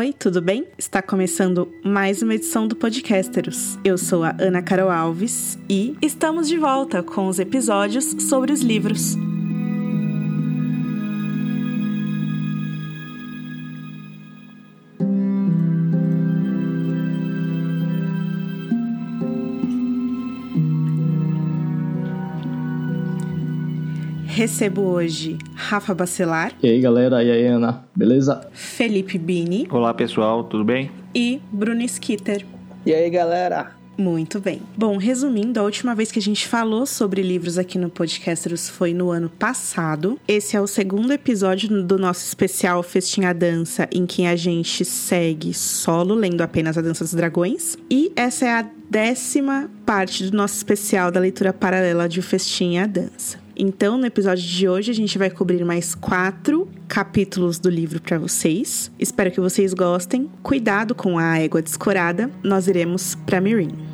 Oi, tudo bem? Está começando mais uma edição do Podcasteros. Eu sou a Ana Carol Alves e estamos de volta com os episódios sobre os livros. Recebo hoje Rafa Bacelar. E aí, galera? E aí, Ana? Beleza? Felipe Bini. Olá, pessoal. Tudo bem? E Bruno Skitter. E aí, galera? Muito bem. Bom, resumindo, a última vez que a gente falou sobre livros aqui no Podcasters foi no ano passado. Esse é o segundo episódio do nosso especial Festinha Dança, em que a gente segue solo, lendo apenas a Dança dos Dragões. E essa é a décima parte do nosso especial da leitura paralela de Festinha Dança. Então, no episódio de hoje, a gente vai cobrir mais quatro capítulos do livro para vocês. Espero que vocês gostem. Cuidado com a égua descorada. Nós iremos para Mirim.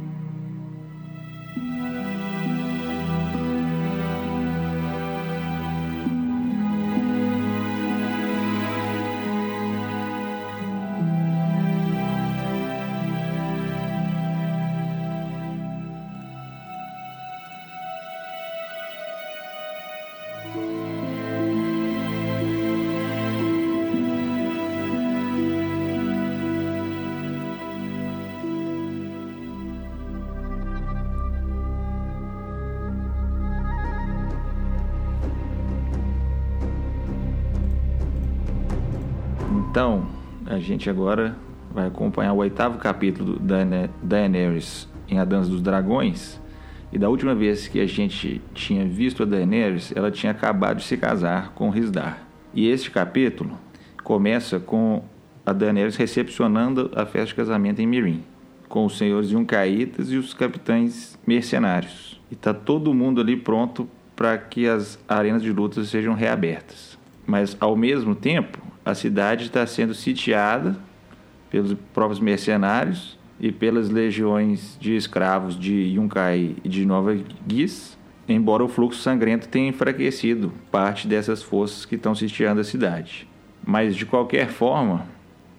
Gente agora vai acompanhar o oitavo capítulo da Daenerys em A Dança dos Dragões. E da última vez que a gente tinha visto a Daenerys, ela tinha acabado de se casar com Risdar. E este capítulo começa com a Daenerys recepcionando a festa de casamento em Mirim, com os senhores Juncaítas e os capitães mercenários. E está todo mundo ali pronto para que as arenas de luta sejam reabertas. Mas, ao mesmo tempo, a cidade está sendo sitiada pelos próprios mercenários e pelas legiões de escravos de Yunkai e de Nova Guis, embora o fluxo sangrento tenha enfraquecido parte dessas forças que estão sitiando a cidade. Mas, de qualquer forma,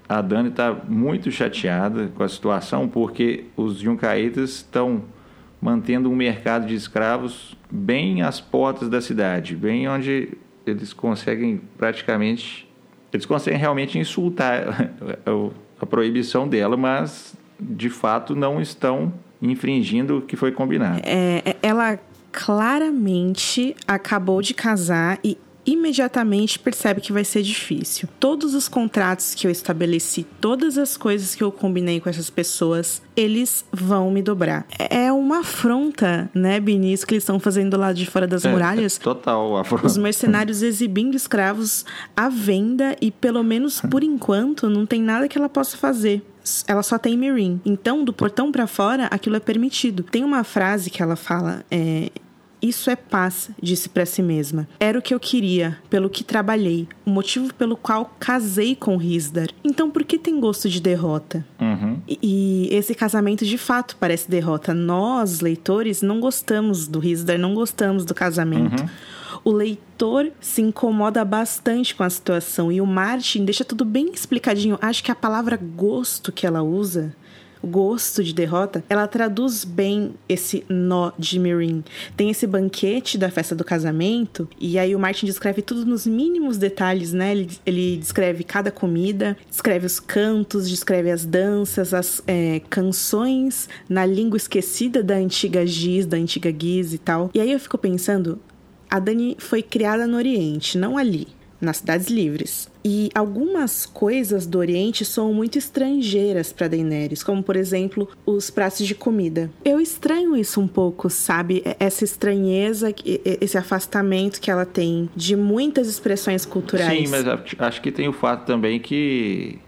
a Dani está muito chateada com a situação porque os Yunkaitas estão mantendo um mercado de escravos bem às portas da cidade, bem onde eles conseguem praticamente eles conseguem realmente insultar a proibição dela, mas de fato não estão infringindo o que foi combinado. É, é ela claramente acabou de casar e imediatamente percebe que vai ser difícil. Todos os contratos que eu estabeleci, todas as coisas que eu combinei com essas pessoas, eles vão me dobrar. É uma afronta, né, Benício, que eles estão fazendo lá de fora das é, muralhas. É, total, afronta. Os mercenários exibindo escravos à venda e, pelo menos por enquanto, não tem nada que ela possa fazer ela só tem Mirim. Então, do portão para fora, aquilo é permitido. Tem uma frase que ela fala: é, isso é paz, disse para si mesma. Era o que eu queria, pelo que trabalhei, o motivo pelo qual casei com Risdar. Então por que tem gosto de derrota? Uhum. E, e, esse casamento de fato parece derrota. Nós, leitores, não gostamos do Risdar, não gostamos do casamento. Uhum. O leitor se incomoda bastante com a situação e o Martin deixa tudo bem explicadinho. Acho que a palavra gosto que ela usa gosto de derrota, ela traduz bem esse nó de Mirin. Tem esse banquete da festa do casamento, e aí o Martin descreve tudo nos mínimos detalhes, né? Ele, ele descreve cada comida, descreve os cantos, descreve as danças, as é, canções na língua esquecida da antiga Giz, da antiga Giz e tal. E aí eu fico pensando, a Dani foi criada no Oriente, não ali nas cidades livres. E algumas coisas do Oriente são muito estrangeiras para Daenerys, como por exemplo os pratos de comida. Eu estranho isso um pouco, sabe? Essa estranheza, esse afastamento que ela tem de muitas expressões culturais. Sim, mas acho que tem o fato também que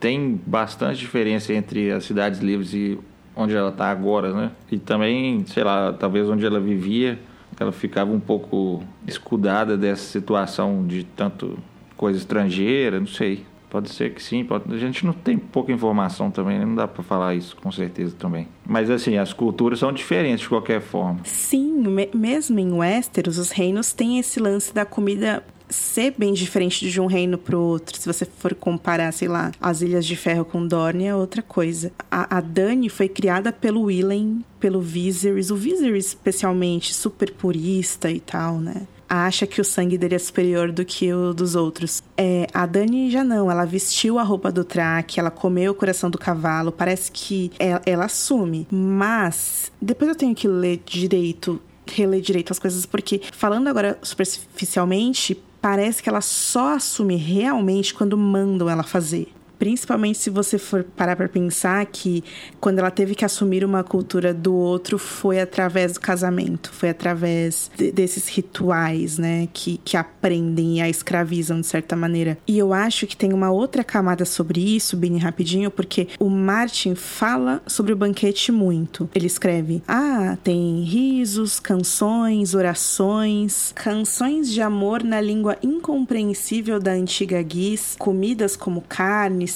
tem bastante diferença entre as cidades livres e onde ela está agora, né? E também, sei lá, talvez onde ela vivia ela ficava um pouco escudada dessa situação de tanto coisa estrangeira, não sei. Pode ser que sim, pode... a gente não tem pouca informação também, né? não dá para falar isso com certeza também. Mas assim, as culturas são diferentes de qualquer forma. Sim, me mesmo em Westeros, os reinos têm esse lance da comida ser bem diferente de um reino pro outro. Se você for comparar, sei lá, as Ilhas de Ferro com Dorne, é outra coisa. A, a Dani foi criada pelo Willen, pelo Viserys. O Viserys, especialmente, super purista e tal, né? acha que o sangue dele é superior do que o dos outros. É, a Dani já não, ela vestiu a roupa do Track, ela comeu o coração do cavalo, parece que ela, ela assume. Mas, depois eu tenho que ler direito, reler direito as coisas, porque falando agora superficialmente, parece que ela só assume realmente quando mandam ela fazer. Principalmente se você for parar para pensar que quando ela teve que assumir uma cultura do outro foi através do casamento, foi através de, desses rituais, né, que, que aprendem e a escravizam de certa maneira. E eu acho que tem uma outra camada sobre isso, bem rapidinho, porque o Martin fala sobre o banquete muito. Ele escreve: "Ah, tem risos, canções, orações, canções de amor na língua incompreensível da antiga Guiz, comidas como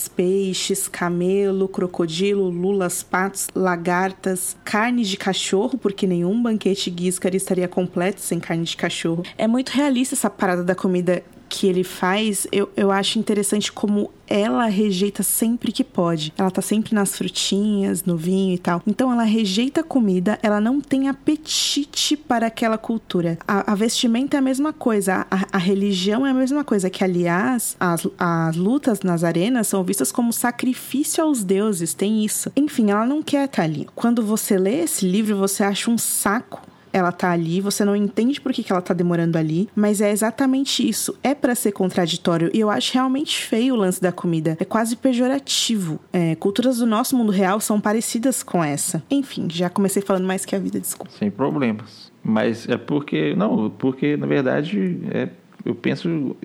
peixes, camelo, crocodilo, lulas, patos, lagartas, carne de cachorro, porque nenhum banquete guíscara estaria completo sem carne de cachorro. É muito realista essa parada da comida que ele faz, eu, eu acho interessante como ela rejeita sempre que pode. Ela tá sempre nas frutinhas, no vinho e tal. Então ela rejeita a comida, ela não tem apetite para aquela cultura. A, a vestimenta é a mesma coisa, a, a, religião é a mesma coisa, que aliás, as, as lutas nas arenas são vistas como sacrifício aos deuses, tem isso. Enfim, ela não quer estar ali. Quando você lê esse livro, você acha um saco ela tá ali, você não entende por que, que ela tá demorando ali, mas é exatamente isso. É para ser contraditório. E eu acho realmente feio o lance da comida. É quase pejorativo. É, culturas do nosso mundo real são parecidas com essa. Enfim, já comecei falando mais que a vida, desculpa. Sem problemas. Mas é porque. Não, porque na verdade é, eu penso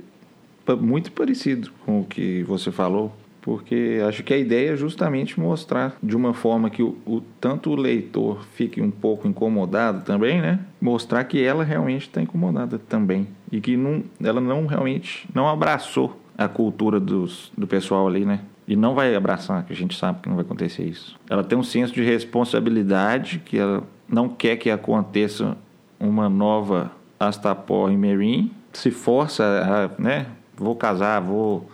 muito parecido com o que você falou porque acho que a ideia é justamente mostrar de uma forma que o, o, tanto o leitor fique um pouco incomodado também, né? Mostrar que ela realmente está incomodada também e que não, ela não realmente não abraçou a cultura dos, do pessoal ali, né? E não vai abraçar, que a gente sabe que não vai acontecer isso. Ela tem um senso de responsabilidade que ela não quer que aconteça uma nova Astapor e Merin, se força a, né? Vou casar, vou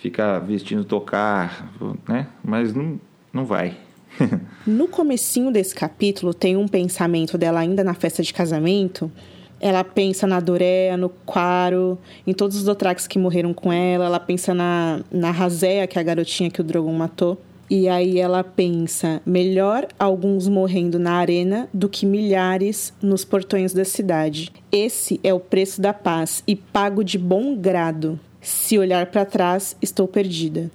ficar vestindo tocar, né? Mas não, não vai. no comecinho desse capítulo tem um pensamento dela ainda na festa de casamento. Ela pensa na Doréa, no Quaro, em todos os Dothrax que morreram com ela. Ela pensa na, na Razéa, que é a garotinha que o Drogon matou. E aí ela pensa: melhor alguns morrendo na arena do que milhares nos portões da cidade. Esse é o preço da paz e pago de bom grado. Se olhar para trás, estou perdida.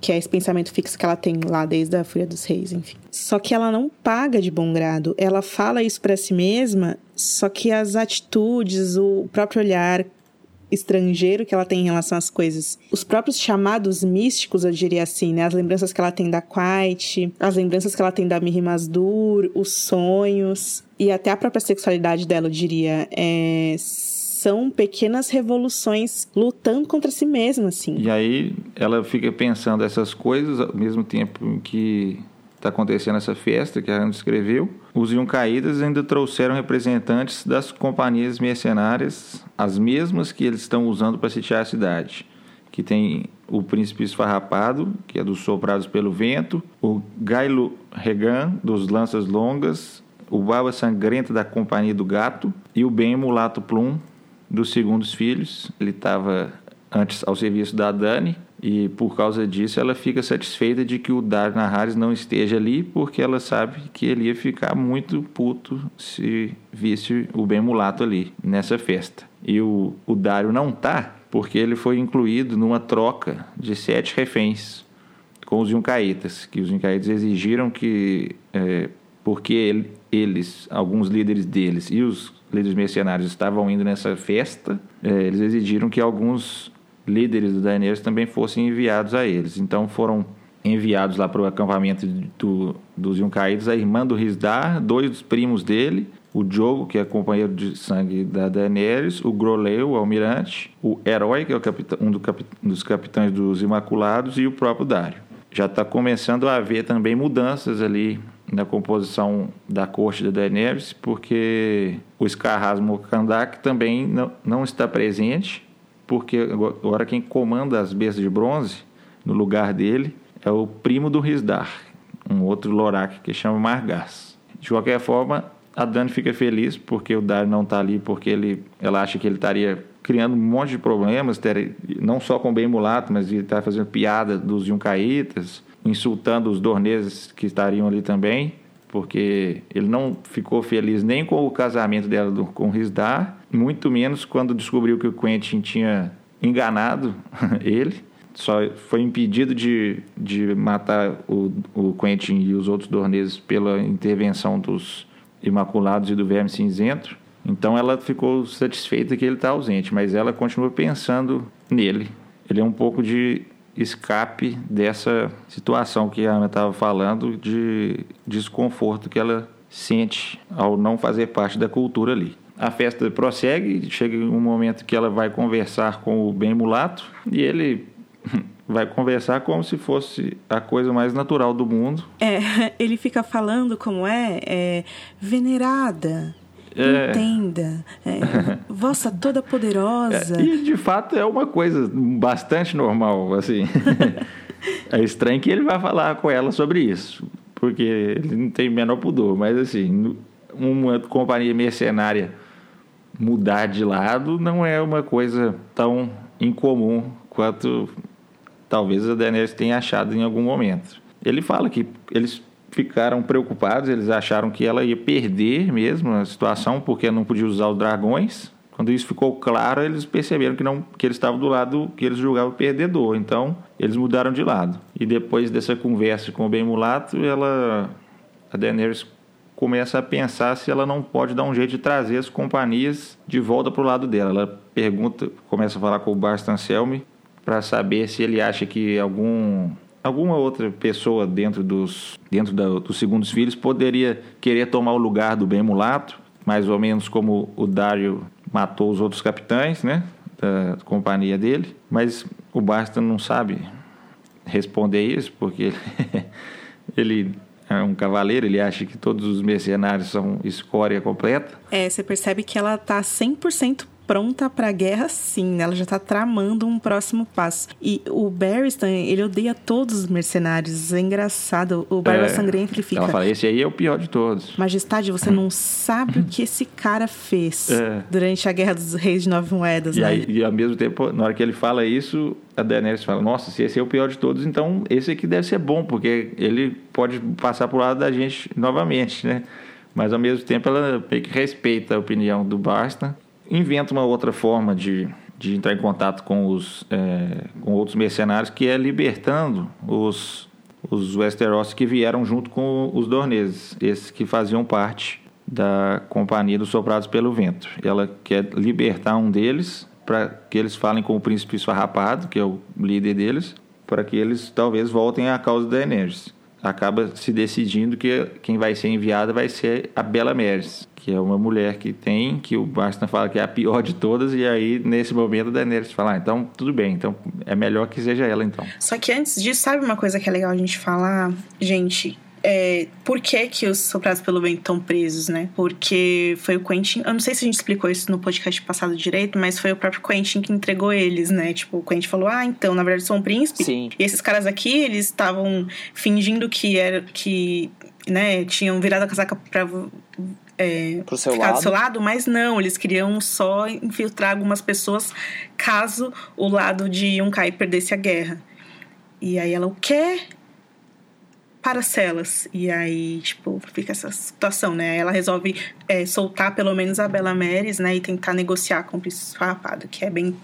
Que é esse pensamento fixo que ela tem lá desde a Fúria dos Reis, enfim. Só que ela não paga de bom grado. Ela fala isso para si mesma, só que as atitudes, o próprio olhar estrangeiro que ela tem em relação às coisas. Os próprios chamados místicos, eu diria assim, né? As lembranças que ela tem da Quiet, as lembranças que ela tem da Mirimasdur, os sonhos e até a própria sexualidade dela, eu diria. É são pequenas revoluções lutando contra si mesma, assim. E aí ela fica pensando essas coisas ao mesmo tempo que está acontecendo essa festa que a Ana descreveu. Os Yuncaídas ainda trouxeram representantes das companhias mercenárias, as mesmas que eles estão usando para sitiar a cidade. Que tem o Príncipe Esfarrapado, que é dos Soprados pelo Vento, o Gailo Regan, dos Lanças Longas, o Baba Sangrenta da Companhia do Gato e o Ben Mulato Plum, dos segundos filhos. Ele estava antes ao serviço da Dani e por causa disso ela fica satisfeita de que o Dario Naharis não esteja ali porque ela sabe que ele ia ficar muito puto se visse o bem mulato ali nessa festa. E o, o Dario não tá porque ele foi incluído numa troca de sete reféns com os Yuncaítas, que os Yuncaítas exigiram que, é, porque ele, eles, alguns líderes deles e os líderes mercenários estavam indo nessa festa, é, eles exigiram que alguns líderes do Daenerys também fossem enviados a eles. Então foram enviados lá para o acampamento do, dos Yuncaídos a irmã do Risdar, dois dos primos dele, o Jogo, que é companheiro de sangue da Daenerys, o Groleu, o almirante, o Herói, que é capitão, um, do um dos capitães dos Imaculados, e o próprio Dário. Já está começando a haver também mudanças ali na composição da corte da Daenerys, porque o Scarras Mokandak também não, não está presente, porque agora quem comanda as bestas de bronze no lugar dele é o primo do Risdar, um outro Lorak que chama Margas. De qualquer forma, a Dani fica feliz porque o Dario não está ali, porque ele, ela acha que ele estaria criando um monte de problemas, ter, não só com o bem mulato, mas ele está fazendo piada dos Yuncaitas, insultando os dorneses que estariam ali também, porque ele não ficou feliz nem com o casamento dela do, com Risdar, muito menos quando descobriu que o Quentin tinha enganado ele. Só foi impedido de, de matar o, o Quentin e os outros dorneses pela intervenção dos Imaculados e do Verme Cinzento. Então ela ficou satisfeita que ele está ausente, mas ela continua pensando nele. Ele é um pouco de escape dessa situação que a Ana estava falando, de desconforto que ela sente ao não fazer parte da cultura ali. A festa prossegue, chega um momento que ela vai conversar com o bem mulato e ele vai conversar como se fosse a coisa mais natural do mundo. É, ele fica falando como é, é venerada, é. Entenda, é, vossa toda poderosa. É, e de fato é uma coisa bastante normal, assim. é estranho que ele vai falar com ela sobre isso, porque ele não tem menor pudor, mas assim, uma companhia mercenária mudar de lado não é uma coisa tão incomum quanto talvez a Daenerys tenha achado em algum momento. Ele fala que eles ficaram preocupados, eles acharam que ela ia perder mesmo a situação porque não podia usar os dragões. Quando isso ficou claro, eles perceberam que não que eles estavam do lado que eles julgavam perdedor. Então, eles mudaram de lado. E depois dessa conversa com o Ben Mulato, ela a Daenerys começa a pensar se ela não pode dar um jeito de trazer as companhias de volta para o lado dela. Ela pergunta, começa a falar com o Barstan Selmy para saber se ele acha que algum alguma outra pessoa dentro dos dentro da, dos segundos filhos poderia querer tomar o lugar do bem mulato, mais ou menos como o Dário matou os outros capitães, né, da companhia dele, mas o Basta não sabe responder isso porque ele é um cavaleiro, ele acha que todos os mercenários são escória completa. É, você percebe que ela tá 100% pronta para a guerra, sim. Né? Ela já tá tramando um próximo passo. E o Barristan, ele odeia todos os mercenários. É engraçado. O Barba é, Sangrento, ele fica... Ela fala, esse aí é o pior de todos. Majestade, você não sabe o que esse cara fez é. durante a Guerra dos Reis de Nove Moedas, e né? Aí, e ao mesmo tempo, na hora que ele fala isso, a Daenerys fala, nossa, se esse é o pior de todos, então esse aqui deve ser bom, porque ele pode passar pro lado da gente novamente, né? Mas ao mesmo tempo ela meio que respeita a opinião do Barstan inventa uma outra forma de, de entrar em contato com, os, é, com outros mercenários, que é libertando os, os Westeros que vieram junto com os Dorneses, esses que faziam parte da Companhia dos Soprados pelo Vento. Ela quer libertar um deles para que eles falem com o Príncipe Esfarrapado, que é o líder deles, para que eles talvez voltem à causa da Daenerys. Acaba se decidindo que quem vai ser enviada vai ser a Bela Meres, que é uma mulher que tem, que o Barstan fala que é a pior de todas, e aí, nesse momento, a Daenerys fala, ah, então, tudo bem, então é melhor que seja ela, então. Só que antes disso, sabe uma coisa que é legal a gente falar? Gente, é, por que, que os soprados pelo vento estão presos, né? Porque foi o Quentin. Eu não sei se a gente explicou isso no podcast passado direito, mas foi o próprio Quentin que entregou eles, né? Tipo, o Quentin falou: Ah, então, na verdade, sou um príncipe. Sim. E esses caras aqui, eles estavam fingindo que era. que né, tinham virado a casaca pra é, seu ficar lado. do seu lado, mas não, eles queriam só infiltrar algumas pessoas caso o lado de Yunkai perdesse a guerra. E aí ela, o quê? Paracelas. E aí, tipo, fica essa situação, né? Ela resolve é, soltar pelo menos a Bela Meres, né? E tentar negociar com o Príncipe que é bem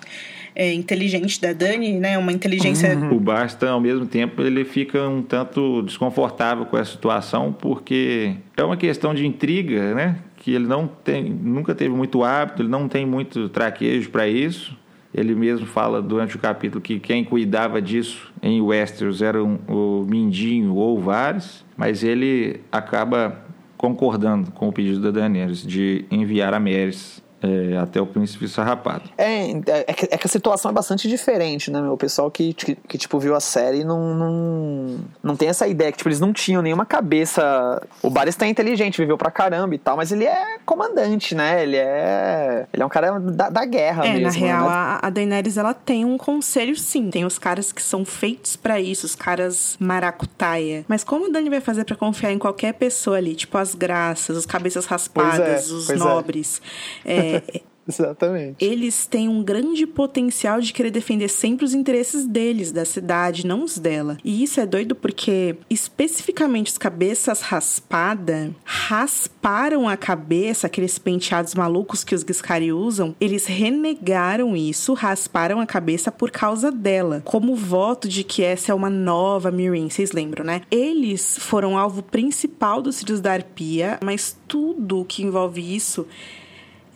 é, inteligente da Dani, né? Uma inteligência. Uhum. O Basta, ao mesmo tempo, ele fica um tanto desconfortável com essa situação, porque é uma questão de intriga, né? Que ele não tem, nunca teve muito hábito, ele não tem muito traquejo para isso. Ele mesmo fala durante o capítulo que quem cuidava disso em Westeros era um, o Mindinho ou o Varys, mas ele acaba concordando com o pedido da Daenerys de enviar a Meres é, até o príncipe sarrapado. É, é que, é, que, a situação é bastante diferente, né, meu? O pessoal que, que, que, tipo, viu a série não, não, não tem essa ideia que, tipo, eles não tinham nenhuma cabeça. O Barista é inteligente, viveu pra caramba e tal, mas ele é comandante, né? Ele é. Ele é um cara da, da guerra é, mesmo. Na real, né? a, a Daenerys ela tem um conselho, sim. Tem os caras que são feitos para isso, os caras maracutaia. Mas como o Dani vai fazer para confiar em qualquer pessoa ali? Tipo as graças, os cabeças raspadas, é, os é. nobres. É, Exatamente. Eles têm um grande potencial de querer defender sempre os interesses deles, da cidade, não os dela. E isso é doido porque, especificamente, os cabeças raspada rasparam a cabeça, aqueles penteados malucos que os Giscari usam, eles renegaram isso, rasparam a cabeça por causa dela, como voto de que essa é uma nova Mirin, vocês lembram, né? Eles foram alvo principal dos Filhos da Arpia, mas tudo que envolve isso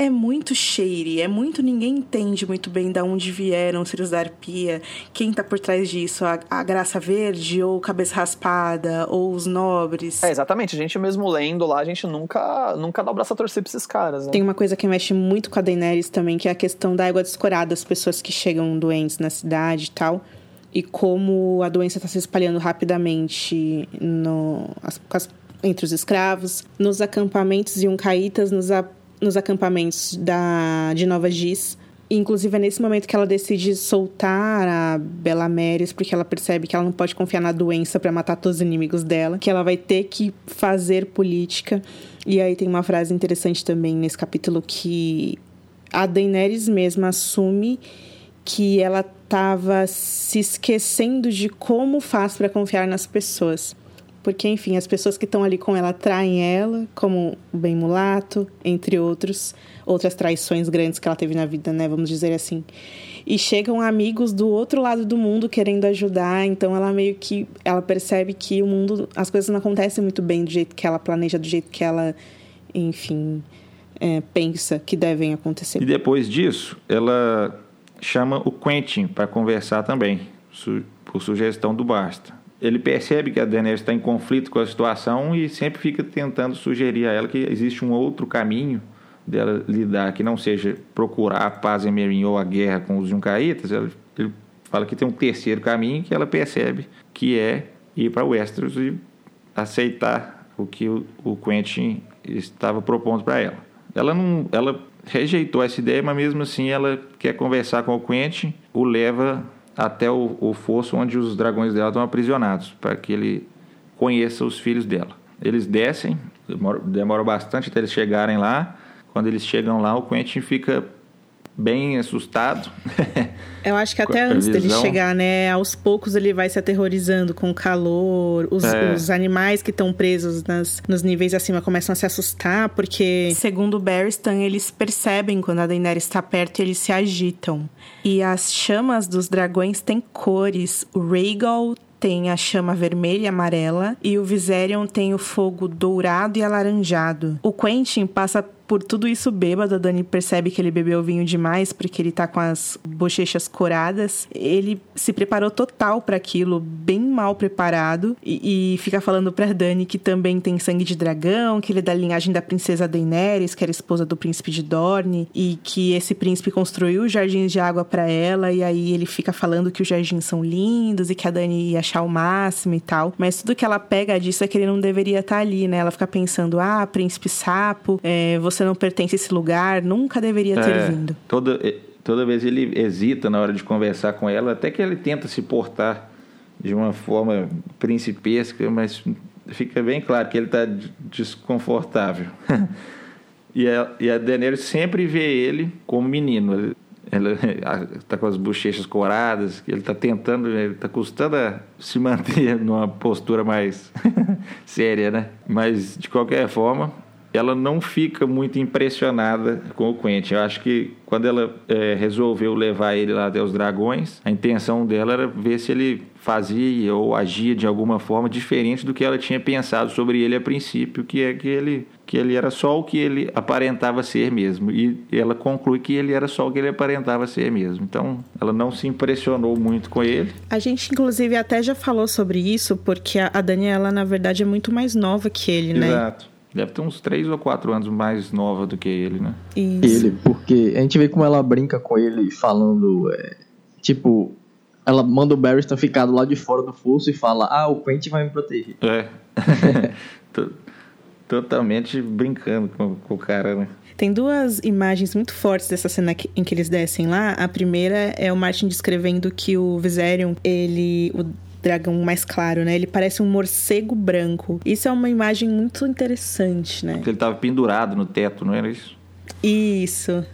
é muito shady, é muito. ninguém entende muito bem de onde vieram os filhos da arpia, quem tá por trás disso, a, a graça verde, ou cabeça raspada, ou os nobres. É, exatamente. A gente mesmo lendo lá, a gente nunca, nunca dá o braço a torcer pra esses caras, né? Tem uma coisa que mexe muito com a Daenerys também, que é a questão da água descorada, as pessoas que chegam doentes na cidade e tal. E como a doença está se espalhando rapidamente no, as, as, entre os escravos, nos acampamentos yuncaítas, nos nos acampamentos da, de Nova Giz. Inclusive, é nesse momento que ela decide soltar a Bela Meres, porque ela percebe que ela não pode confiar na doença para matar todos os inimigos dela, que ela vai ter que fazer política. E aí tem uma frase interessante também nesse capítulo que a Daenerys mesma assume que ela estava se esquecendo de como faz para confiar nas pessoas. Porque, enfim, as pessoas que estão ali com ela traem ela, como o bem mulato, entre outros, outras traições grandes que ela teve na vida, né? Vamos dizer assim. E chegam amigos do outro lado do mundo querendo ajudar, então ela meio que ela percebe que o mundo, as coisas não acontecem muito bem do jeito que ela planeja, do jeito que ela, enfim, é, pensa que devem acontecer. E depois disso, ela chama o Quentin para conversar também, por sugestão do Basta ele percebe que a Daenerys está em conflito com a situação e sempre fica tentando sugerir a ela que existe um outro caminho dela lidar, que não seja procurar a paz em Meereen ou a guerra com os Juncaítas. Ele, fala que tem um terceiro caminho que ela percebe que é ir para Westeros e aceitar o que o, o Quentin estava propondo para ela. Ela não, ela rejeitou essa ideia, mas mesmo assim ela quer conversar com o Quentin, o leva até o, o fosso onde os dragões dela estão aprisionados, para que ele conheça os filhos dela. Eles descem, demora, demora bastante até eles chegarem lá. Quando eles chegam lá, o Quentin fica bem assustado. Eu acho que até antes dele chegar, né? Aos poucos ele vai se aterrorizando com o calor. Os, é. os animais que estão presos nas, nos níveis acima começam a se assustar, porque, segundo o Barristan, eles percebem quando a Daenerys está perto e eles se agitam. E as chamas dos dragões têm cores. O Rhaegal tem a chama vermelha e amarela e o Viserion tem o fogo dourado e alaranjado. O Quentin passa por tudo isso bêbado, a Dani percebe que ele bebeu vinho demais porque ele tá com as bochechas coradas. Ele se preparou total para aquilo, bem mal preparado, e, e, fica falando pra Dani que também tem sangue de dragão, que ele é da linhagem da princesa Daenerys, que era esposa do príncipe de Dorne, e que esse príncipe construiu jardins de água para ela, e aí ele fica falando que os jardins são lindos e que a Dani ia achar o máximo e tal. Mas tudo que ela pega disso é que ele não deveria estar tá ali, né? Ela fica pensando, ah, príncipe sapo, é, você você não pertence a esse lugar, nunca deveria ter é, vindo. Toda, toda vez ele hesita na hora de conversar com ela, até que ele tenta se portar de uma forma principesca, mas fica bem claro que ele está desconfortável. e, a, e a Daenerys sempre vê ele como menino. Ela está com as bochechas coradas, ele está tentando, ele está custando a se manter numa postura mais séria, né? Mas, de qualquer forma, ela não fica muito impressionada com o Quentin. Eu acho que quando ela é, resolveu levar ele lá até os dragões, a intenção dela era ver se ele fazia ou agia de alguma forma diferente do que ela tinha pensado sobre ele a princípio, que é que ele, que ele era só o que ele aparentava ser mesmo. E ela conclui que ele era só o que ele aparentava ser mesmo. Então, ela não se impressionou muito com ele. A gente, inclusive, até já falou sobre isso, porque a Daniela, na verdade, é muito mais nova que ele, né? Exato. Deve ter uns 3 ou 4 anos mais nova do que ele, né? Isso. Ele, porque a gente vê como ela brinca com ele falando, é, tipo, ela manda o Barristan ficar do lado de fora do fosso e fala: Ah, o Quentin vai me proteger. É. Totalmente brincando com, com o cara, né? Tem duas imagens muito fortes dessa cena em que eles descem lá. A primeira é o Martin descrevendo que o Viserion, ele. O dragão mais claro, né? Ele parece um morcego branco. Isso é uma imagem muito interessante, né? Porque ele estava pendurado no teto, não era isso? Isso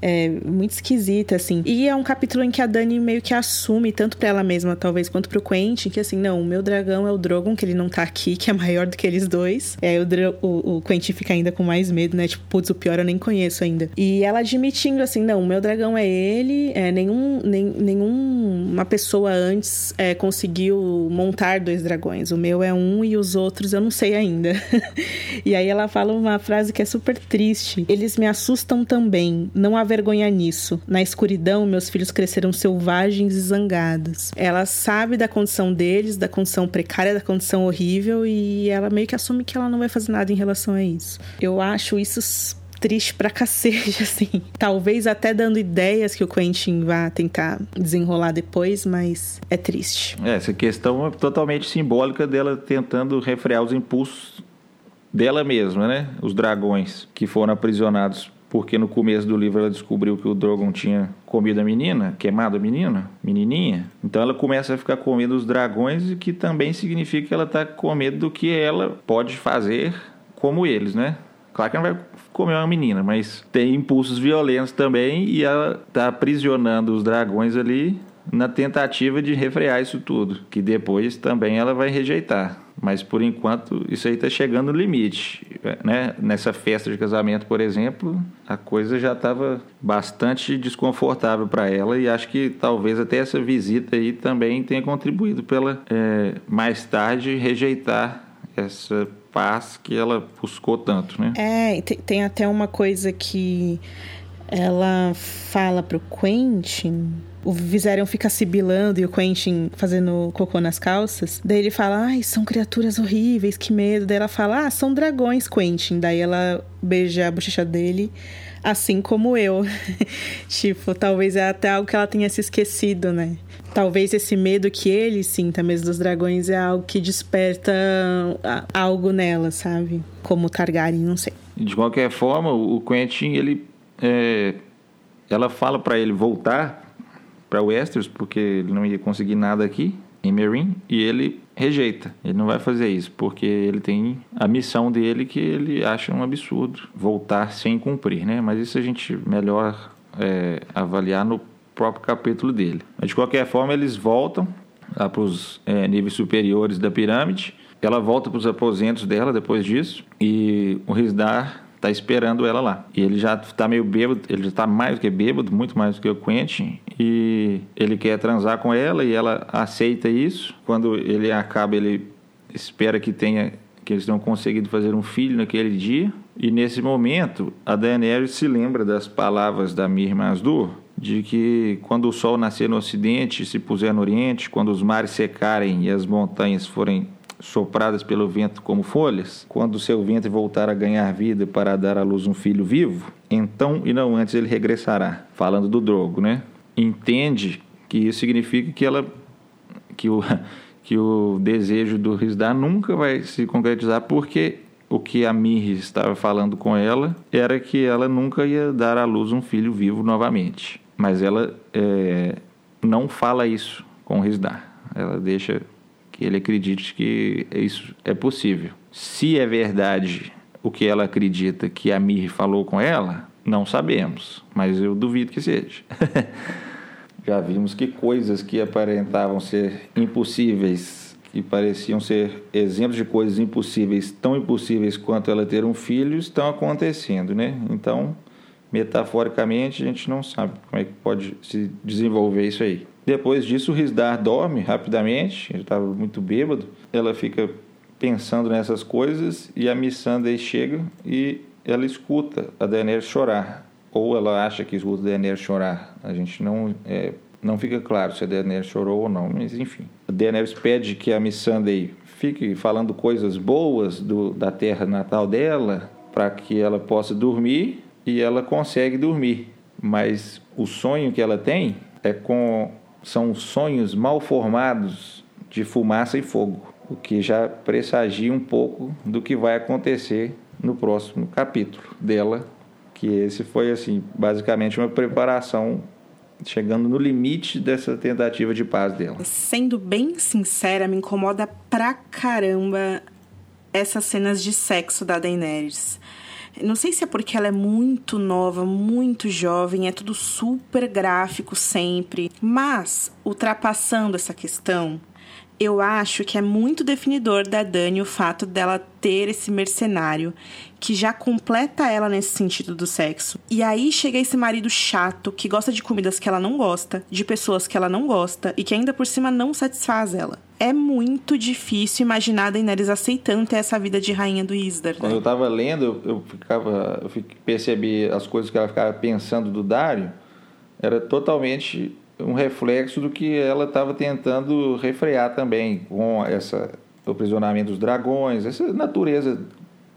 é, muito esquisita, assim. E é um capítulo em que a Dani meio que assume, tanto para ela mesma, talvez, quanto pro Quentin, que assim, não, o meu dragão é o Drogon, que ele não tá aqui, que é maior do que eles dois. É, o, o, o Quentin fica ainda com mais medo, né? Tipo, putz, o pior eu nem conheço ainda. E ela admitindo, assim, não, o meu dragão é ele, é, nenhum, nem, nenhum uma pessoa antes é, conseguiu montar dois dragões. O meu é um e os outros eu não sei ainda. e aí ela fala uma frase que é super triste. Eles me assustam também. Não há vergonha nisso. Na escuridão, meus filhos cresceram selvagens e zangados. Ela sabe da condição deles, da condição precária, da condição horrível, e ela meio que assume que ela não vai fazer nada em relação a isso. Eu acho isso triste pra cacete, assim. Talvez até dando ideias que o Quentin vá tentar desenrolar depois, mas é triste. É, essa questão é totalmente simbólica dela tentando refrear os impulsos dela mesma, né? Os dragões que foram aprisionados porque no começo do livro ela descobriu que o Drogon tinha comido a menina, queimado a menina, menininha. Então ela começa a ficar com medo dos dragões, que também significa que ela está com medo do que ela pode fazer como eles, né? Claro que não vai comer uma menina, mas tem impulsos violentos também e ela está aprisionando os dragões ali na tentativa de refrear isso tudo, que depois também ela vai rejeitar. Mas por enquanto isso aí está chegando no limite. Né? Nessa festa de casamento, por exemplo, a coisa já estava bastante desconfortável para ela e acho que talvez até essa visita aí também tenha contribuído pela é, mais tarde rejeitar essa paz que ela buscou tanto, né? É, tem, tem até uma coisa que ela fala pro Quentin o Viserion fica sibilando e o Quentin fazendo cocô nas calças. Daí ele fala, ai, são criaturas horríveis, que medo. Daí ela fala, ah, são dragões, Quentin. Daí ela beija a bochecha dele, assim como eu. tipo, talvez é até algo que ela tenha se esquecido, né? Talvez esse medo que ele sinta mesmo dos dragões é algo que desperta algo nela, sabe? Como Targaryen, não sei. De qualquer forma, o Quentin, ele. É... Ela fala para ele voltar para Westeros, porque ele não ia conseguir nada aqui em Meereen, e ele rejeita. Ele não vai fazer isso, porque ele tem a missão dele que ele acha um absurdo voltar sem cumprir, né? Mas isso a gente melhor é, avaliar no próprio capítulo dele. Mas de qualquer forma, eles voltam lá para os é, níveis superiores da pirâmide. Ela volta para os aposentos dela depois disso, e o Risdar tá esperando ela lá. E ele já tá meio bêbado, ele já tá mais do que bêbado, muito mais do que o Quentin, e ele quer transar com ela e ela aceita isso. Quando ele acaba, ele espera que tenha que eles tenham conseguido fazer um filho naquele dia. E nesse momento, a Daenerys se lembra das palavras da Mir Mazdur, de que quando o sol nascer no ocidente e se puser no oriente, quando os mares secarem e as montanhas forem sopradas pelo vento como folhas, quando seu ventre voltar a ganhar vida para dar à luz um filho vivo, então e não antes ele regressará. Falando do Drogo, né? Entende que isso significa que ela que o que o desejo do Risdar nunca vai se concretizar porque o que a Mirri estava falando com ela era que ela nunca ia dar à luz um filho vivo novamente. Mas ela é, não fala isso com Risdar. Ela deixa que ele acredite que isso é possível. Se é verdade o que ela acredita que a Mir falou com ela, não sabemos, mas eu duvido que seja. Já vimos que coisas que aparentavam ser impossíveis, que pareciam ser exemplos de coisas impossíveis, tão impossíveis quanto ela ter um filho, estão acontecendo, né? Então, metaforicamente, a gente não sabe como é que pode se desenvolver isso aí. Depois disso, o Risdar dorme rapidamente, ele estava muito bêbado. Ela fica pensando nessas coisas e a Missandei chega e ela escuta a Daenerys chorar. Ou ela acha que escuta a Daenerys chorar. A gente não, é, não fica claro se a Daenerys chorou ou não, mas enfim. A Daenerys pede que a Missandei fique falando coisas boas do, da terra natal dela para que ela possa dormir e ela consegue dormir. Mas o sonho que ela tem é com são sonhos mal formados de fumaça e fogo, o que já pressagia um pouco do que vai acontecer no próximo capítulo dela, que esse foi assim, basicamente uma preparação chegando no limite dessa tentativa de paz dela. Sendo bem sincera, me incomoda pra caramba essas cenas de sexo da Daenerys. Não sei se é porque ela é muito nova, muito jovem, é tudo super gráfico sempre, mas ultrapassando essa questão, eu acho que é muito definidor da Dani o fato dela ter esse mercenário que já completa ela nesse sentido do sexo. E aí chega esse marido chato que gosta de comidas que ela não gosta, de pessoas que ela não gosta e que ainda por cima não satisfaz ela. É muito difícil imaginar a Daenerys aceitando ter essa vida de rainha do Isdar. Né? Quando eu tava lendo, eu ficava, eu percebi as coisas que ela ficava pensando do Dário, era totalmente um reflexo do que ela estava tentando refrear também com essa o aprisionamento dos dragões, essa natureza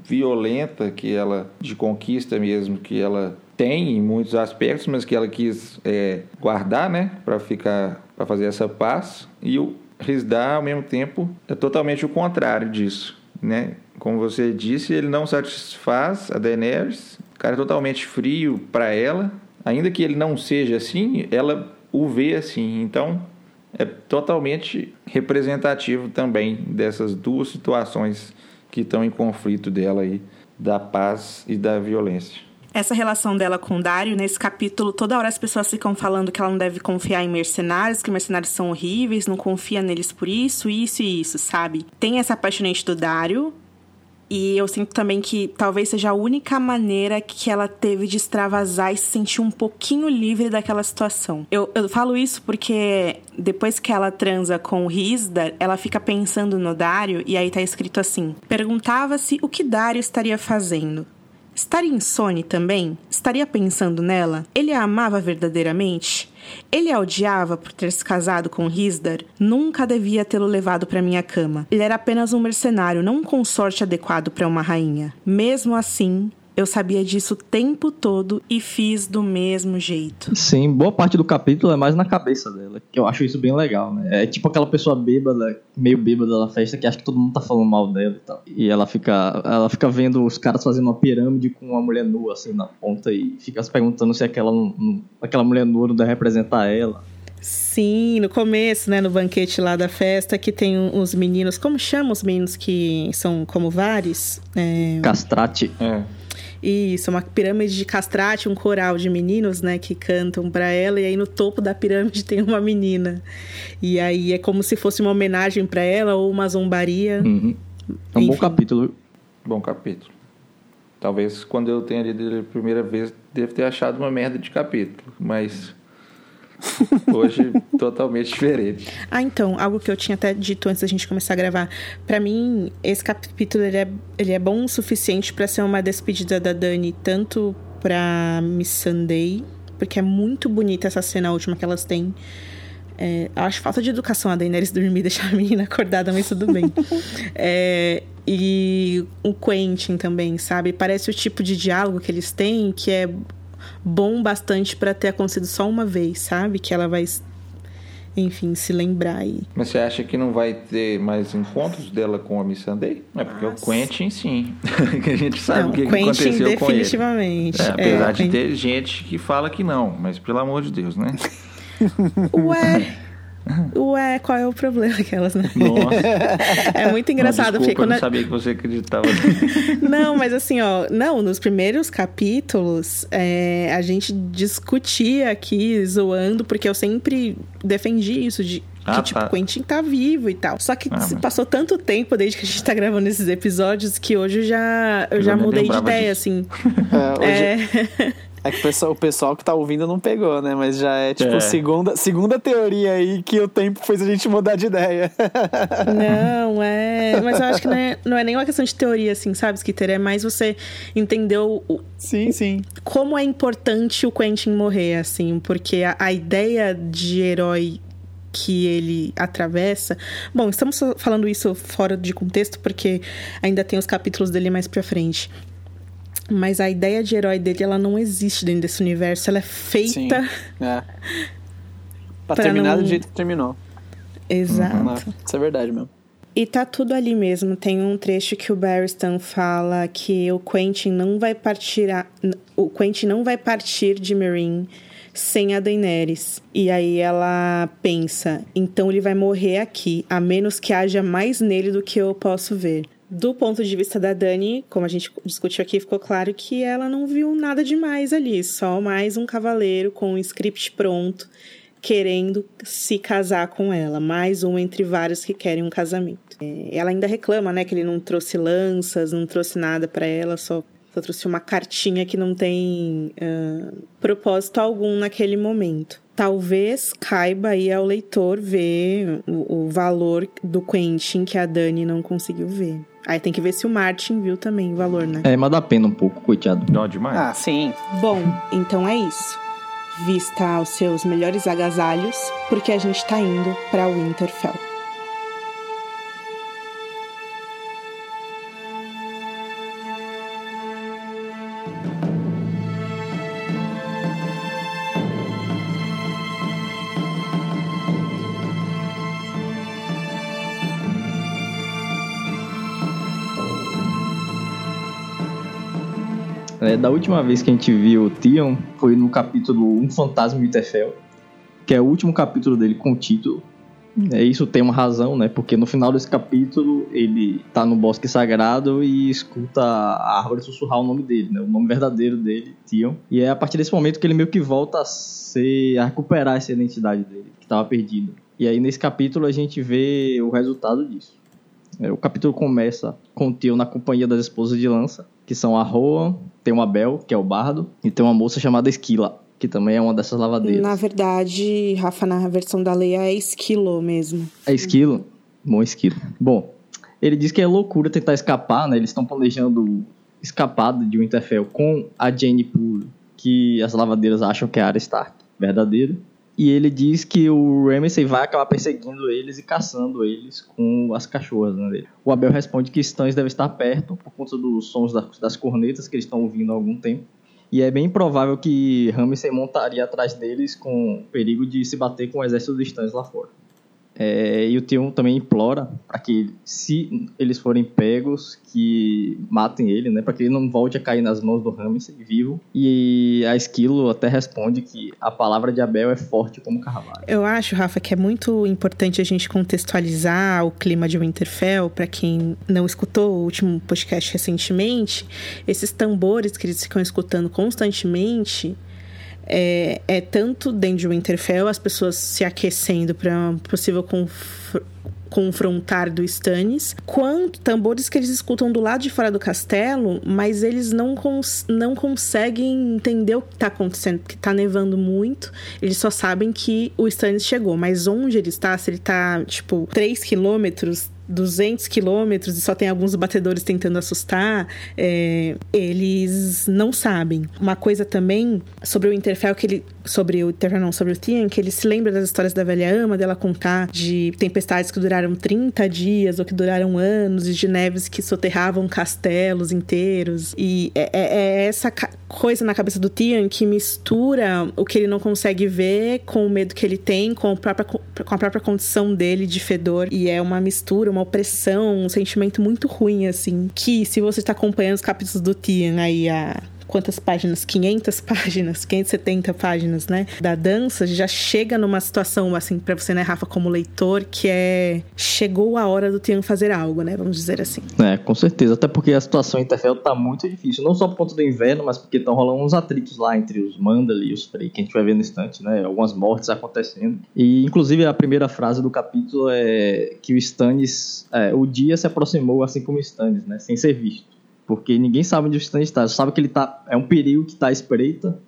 violenta que ela de conquista mesmo que ela tem em muitos aspectos, mas que ela quis é, guardar, né, para ficar para fazer essa paz e o Rizda ao mesmo tempo é totalmente o contrário disso, né? Como você disse, ele não satisfaz a Daenerys, cara é totalmente frio para ela, ainda que ele não seja assim, ela o vê assim. Então, é totalmente representativo também dessas duas situações que estão em conflito dela aí, da paz e da violência. Essa relação dela com o Dario, nesse capítulo, toda hora as pessoas ficam falando que ela não deve confiar em mercenários, que mercenários são horríveis, não confia neles por isso, isso e isso, sabe? Tem essa apaixonante do Dario, e eu sinto também que talvez seja a única maneira que ela teve de extravasar e se sentir um pouquinho livre daquela situação. Eu, eu falo isso porque depois que ela transa com o Rizdar, ela fica pensando no Dário e aí tá escrito assim: perguntava-se o que Dário estaria fazendo. Estaria insone também? Estaria pensando nela? Ele a amava verdadeiramente? Ele a odiava por ter se casado com Risdar? Nunca devia tê-lo levado para minha cama. Ele era apenas um mercenário, não um consorte adequado para uma rainha. Mesmo assim, eu sabia disso o tempo todo e fiz do mesmo jeito. Sim, boa parte do capítulo é mais na cabeça dela, que eu acho isso bem legal, né? É tipo aquela pessoa bêbada, meio bêbada da festa, que acha que todo mundo tá falando mal dela e tal. E ela fica, ela fica vendo os caras fazendo uma pirâmide com uma mulher nua, assim, na ponta, e fica se perguntando se aquela, aquela mulher nua não deve representar ela. Sim, no começo, né, no banquete lá da festa, que tem uns meninos, como chamam os meninos que são como vares? É... Castrate. É. Isso, uma pirâmide de castrate, um coral de meninos, né, que cantam para ela, e aí no topo da pirâmide tem uma menina. E aí é como se fosse uma homenagem para ela ou uma zombaria. Uhum. É um Enfim. bom capítulo. Bom capítulo. Talvez quando eu tenha lido ele a primeira vez, devo ter achado uma merda de capítulo, mas Hoje, totalmente diferente. Ah, então, algo que eu tinha até dito antes da gente começar a gravar. para mim, esse capítulo ele é, ele é bom o suficiente para ser uma despedida da Dani, tanto pra Miss Sunday, porque é muito bonita essa cena última que elas têm. É, acho falta de educação a Daenerys dormir, deixar a menina acordada, mas tudo bem. é, e o Quentin também, sabe? Parece o tipo de diálogo que eles têm que é bom bastante para ter acontecido só uma vez, sabe? Que ela vai, enfim, se lembrar aí. Mas você acha que não vai ter mais encontros dela com a Miss Sunday? É porque Nossa. o Quentin, sim. que a gente sabe não, o que, que aconteceu com ele. definitivamente. É, apesar é, de ter gente que fala que não, mas pelo amor de Deus, né? Ué. Ué, qual é o problema aquelas, né? Nossa. É muito engraçado. Não, desculpa, porque quando... eu não sabia que você acreditava. não, mas assim, ó, não, nos primeiros capítulos é, a gente discutia aqui, zoando, porque eu sempre defendi isso de ah, que, tipo, tá. Quentin tá vivo e tal. Só que ah, mas... passou tanto tempo desde que a gente tá gravando esses episódios que hoje eu já, eu, eu já mudei de ideia, disso. assim. É, hoje... é... É que o pessoal, o pessoal que tá ouvindo não pegou, né? Mas já é tipo é. Segunda, segunda teoria aí que o tempo fez a gente mudar de ideia. Não, é. Mas eu acho que não é, não é nem uma questão de teoria, assim, sabe, Skitter? É mais você entender o. Sim, sim. Como é importante o Quentin morrer, assim, porque a, a ideia de herói que ele atravessa. Bom, estamos falando isso fora de contexto porque ainda tem os capítulos dele mais pra frente. Mas a ideia de herói dele, ela não existe dentro desse universo. Ela é feita. É. Pra, Pra terminar não- do jeito que terminou. Exato. Né? Isso é verdade mesmo. E tá tudo ali mesmo. Tem um trecho que o Barristan fala que o Quentin não vai partir a- o Quentin não vai partir de Meereen sem a Daenerys. E aí ela pensa, então ele vai morrer aqui, a menos que haja mais nele do que eu posso ver. Do ponto de vista da Dani, como a gente discutiu aqui, ficou claro que ela não viu nada demais ali, só mais um cavaleiro com um script pronto querendo se casar com ela, mais um entre vários que querem um casamento. É, ela ainda reclama, né, que ele não trouxe lanças, não trouxe nada pra ela, só, só trouxe uma cartinha que não tem ah, propósito algum naquele momento. Talvez caiba aí ao leitor ver o, o valor do Quentin que a Dani não conseguiu ver. Aí tem que ver se o Martin viu também o valor, né? É, mas dá pena um pouco, coitado. Dó demais. Ah, sim. Bom, então é isso. Vista os seus melhores agasalhos, porque a gente tá indo pra Winterfell. Da última vez que a gente viu o Theon foi no capítulo Um Fantasma em Winterfell, que é o último capítulo dele com o título. É, isso tem uma razão, né? Porque no final desse capítulo ele tá no bosque sagrado e escuta a árvore sussurrar o nome dele, né? O nome verdadeiro dele, Theon. E é a partir desse momento que ele meio que volta a ser a recuperar essa identidade dele, que estava perdida. E aí nesse capítulo a gente vê o resultado disso. O capítulo começa com o Theon na companhia das esposas de lança, que são a Roan, tem o Abel, que é o bardo, e tem uma moça chamada Esquila, que também é uma dessas lavadeiras. Na verdade, Rafa, na versão da Leia é esquilo mesmo. É esquilo? Bom esquilo. Bom, ele diz que é loucura tentar escapar, né? Eles estão planejando escapar de Winterfell com a Jane Poole, que as lavadeiras acham que é a Arya Stark, verdadeira. E ele diz que o Ramsay vai acabar perseguindo eles e caçando eles com as cachorras né, dele. O Abel responde que Stannis deve estar perto por conta dos sons das, cornetas que eles estão ouvindo há algum tempo. E é bem provável que Ramsay montaria atrás deles com o perigo de se bater com o exército dos Stannis lá fora. É, e o Theon também implora para que, se eles forem pegos, que matem ele, né? Para que ele não volte a cair nas mãos do Ramsay vivo. E a Esquilo até responde que a palavra de Abel é forte como carvalho. Eu acho, Rafa, que é muito importante a gente contextualizar o clima de Winterfell. Para quem não escutou o último podcast recentemente, esses tambores que eles ficam escutando constantemente é, é tanto dentro de Winterfell, as pessoas se aquecendo para um possível conf confrontar do Stannis, quanto tambores que eles escutam do lado de fora do castelo, mas eles não, cons não conseguem entender o que tá acontecendo, porque tá nevando muito. Eles só sabem que o Stannis chegou, mas onde ele está, se ele tá, tipo, 3 quilômetros 200 quilômetros e só tem alguns batedores tentando assustar, é, eles não sabem. Uma coisa também sobre o Interfell que ele. Sobre o não, sobre o Theon, que ele se lembra das histórias da velha ama, dela contar de tempestades que duraram 30 dias ou que duraram anos, e de neves que soterravam castelos inteiros. E é, é- é essa coisa na cabeça do Theon que mistura o que ele não consegue ver com o medo que ele tem, com, o própria, com a própria condição dele de fedor. E é uma mistura, uma opressão, um sentimento muito ruim, assim. Que se você está acompanhando os capítulos do Theon aí há quantas páginas? 500 páginas, 570 páginas, né? Da dança, já chega numa situação, assim, pra você, né, Rafa, como leitor, que é. Chegou a hora do Theon fazer algo, né? Vamos dizer assim. É, com certeza. Até porque a situação em Interfell tá muito difícil. Não só por conta do inverno, mas porque estão rolando uns atritos lá entre os Mandalay e os Frey, que a gente vai ver no instante, né? Algumas mortes acontecendo. E, inclusive, a primeira frase do capítulo é que o Stannis... é, o dia se aproximou assim como o Stannis, né? Sem ser visto. Porque ninguém sabe onde o Stannis está. Sabe que ele tá... É um perigo que tá à espreita.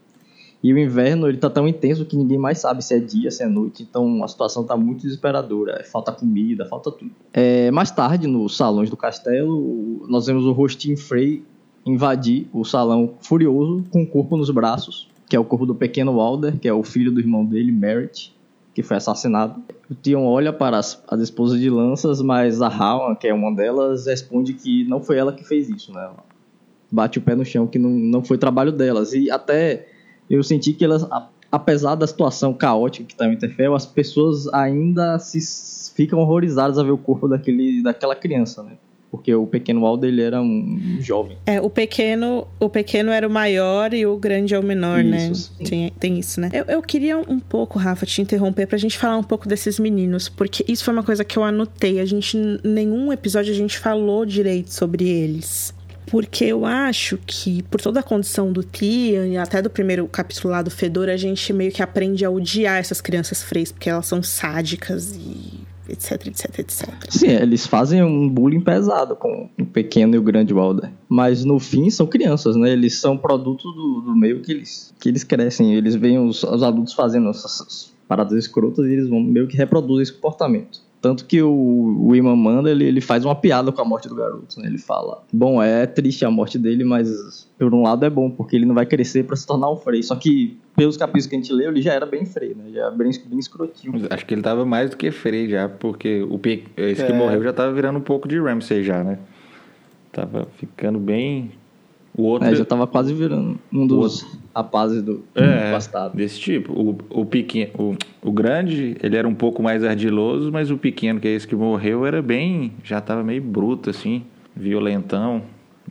E o inverno, ele tá tão intenso que ninguém mais sabe se é dia, se é noite. Então, a situação tá muito desesperadora. Falta comida, falta tudo. É, mais tarde, nos salões do castelo, nós vemos o Rostin Frey invadir o salão furioso com o corpo nos braços, que é o corpo do pequeno Walder, que é o filho do irmão dele, Merritt, que foi assassinado. O Theon olha para as, as esposas de lanças, mas a Rowan, que é uma delas, responde que não foi ela que fez isso, né? Ela bate o pé no chão que não, não foi trabalho delas. E até eu senti que elas, apesar da situação caótica que tá no Winterfell, as pessoas ainda se ficam horrorizadas a ver o corpo daquele, daquela criança, né? Porque o pequeno Aldo, ele era um jovem. É, o pequeno, o pequeno era o maior e o grande é o menor, né? Isso, sim. Tem, tem isso, né? Eu, eu queria um pouco, Rafa, te interromper pra gente falar um pouco desses meninos, porque isso foi uma coisa que eu anotei. A gente, em nenhum episódio a gente falou direito sobre eles. Porque eu acho que, por toda a condição do Tian e até do primeiro capítulo lá do Fedor, a gente meio que aprende a odiar essas crianças freias, porque elas são sádicas e etc, etc, etc. Sim, eles fazem um bullying pesado com o pequeno e o grande Walder. Mas no fim são crianças, né? Eles são produto do, do meio que eles, que eles crescem. Eles veem os, os adultos fazendo essas paradas escrotas e eles vão meio que reproduzem esse comportamento. Tanto que o, o Imam Manda, ele, ele faz uma piada com a morte do garoto, né? Ele fala, bom, é triste a morte dele, mas por um lado é bom, porque ele não vai crescer para se tornar um Frei. Só que, pelos capítulos que a gente leu, ele já era bem Frei, né? Já era bem, bem escrotinho. Mas Acho que ele tava mais do que Frey já, porque o pe- esse que É. morreu já tava virando um pouco de Ramsay já, né? Tava ficando bem. O outro. É, já tava quase virando um dos rapazes do, É, do bastado. desse tipo. O, o pequeno, o, o grande, ele era um pouco mais ardiloso, mas o pequeno, que é esse que morreu, era bem. Já tava meio bruto, assim, violentão.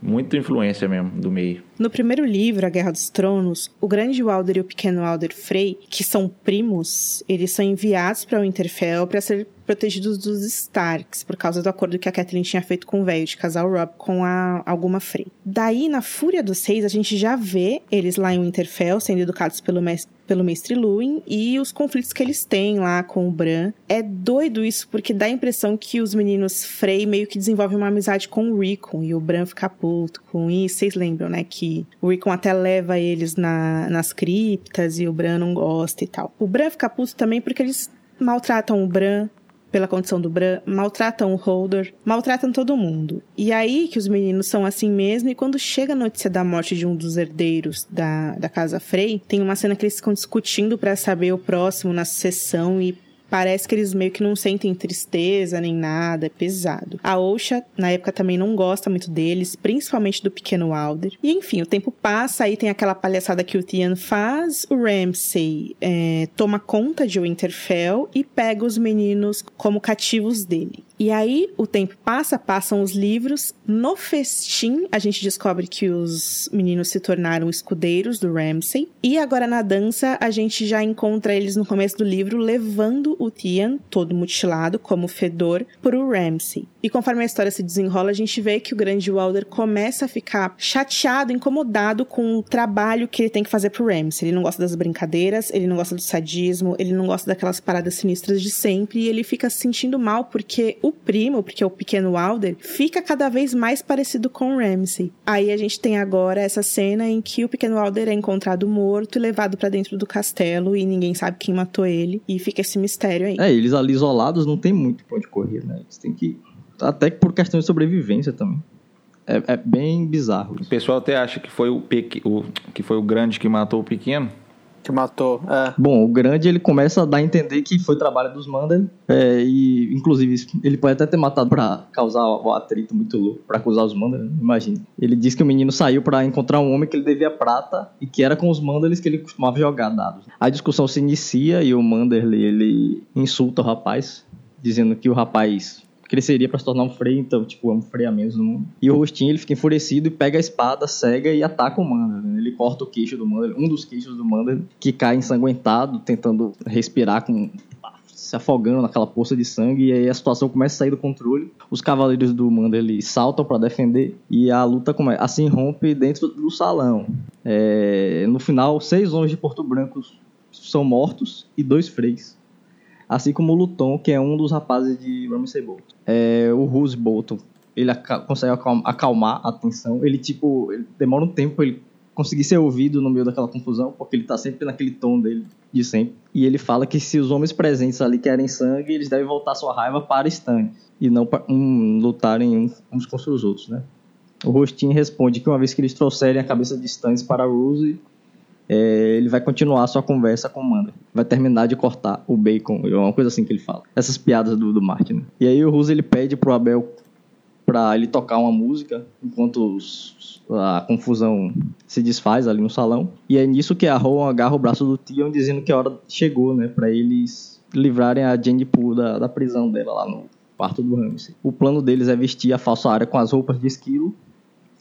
Muita influência mesmo do meio. No primeiro livro, A Guerra dos Tronos, o grande Walder e o pequeno Walder Frey, que são primos, eles são enviados para Winterfell para ser protegidos dos Starks, por causa do acordo que a Catelyn tinha feito com o velho de casar o Rob com a alguma Frey. Daí, na Fúria dos Seis, a gente já vê eles lá em Winterfell sendo educados pelo mestre pelo mestre Luwin e os conflitos que eles têm lá com o Bran. É doido isso porque dá a impressão que os meninos Frey meio que desenvolvem uma amizade com o Rickon e o Bran fica puto com isso. Vocês lembram, né, que o Rickon até leva eles na, nas criptas e o Bran não gosta e tal. O Bran fica puto também porque eles maltratam o Bran pela condição do Bran, maltratam o Holder, maltratam todo mundo. E aí que os meninos são assim mesmo, e quando chega a notícia da morte de um dos herdeiros da, da casa Frey, tem uma cena que eles ficam discutindo pra saber o próximo na sucessão e Parece que eles meio que não sentem tristeza nem nada, é pesado. A Osha, na época, também não gosta muito deles, principalmente do pequeno Alder. E enfim, o tempo passa, aí tem aquela palhaçada que o Tian faz, o Ramsay é, toma conta de Winterfell e pega os meninos como cativos dele. E aí o tempo passa, passam os livros. No festim, a gente descobre que os meninos se tornaram escudeiros do Ramsay. E agora na dança, a gente já encontra eles no começo do livro levando o Tian, todo mutilado, como fedor, pro Ramsay. E conforme a história se desenrola, a gente vê que o grande Walder começa a ficar chateado, incomodado com o trabalho que ele tem que fazer pro Ramsay. Ele não gosta das brincadeiras, ele não gosta do sadismo, ele não gosta daquelas paradas sinistras de sempre, e ele fica se sentindo mal porque o primo, porque é o pequeno Walder, fica cada vez mais parecido com o Ramsay. Aí a gente tem agora essa cena em que o pequeno Walder é encontrado morto e levado pra dentro do castelo e ninguém sabe quem matou ele, e fica esse mistério aí. É, eles ali isolados não tem muito pra onde correr, né? Eles têm que. Até que por questão de sobrevivência também. É, é bem bizarro O isso. pessoal até acha que foi o, pequ... o que foi o grande que matou o pequeno. Que matou. É. Bom, o grande ele começa a dar a entender que foi trabalho dos Mandel. É, e, inclusive, ele pode até ter matado pra causar o atrito muito louco, pra acusar os Mandel, imagina. Ele diz que o menino saiu pra encontrar um homem que ele devia prata e que era com os Mandeles que ele costumava jogar dados. A discussão se inicia e o Manderly ele insulta o rapaz, dizendo que o rapaz cresceria pra se tornar um Frey, então, tipo, é um Frey a menos no mundo. E o Rostinho, ele fica enfurecido e pega a espada, cega e ataca o Mandel. né? Ele corta o queixo do Mandel, um dos queixos do Mandel, que cai ensanguentado, tentando respirar com se afogando naquela poça de sangue e aí a situação começa a sair do controle. Os cavaleiros do Mandel eles saltam para defender e a luta come... assim rompe dentro do salão. É, No final, seis homens de Porto Branco são mortos e dois freis assim como o Luton, que é um dos rapazes de Ramsay Bolton. É, o Roose Bolton, ele consegue acalmar, acalmar a tensão. Ele, tipo, ele demora um tempo pra ele conseguir ser ouvido no meio daquela confusão, porque ele tá sempre naquele tom dele de sempre. E ele fala que se os homens presentes ali querem sangue, eles devem voltar sua raiva para Stan, e não para um, lutarem uns- contra os outros, né? O Rostin responde que uma vez que eles trouxerem a cabeça de Stannis para Rose, é, ele vai continuar sua conversa com o Manda. Vai terminar de cortar o bacon, é uma coisa assim que ele fala. Essas piadas do, do Martin. né? E aí o Ruse ele pede pro Abel para ele tocar uma música enquanto os, a confusão se desfaz ali no salão. E é nisso que a Ron agarra o braço do Tion dizendo que a hora chegou, né, para eles livrarem a Jane Pooh da, da prisão dela lá no quarto do Ramsey. O plano deles é vestir a falsa área com as roupas de esquilo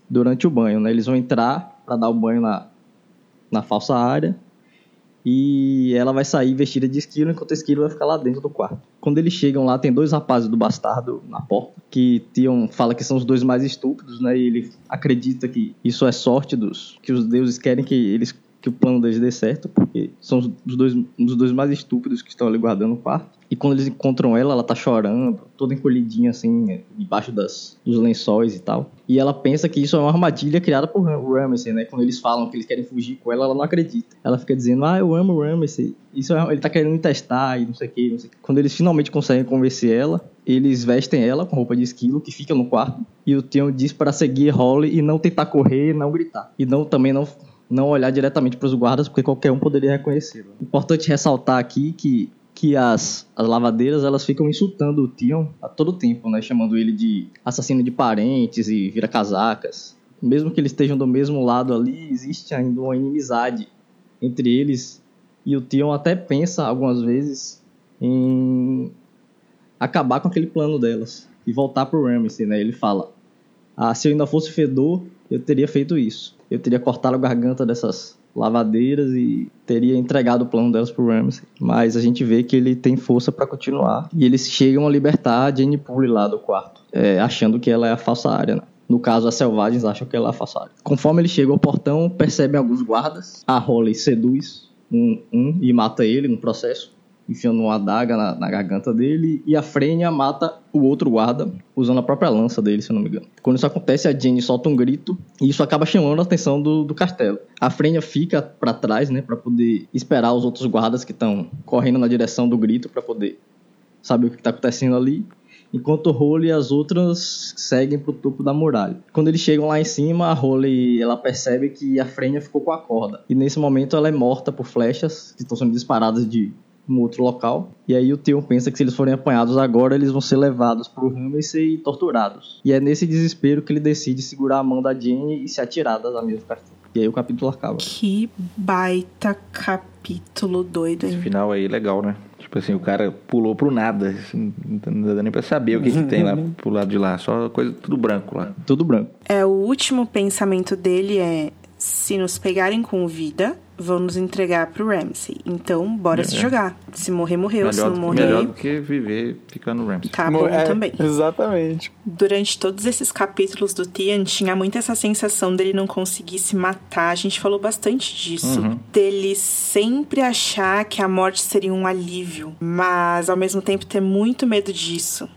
durante o banho, né? Eles vão entrar para dar o banho na, na falsa área e ela vai sair vestida de esquilo enquanto o esquilo vai ficar lá dentro do quarto. Quando eles chegam lá, tem dois rapazes do bastardo na porta que Tion fala que são os dois mais estúpidos, né? E ele acredita que isso é sorte dos que os deuses querem que eles que o plano deles dê certo, porque são os dois, os dois mais estúpidos que estão ali guardando o quarto. E quando eles encontram ela, ela tá chorando, toda encolhidinha assim, debaixo das, dos lençóis e tal. E ela pensa que isso é uma armadilha criada por Ramsey, né? Quando eles falam que eles querem fugir com ela, ela não acredita. Ela fica dizendo, ah, eu amo o Ramsey. Isso é, ele tá querendo me testar e não sei o que, não sei o que. Quando eles finalmente conseguem convencer ela, eles vestem ela com roupa de esquilo, que fica no quarto. E o Theon diz para seguir Holly e não tentar correr, não gritar. E não também não não olhar diretamente para os guardas, porque qualquer um poderia reconhecê-lo. Importante ressaltar aqui que que as, as lavadeiras elas ficam insultando o Tion a todo tempo, né? Chamando ele de assassino de parentes e vira-casacas. Mesmo que eles estejam do mesmo lado ali, existe ainda uma inimizade entre eles. E o Tion até pensa algumas vezes em acabar com aquele plano delas e voltar pro Ramsey, né? Ele fala: "Ah, se eu ainda fosse fedor, eu teria feito isso. Eu teria cortado a garganta dessas lavadeiras e teria entregado o plano delas pro Ramsey. Mas a gente vê que ele tem força para continuar. E eles chegam a libertar a Jenny Poole lá do quarto, é, achando que ela é a falsa área, né? No caso, as selvagens acham que ela é a falsa área. Conforme ele chega ao portão, percebem alguns guardas. A Holly seduz um, um e mata ele no processo enfiando uma adaga na, na, garganta dele, e a Frênia mata o outro guarda, usando a própria lança dele, se eu não me engano. Quando isso acontece, a Jenny solta um grito, e isso acaba chamando a atenção do, do castelo. A Frênia fica para trás, né, para poder esperar os outros guardas que estão correndo na direção do grito, para poder saber o que está acontecendo ali. Enquanto Holly e as outras seguem pro topo da muralha. Quando eles chegam lá em cima, a Holly ela percebe que a Frênia ficou com a corda. E nesse momento ela é morta por flechas que estão sendo disparadas de um outro local. E aí o Theon pensa que se eles forem apanhados agora, eles vão ser levados pro Ramsay e torturados. E é nesse desespero que ele decide segurar a mão da Jane e se atirar da mesa do castelo. E aí o capítulo acaba. Que baita capítulo doido, hein? Esse final aí legal, né? Tipo assim, o cara pulou pro nada. Assim, não dá nem pra saber o que, que tem lá pro lado de lá. Só coisa tudo branco lá. Tudo branco. É, o último pensamento dele é: se nos pegarem com vida, vão nos entregar pro Ramsey. Então, bora é. se jogar. Se morrer, morreu. Melhor, se não morrer. Melhor do que viver ficando no Ramsey. Tá bom é, também. Exatamente. Durante todos esses capítulos do Tian, tinha muito essa sensação dele não conseguir se matar. A gente falou bastante disso. Uhum. Dele sempre achar que a morte seria um alívio. Mas, ao mesmo tempo, ter muito medo disso.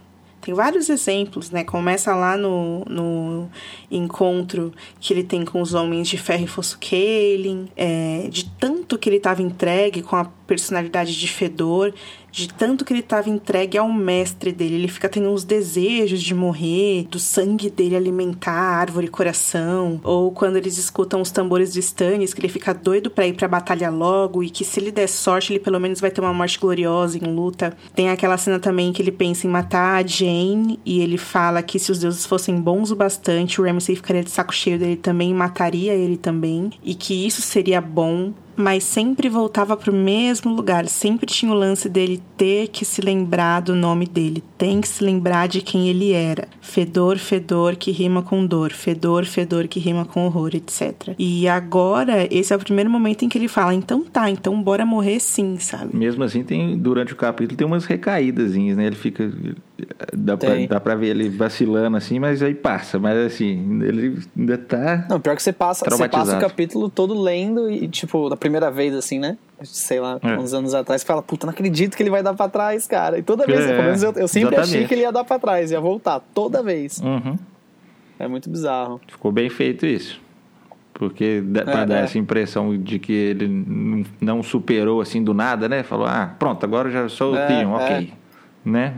Tem vários exemplos, né? Começa lá no, no encontro que ele tem com os homens de ferro e fosso Kaelin, é, de tanto que ele estava entregue com a personalidade de Fedor, de tanto que ele estava entregue ao mestre dele. Ele fica tendo uns desejos de morrer, do sangue dele alimentar a árvore coração, ou quando eles escutam os tambores de Stannis, que ele fica doido para ir pra batalha logo e que se ele der sorte, ele pelo menos vai ter uma morte gloriosa em luta. Tem aquela cena também que ele pensa em matar a Jane e ele fala que se os deuses fossem bons o bastante, o Ramsay ficaria de saco cheio dele também mataria ele também, e que isso seria bom mas sempre voltava para o mesmo lugar. Sempre tinha o lance dele ter que se lembrar do nome dele, tem que se lembrar de quem ele era. Fedor, fedor que rima com dor, fedor, fedor que rima com horror, etc. E agora, esse é o primeiro momento em que ele fala: então tá, então bora morrer sim, sabe? Mesmo assim, tem durante o capítulo tem umas recaídas, né? Ele fica. Dá pra, dá pra ver ele vacilando assim, mas aí passa. Mas assim, ele ainda tá. Não, pior que você passa, você passa o capítulo todo lendo e, tipo, primeira vez, assim, né? Sei lá, é. uns anos atrás, fala, puta, não acredito que ele vai dar pra trás, cara. E toda vez, é, pelo menos eu, eu sempre exatamente. achei que ele ia dar pra trás, ia voltar, toda vez. Uhum. É muito bizarro. Ficou bem feito isso. Porque é, pra dar é. essa impressão de que ele não superou assim do nada, né? Falou, ah, pronto, agora já sou o é, Tion, ok. Né?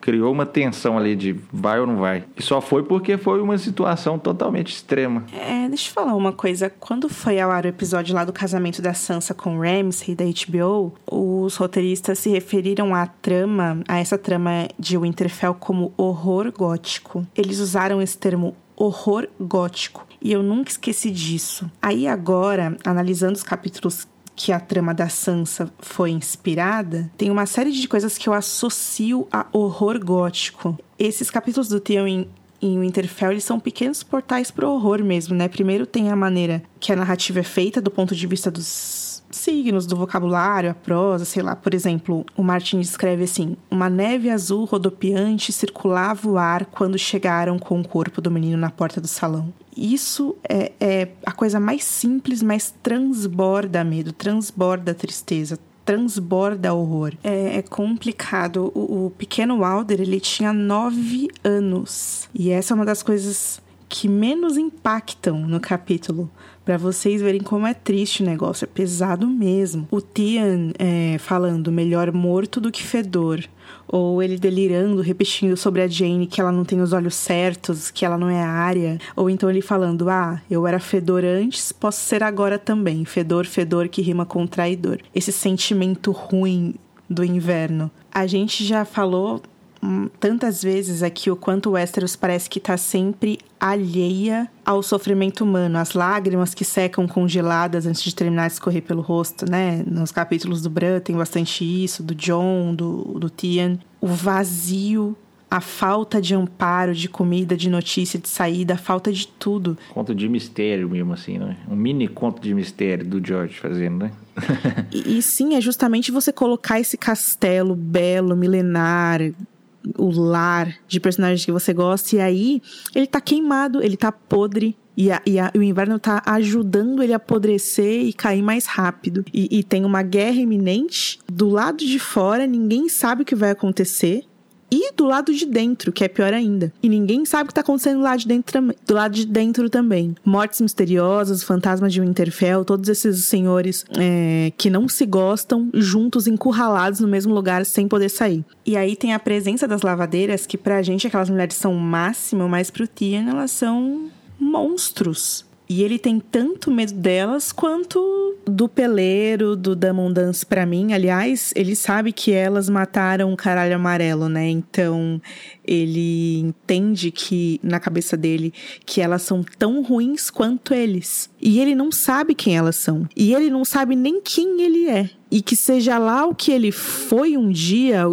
Criou uma tensão ali de vai ou não vai. E só foi porque foi uma situação totalmente extrema. É, deixa eu falar uma coisa. Quando foi ao ar o episódio lá do casamento da Sansa com Ramsay da HBO, os roteiristas se referiram à trama, a essa trama de Winterfell como horror gótico. Eles usaram esse termo horror gótico. E eu nunca esqueci disso. Aí agora, analisando os capítulos que a trama da Sansa foi inspirada, tem uma série de coisas que eu associo a horror gótico. Esses capítulos do Theon em, Winterfell, eles são pequenos portais pro horror mesmo, né? Primeiro tem a maneira que a narrativa é feita do ponto de vista dos signos do vocabulário, a prosa, sei lá. Por exemplo, o Martin escreve assim: Uma neve azul rodopiante circulava o ar quando chegaram com o corpo do menino na porta do salão. Isso é, é a coisa mais simples, mas transborda medo, transborda tristeza, transborda horror. É, é complicado. O, o, pequeno Walder, ele tinha nove anos. E essa é uma das coisas que menos impactam no capítulo para vocês verem como é triste o negócio, é pesado mesmo. O Tian é, falando melhor morto do que fedor, ou ele delirando, repetindo sobre a Jane que ela não tem os olhos certos, que ela não é a área, ou então ele falando: "Ah, eu era fedor antes, posso ser agora também". Fedor, fedor que rima com traidor. Esse sentimento ruim do inverno. A gente já falou tantas vezes aqui o quanto Westeros parece que está sempre alheia ao sofrimento humano, as lágrimas que secam congeladas antes de terminar de escorrer pelo rosto, né? Nos capítulos do Bran tem bastante isso, do John, do, do Tian. O vazio a falta de amparo, de comida, de notícia, de saída, a falta de tudo. Conto de mistério mesmo, assim, né? Um mini conto de mistério do George fazendo, né? e, e sim, é justamente você colocar esse castelo belo, milenar, o lar de personagens que você gosta, e aí ele tá queimado, ele tá podre, e, a, e, a, e, o inverno tá ajudando ele a apodrecer e cair mais rápido. E, e, tem uma guerra iminente. Do lado de fora, ninguém sabe o que vai acontecer e do lado de dentro, que é pior ainda. E ninguém sabe o que está acontecendo lá de dentro, do lado de dentro também. Mortes misteriosas, fantasmas de Winterfell, todos esses senhores é, que não se gostam, juntos, encurralados no mesmo lugar, sem poder sair. E aí tem a presença das lavadeiras, que pra gente aquelas mulheres são o máximo, mas pro Tian elas são monstros. E ele tem tanto medo delas quanto do peleiro, do Damon Dance pra mim. Aliás, ele sabe que elas mataram o caralho amarelo, né? Então ele entende que, na cabeça dele, que elas são tão ruins quanto eles. E ele não sabe quem elas são. E ele não sabe nem quem ele é. E que seja lá o que ele foi um dia,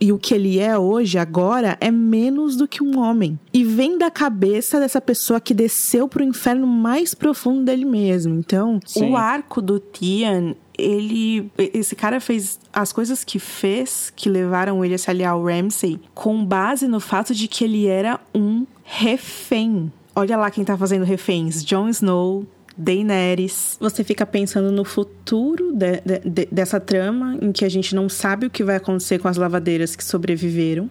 e o que ele é hoje, agora, é menos do que um homem. E vem da cabeça dessa pessoa que desceu pro inferno mais profundo dele mesmo. Então, Sim. o arco do Tian, ele. Esse cara fez as coisas que fez que levaram ele a se aliar ao Ramsay com base no fato de que ele era um refém. Olha lá quem tá fazendo reféns: Jon Snow, Daenerys. Você fica pensando no futuro de, de, de, dessa trama, em que a gente não sabe o que vai acontecer com as lavadeiras que sobreviveram.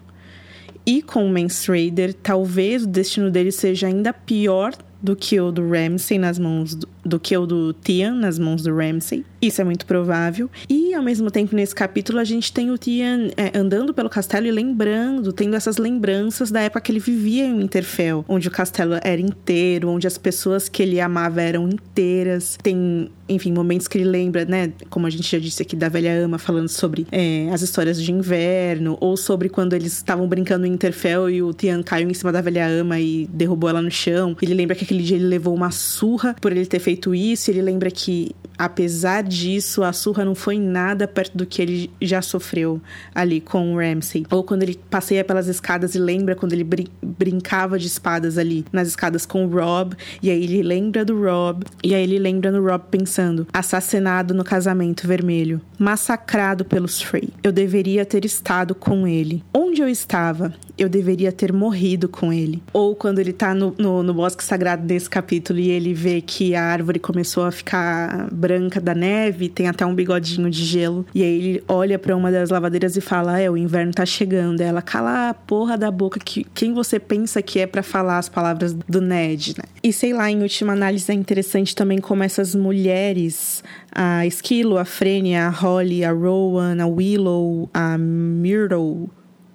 E com o Mance Raider, talvez o destino dele seja ainda pior do que o do Ramsay nas mãos do, do que o do Tian nas mãos do Ramsay. Isso é muito provável. E ao mesmo tempo, nesse capítulo, a gente tem o Tian é, andando pelo castelo e lembrando, tendo essas lembranças da época que ele vivia em Winterfell, onde o castelo era inteiro, onde as pessoas que ele amava eram inteiras. Tem, enfim, momentos que ele lembra, né? Como a gente já disse aqui da velha ama, falando sobre é, as histórias de inverno, ou sobre quando eles estavam brincando em Winterfell e o Tian caiu em cima da velha ama e derrubou ela no chão. Ele lembra que aquele dia ele levou uma surra por ele ter feito isso. Ele lembra que, apesar disso, a surra não foi nada perto do que ele já sofreu ali com o Ramsay. Ou quando ele passeia pelas escadas e lembra quando ele brin brincava de espadas ali nas escadas com o Rob. E aí ele lembra do Rob. E aí ele lembra no Rob pensando: assassinado no casamento vermelho, massacrado pelos Frey. Eu deveria ter estado com ele. Onde eu estava? Eu deveria ter morrido com ele. Ou quando ele tá no, no, no bosque sagrado desse capítulo e ele vê que a árvore começou a ficar branca da neve, tem até um bigodinho de gelo. E aí ele olha para uma das lavadeiras e fala: É, o inverno tá chegando. Ela cala a porra da boca que quem você pensa que é para falar as palavras do Ned, né? E sei lá, em última análise é interessante também como essas mulheres, a Esquilo, a Frenia, a Holly, a Rowan, a Willow, a Myrtle,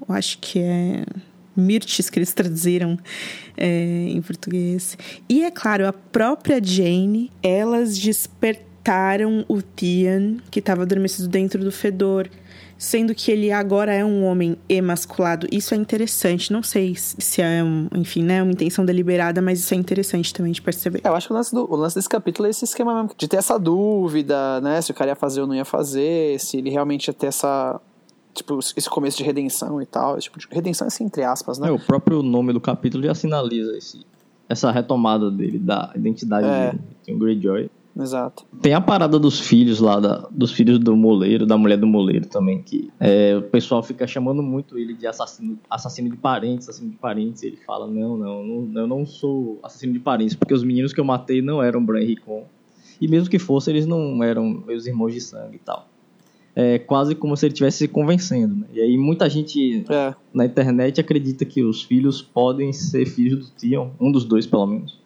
eu acho que é Mirtes que eles traduziram é, em português. E é claro, a própria Jane, elas despertaram o Tian, que estava adormecido dentro do fedor sendo que ele agora é um homem emasculado. Isso é interessante. Não sei se é, um, enfim, né, uma intenção deliberada, mas isso é interessante também de perceber. É, eu acho que o lance, do, o lance desse capítulo é esse esquema mesmo, de ter essa dúvida, né, se o cara ia fazer ou não ia fazer, se ele realmente ia ter essa tipo, esse começo de redenção e tal. Tipo, de redenção assim, entre aspas, né? É, o próprio nome do capítulo já sinaliza esse, essa retomada dele, da identidade é. dele. Tem o Greyjoy. Exato. Tem a parada dos filhos lá, da, dos filhos do moleiro, da mulher do moleiro também, que é, o pessoal fica chamando muito ele de assassino, assassino de parentes, assassino de parentes. E ele fala: não, não, não, eu não sou assassino de parentes, porque os meninos que eu matei não eram Bran e Rickon. E mesmo que fossem, eles não eram meus irmãos de sangue e tal. É quase como se ele estivesse se convencendo. Né? E aí muita gente é. na internet acredita que os filhos podem ser filhos do Tion, um dos dois pelo menos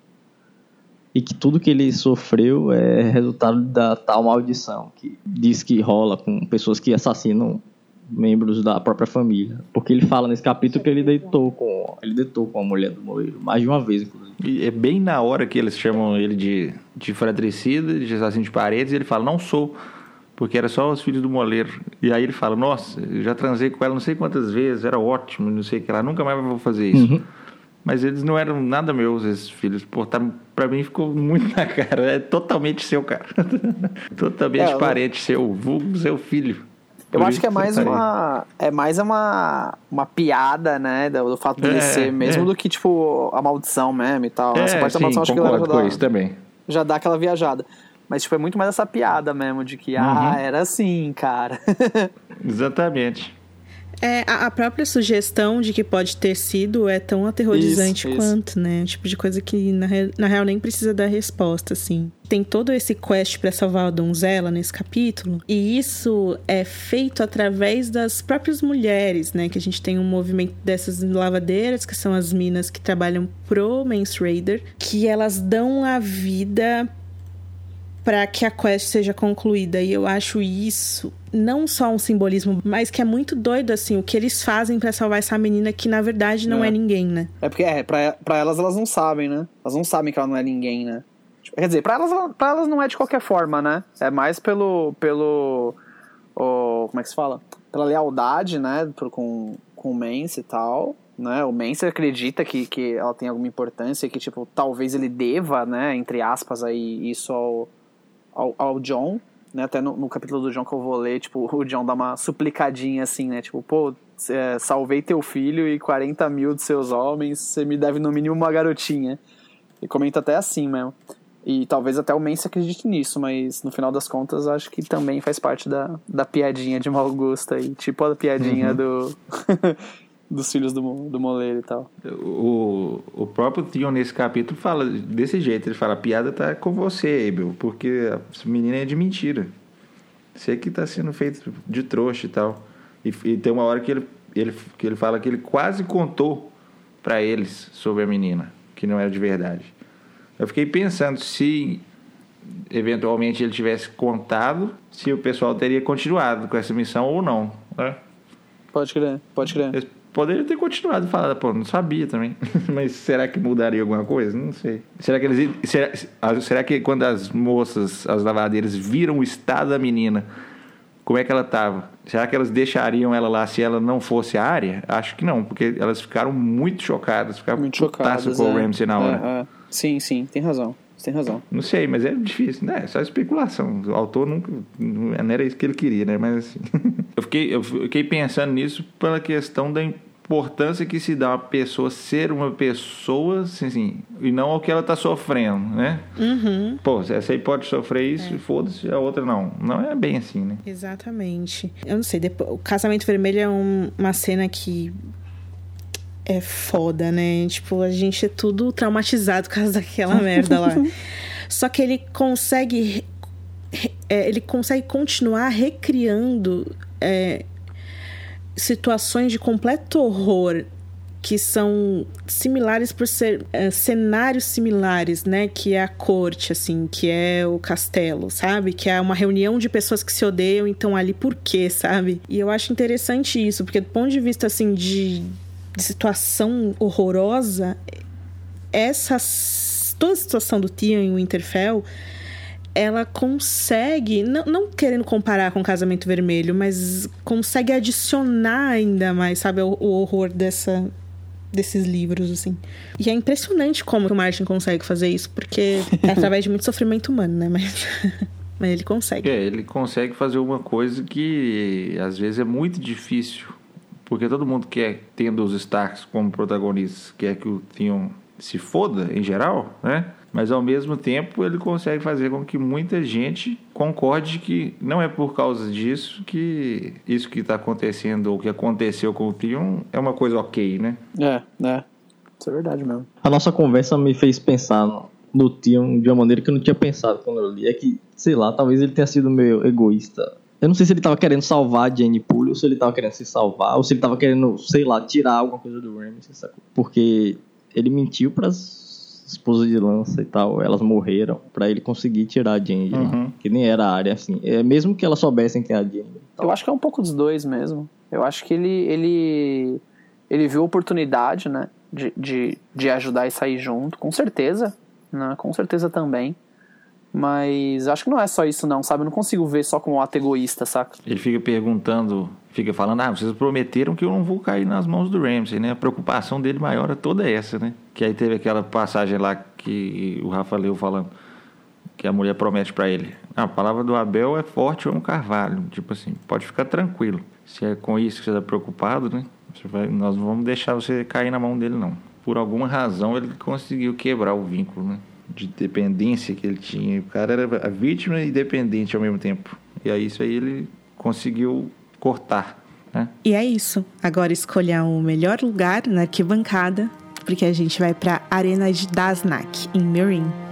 e que tudo que ele sofreu é resultado da tal maldição que diz que rola com pessoas que assassinam membros da própria família. Porque ele fala nesse capítulo que ele deitou com ele deitou com a mulher do moleiro, mais de uma vez, inclusive. E é bem na hora que eles chamam ele de, de fratricida, de assassino de paredes, e ele fala, não sou, porque era só os filhos do moleiro. E aí ele fala, nossa, eu já transei com ela não sei quantas vezes, era ótimo, não sei o que lá, nunca mais vou fazer isso. Uhum. Mas eles não eram nada meus, esses filhos. Pô, tá, pra mim ficou muito na cara. É totalmente seu, cara. totalmente é, parente eu... seu, vulgo seu filho. Eu acho que é mais uma. É mais uma, uma piada, né? Do, do fato dele é, ser, mesmo é. do que, tipo, a maldição mesmo e tal. É, essa parte sim, da maldição acho que ela já dá, isso também. já dá aquela viajada. Mas, tipo, é muito mais essa piada mesmo, de que, ah, uhum. ah, era assim, cara. Exatamente. É, a, própria sugestão de que pode ter sido é tão aterrorizante isso, quanto, isso. né? Tipo de coisa que na, na real nem precisa dar resposta, assim. Tem todo esse quest para salvar a donzela nesse capítulo, e isso é feito através das próprias mulheres, né? Que a gente tem um movimento dessas lavadeiras, que são as minas que trabalham pro Mance Raider, que elas dão a vida para que a quest seja concluída. E eu acho isso não só um simbolismo, mas que é muito doido, assim, o que eles fazem para salvar essa menina que na verdade não é, é ninguém, né? É porque, é, pra, pra elas, elas não sabem, né? Elas não sabem que ela não é ninguém, né? Tipo, quer dizer, pra elas, pra elas não é de qualquer forma, né? É mais pelo. pelo o, como é que se fala? Pela lealdade, né? Por, com, com o Mance e tal. Né? O Mance acredita que, que ela tem alguma importância, que, tipo, talvez ele deva, né? Entre aspas, aí, isso ao ao, ao John, né? Até no, no, capítulo do John que eu vou ler, tipo, o John dá uma suplicadinha assim, né? Tipo, pô, é, salvei teu filho e 40 mil de seus homens, você me deve no mínimo uma garotinha. E comenta até assim mesmo. E talvez até o Mance acredite nisso, mas no final das contas acho que também faz parte da, da piadinha de mau gosto aí. Tipo a piadinha uhum. do. dos filhos do, do moleiro e tal. O, o próprio Theon nesse capítulo fala desse jeito, ele fala, a piada tá com você, Abel, porque essa menina é de mentira. Você que tá sendo feito de trouxa e tal. E, e, tem uma hora que ele, ele, que ele fala que ele quase contou para eles sobre a menina, que não era de verdade. Eu fiquei pensando se eventualmente ele tivesse contado, se o pessoal teria continuado com essa missão ou não. Né? Pode crer, pode crer. Poderia ter continuado falando, pô, não sabia também. Mas será que mudaria alguma coisa? Não sei. Será que eles. Será, será que quando as moças, as lavadeiras, viram o estado da menina, como é que ela estava? Será que elas deixariam ela lá se ela não fosse a área? Acho que não, porque elas ficaram muito chocadas, ficaram muito chocadas com é. o Ramsey na hora. É, é. Sim, sim, tem razão. Você tem razão. Não sei, mas é difícil, né? É só especulação. O autor nunca. Não era isso que ele queria, né? Mas assim. eu, fiquei, eu fiquei pensando nisso pela questão da importância que se dá a pessoa ser uma pessoa, assim, assim e não ao que ela está sofrendo, né? Uhum. Pô, essa aí pode sofrer isso, é. foda-se, a outra não. Não é bem assim, né? Exatamente. Eu não sei, depois, o Casamento Vermelho é um, uma cena que é foda, né? Tipo, a gente é tudo traumatizado por causa daquela merda lá. Só que ele consegue. É, ele consegue continuar recriando é, situações de completo horror que são similares por ser é, cenários similares, né? Que é a corte, assim, que é o castelo, sabe? Que é uma reunião de pessoas que se odeiam, então ali por quê, sabe? E eu acho interessante isso, porque do ponto de vista, assim, de, de situação horrorosa, essa toda a situação do Tion em Winterfell ela consegue, não, não, querendo comparar com Casamento Vermelho, mas consegue adicionar ainda mais, sabe, o, o, horror dessa, desses livros, assim. E é impressionante como o Martin consegue fazer isso, porque é através de muito sofrimento humano, né? Mas, mas ele consegue. É, ele consegue fazer uma coisa que às vezes é muito difícil, porque todo mundo quer, tendo os Starks como protagonistas, quer que o Theon se foda, em geral, né? Mas ao mesmo tempo ele consegue fazer com que muita gente concorde que não é por causa disso que isso que está acontecendo ou que aconteceu com o Tion é uma coisa ok, né? É, é. Isso é verdade mesmo. A nossa conversa me fez pensar no, no Tion de uma maneira que eu não tinha pensado quando eu li. É que, sei lá, talvez ele tenha sido meio egoísta. Eu não sei se ele estava querendo salvar a Jane Poole ou se ele estava querendo se salvar, ou se ele estava querendo, sei lá, tirar alguma coisa do Ramsay, Porque ele mentiu para as esposa de lança e tal, elas morreram para ele conseguir tirar a Jane, uhum. que nem era a área assim. É, mesmo que elas soubessem quem é a Jane. Eu acho que é um pouco dos dois mesmo. Eu acho que ele ele ele viu a oportunidade, né, de, de, de ajudar e sair junto, com certeza, né, com certeza também. Mas acho que não é só isso não, sabe? Eu não consigo ver só como um ato egoísta, saca? Ele fica perguntando, fica falando, ah, vocês prometeram que eu não vou cair nas mãos do Ramsey, né? A preocupação dele maior é toda essa, né? Que aí teve aquela passagem lá que o Rafa leu falando, que a mulher promete para ele, ah, a palavra do Abel é forte ou um carvalho, tipo assim, pode ficar tranquilo. Se é com isso que você está preocupado, né? Vai, nós não vamos deixar você cair na mão dele, não. Por alguma razão ele conseguiu quebrar o vínculo, né? de dependência que ele tinha. O cara era a vítima e dependente ao mesmo tempo. E aí isso aí ele conseguiu cortar. Né? E é isso. Agora escolher o melhor lugar na arquibancada, porque a gente vai para a Arena de Dasnak, em Meereen.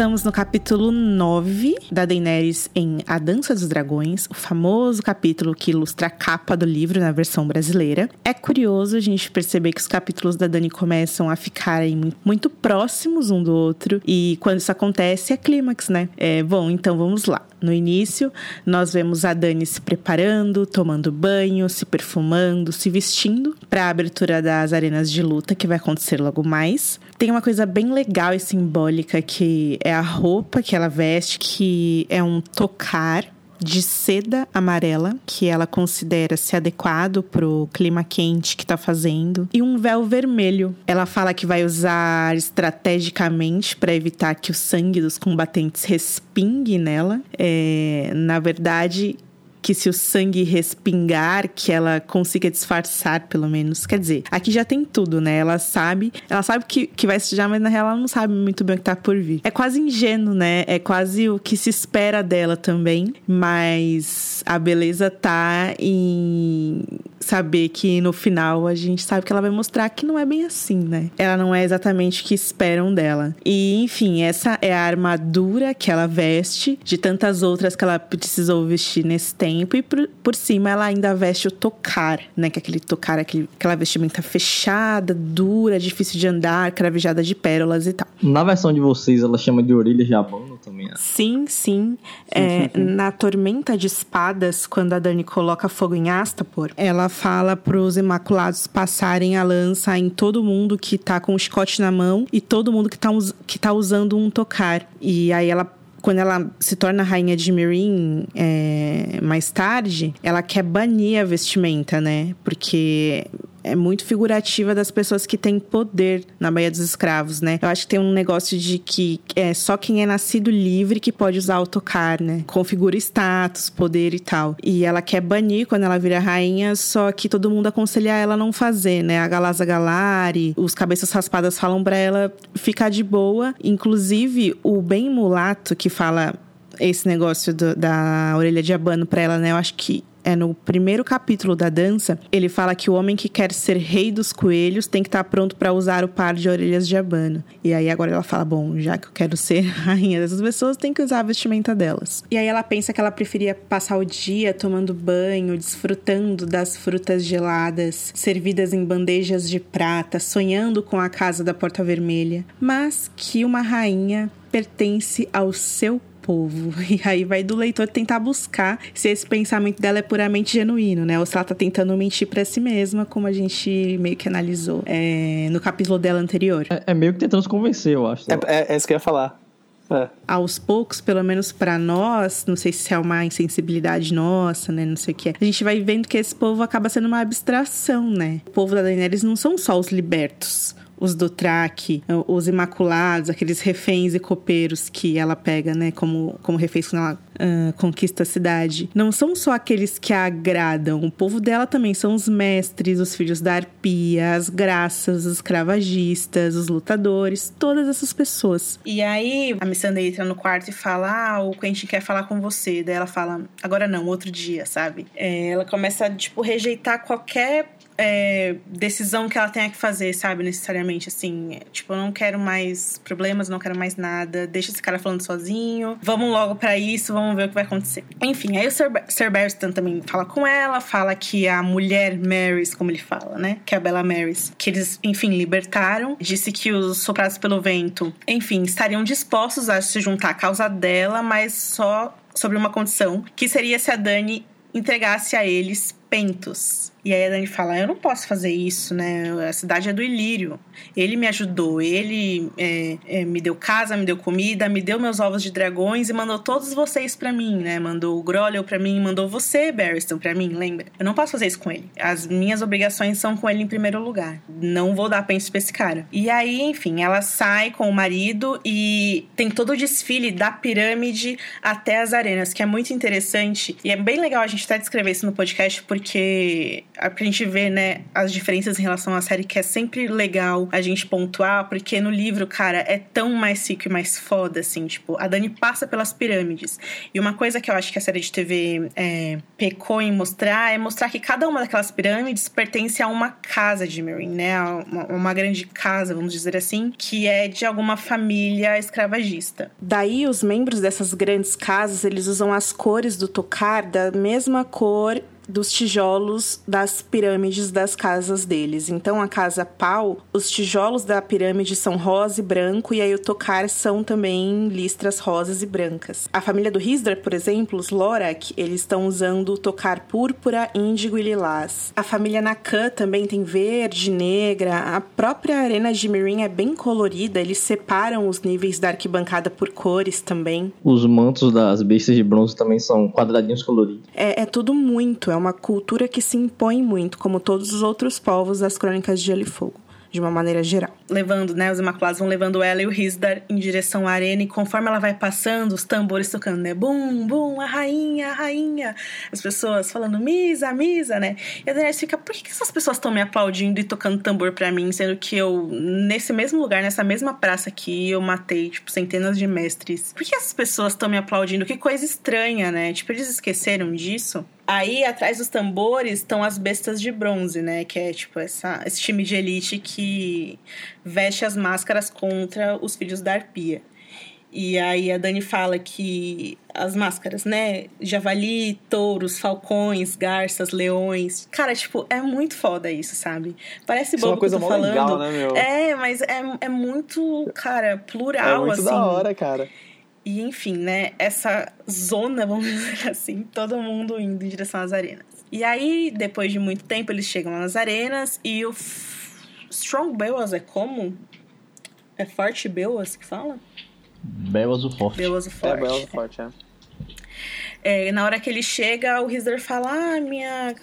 Estamos no capítulo 9 da Daenerys em A Dança dos Dragões, o famoso capítulo que ilustra a capa do livro na versão brasileira. É curioso a gente perceber que os capítulos da Dani começam a ficarem muito próximos um do outro e quando isso acontece é clímax, né? É, bom, então vamos lá. No início, nós vemos a Dani se preparando, tomando banho, se perfumando, se vestindo para a abertura das arenas de luta que vai acontecer logo mais. Tem uma coisa bem legal e simbólica que é a roupa que ela veste, que é um tocar de seda amarela, que ela considera se adequado pro clima quente que tá fazendo, e um véu vermelho. Ela fala que vai usar estrategicamente para evitar que o sangue dos combatentes respingue nela. É, na verdade, que se o sangue respingar, que ela consiga disfarçar, pelo menos. Quer dizer, aqui já tem tudo, né? Ela sabe, ela sabe que, que vai sujar, mas na real ela não sabe muito bem o que tá por vir. É quase ingênuo, né? É quase o que se espera dela também, mas a beleza tá em saber que no final a gente sabe que ela vai mostrar que não é bem assim, né? Ela não é exatamente o que esperam dela. E, enfim, essa é a armadura que ela veste, de tantas outras que ela precisou vestir nesse tempo, e por, por cima ela ainda veste o tocar, né? Que é aquele tocar, aquele, aquela vestimenta fechada, dura, difícil de andar, cravejada de pérolas e tal. Na versão de vocês, ela chama de orelha de abano também, né? Sim, sim. é, na Tormenta de Espadas, quando a Dani coloca fogo em Astapor, ela fala pros Imaculados passarem a lança em todo mundo que tá com o chicote na mão e todo mundo que tá, que tá usando um tocar. E aí ela quando ela se torna rainha de Meereen é, mais tarde, ela quer banir a vestimenta, né? Porque é muito figurativa das pessoas que têm poder na Baía dos Escravos, né? Eu acho que tem um negócio de que é só quem é nascido livre que pode usar o tocar, né? Configura status, poder e tal. E ela quer banir quando ela vira rainha, só que todo mundo aconselha ela não fazer, né? A Galaza Galari, os cabeças raspadas falam para ela ficar de boa. Inclusive, o bem mulato que fala esse negócio do, da orelha de abano para ela, né? Eu acho que é no primeiro capítulo da dança, ele fala que o homem que quer ser rei dos coelhos tem que estar tá pronto para usar o par de orelhas de abano. E aí agora ela fala: bom, já que eu quero ser rainha dessas pessoas, tem que usar a vestimenta delas. E aí ela pensa que ela preferia passar o dia tomando banho, desfrutando das frutas geladas, servidas em bandejas de prata, sonhando com a casa da Porta Vermelha, mas que uma rainha pertence ao seu povo. E aí vai do leitor tentar buscar se esse pensamento dela é puramente genuíno, né? Ou se ela tá tentando mentir para si mesma, como a gente meio que analisou é, no capítulo dela anterior. É, é, meio que tentando se convencer, eu acho. É, é, é isso que eu ia falar. É. Aos poucos, pelo menos para nós, não sei se é uma insensibilidade nossa, né? Não sei o que é. A gente vai vendo que esse povo acaba sendo uma abstração, né? O povo da Daenerys não são só os libertos os do traque, os imaculados, aqueles reféns e copeiros que ela pega, né, como, como reféns quando ela uh, conquista a cidade. Não são só aqueles que a agradam, o povo dela também são os mestres, os filhos da arpia, as graças, os escravagistas, os lutadores, todas essas pessoas. E aí a Missandei entra no quarto e fala: Ah, o Quentin quer falar com você. Daí ela fala: Agora não, outro dia, sabe? É, ela começa a, tipo, rejeitar qualquer é, decisão que ela tenha que fazer, sabe? Necessariamente, assim. Tipo, eu não quero mais problemas, não quero mais nada. Deixa esse cara falando sozinho. Vamos logo para isso, vamos ver o que vai acontecer. Enfim, aí o Sir, Sir Barristan também fala com ela, fala que a mulher Marys, como ele fala, né? Que é a Bella Marys, que eles, enfim, libertaram. Disse que os soprados pelo vento, enfim, estariam dispostos a se juntar à causa dela, mas só sobre uma condição, que seria se a Dani entregasse a eles pentos. E aí a Dani fala: Eu não posso fazer isso, né? A cidade é do Ilírio. Ele me ajudou, ele é, é, me deu casa, me deu comida, me deu meus ovos de dragões e mandou todos vocês para mim, né? Mandou o Grolio para mim, mandou você, Barristan, para mim, lembra? Eu não posso fazer isso com ele. As minhas obrigações são com ele em primeiro lugar. Não vou dar penso pra esse cara. E aí, enfim, ela sai com o marido e tem todo o desfile da pirâmide até as arenas, que é muito interessante. E é bem legal a gente até descrever isso no podcast, porque pra gente ver, né, as diferenças em relação à série, que é sempre legal a gente pontuar, porque no livro, cara, é tão mais rico e mais foda, assim, tipo, a Dani passa pelas pirâmides. E uma coisa que eu acho que a série de TV é, pecou em mostrar é mostrar que cada uma daquelas pirâmides pertence a uma casa de Meereen, né? Uma, uma grande casa, vamos dizer assim, que é de alguma família escravagista. Daí, os membros dessas grandes casas, eles usam as cores do tocar da mesma cor dos tijolos das pirâmides das casas deles. Então, a casa pau, os tijolos da pirâmide são rosa e branco, e aí o tocar são também listras rosas e brancas. A família do Risdar, por exemplo, os Lorak, eles estão usando o tocar púrpura, índigo e lilás. A família Nakan também tem verde, negra. A própria arena de Mirin é bem colorida, eles separam os níveis da arquibancada por cores também. Os mantos das bestas de bronze também são quadradinhos coloridos. É, é tudo muito, é uma cultura que se impõe muito, como todos os outros povos das crônicas de Gelo e Fogo de uma maneira geral. Levando, né, os Imaculados vão levando ela e o Risdar em direção à arena e conforme ela vai passando, os tambores tocando, né, bum, bum, a rainha, a rainha, as pessoas falando misa, misa, né, e a Daenerys fica, por que, que essas pessoas estão me aplaudindo e tocando tambor para mim, sendo que eu, nesse mesmo lugar, nessa mesma praça aqui, eu matei, tipo, centenas de mestres. Por que essas pessoas estão me aplaudindo? Que coisa estranha, né, tipo, eles esqueceram disso? Aí, atrás dos tambores, estão as bestas de bronze, né? Que é, tipo, essa, esse time de elite que veste as máscaras contra os filhos da arpia. E aí a Dani fala que as máscaras, né? Javali, touros, falcões, garças, leões. Cara, tipo, é muito foda isso, sabe? Parece bobo é uma coisa que eu tô falando. Legal, né, meu? É, mas é, é muito, cara, plural, é muito assim. da hora, cara. E enfim, né, essa zona, vamos dizer assim, todo mundo indo em direção às arenas. E aí, depois de muito tempo, eles chegam lá nas arenas e o Strong Bewas é como? É Forte Bewas que fala? Bewas o Forte. Bewas o Forte. É, Bewas o Forte, é. é. Na hora que ele chega, o Rizdar fala: Ah, minha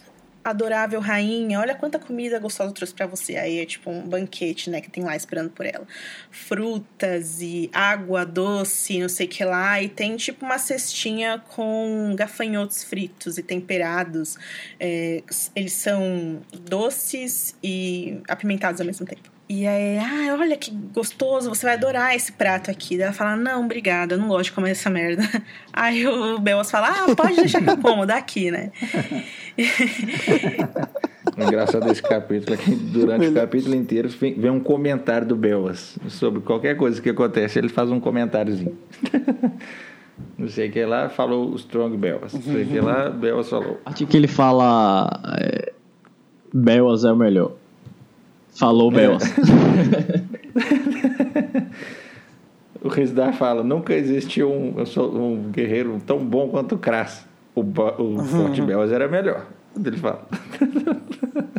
adorável rainha, olha quanta comida gostosa eu trouxe para você. Aí é tipo um banquete, né, que tem lá esperando por ela. Frutas e água doce, não sei o que lá. E tem tipo uma cestinha com gafanhotos fritos e temperados. É, eles são doces e apimentados ao mesmo tempo. E aí, ah, olha que gostoso, você vai adorar esse prato aqui. Daí ela fala, não, obrigada, eu não gosto de comer essa merda. Aí o Belas fala, ah, pode deixar que eu como, daqui, né? O engraçado desse capítulo é que durante o capítulo inteiro vem um comentário do Belas sobre qualquer coisa que acontece, ele faz um comentáriozinho. Não sei o que lá, falou o Strong Belas. Não sei o que lá, Belas falou. Acho que ele fala. É, Belas é o melhor. Falou, Bel. É. o Rizdar fala: nunca existiu um, um guerreiro tão bom quanto o Kras. O, o Forte Belas era melhor. Ele fala.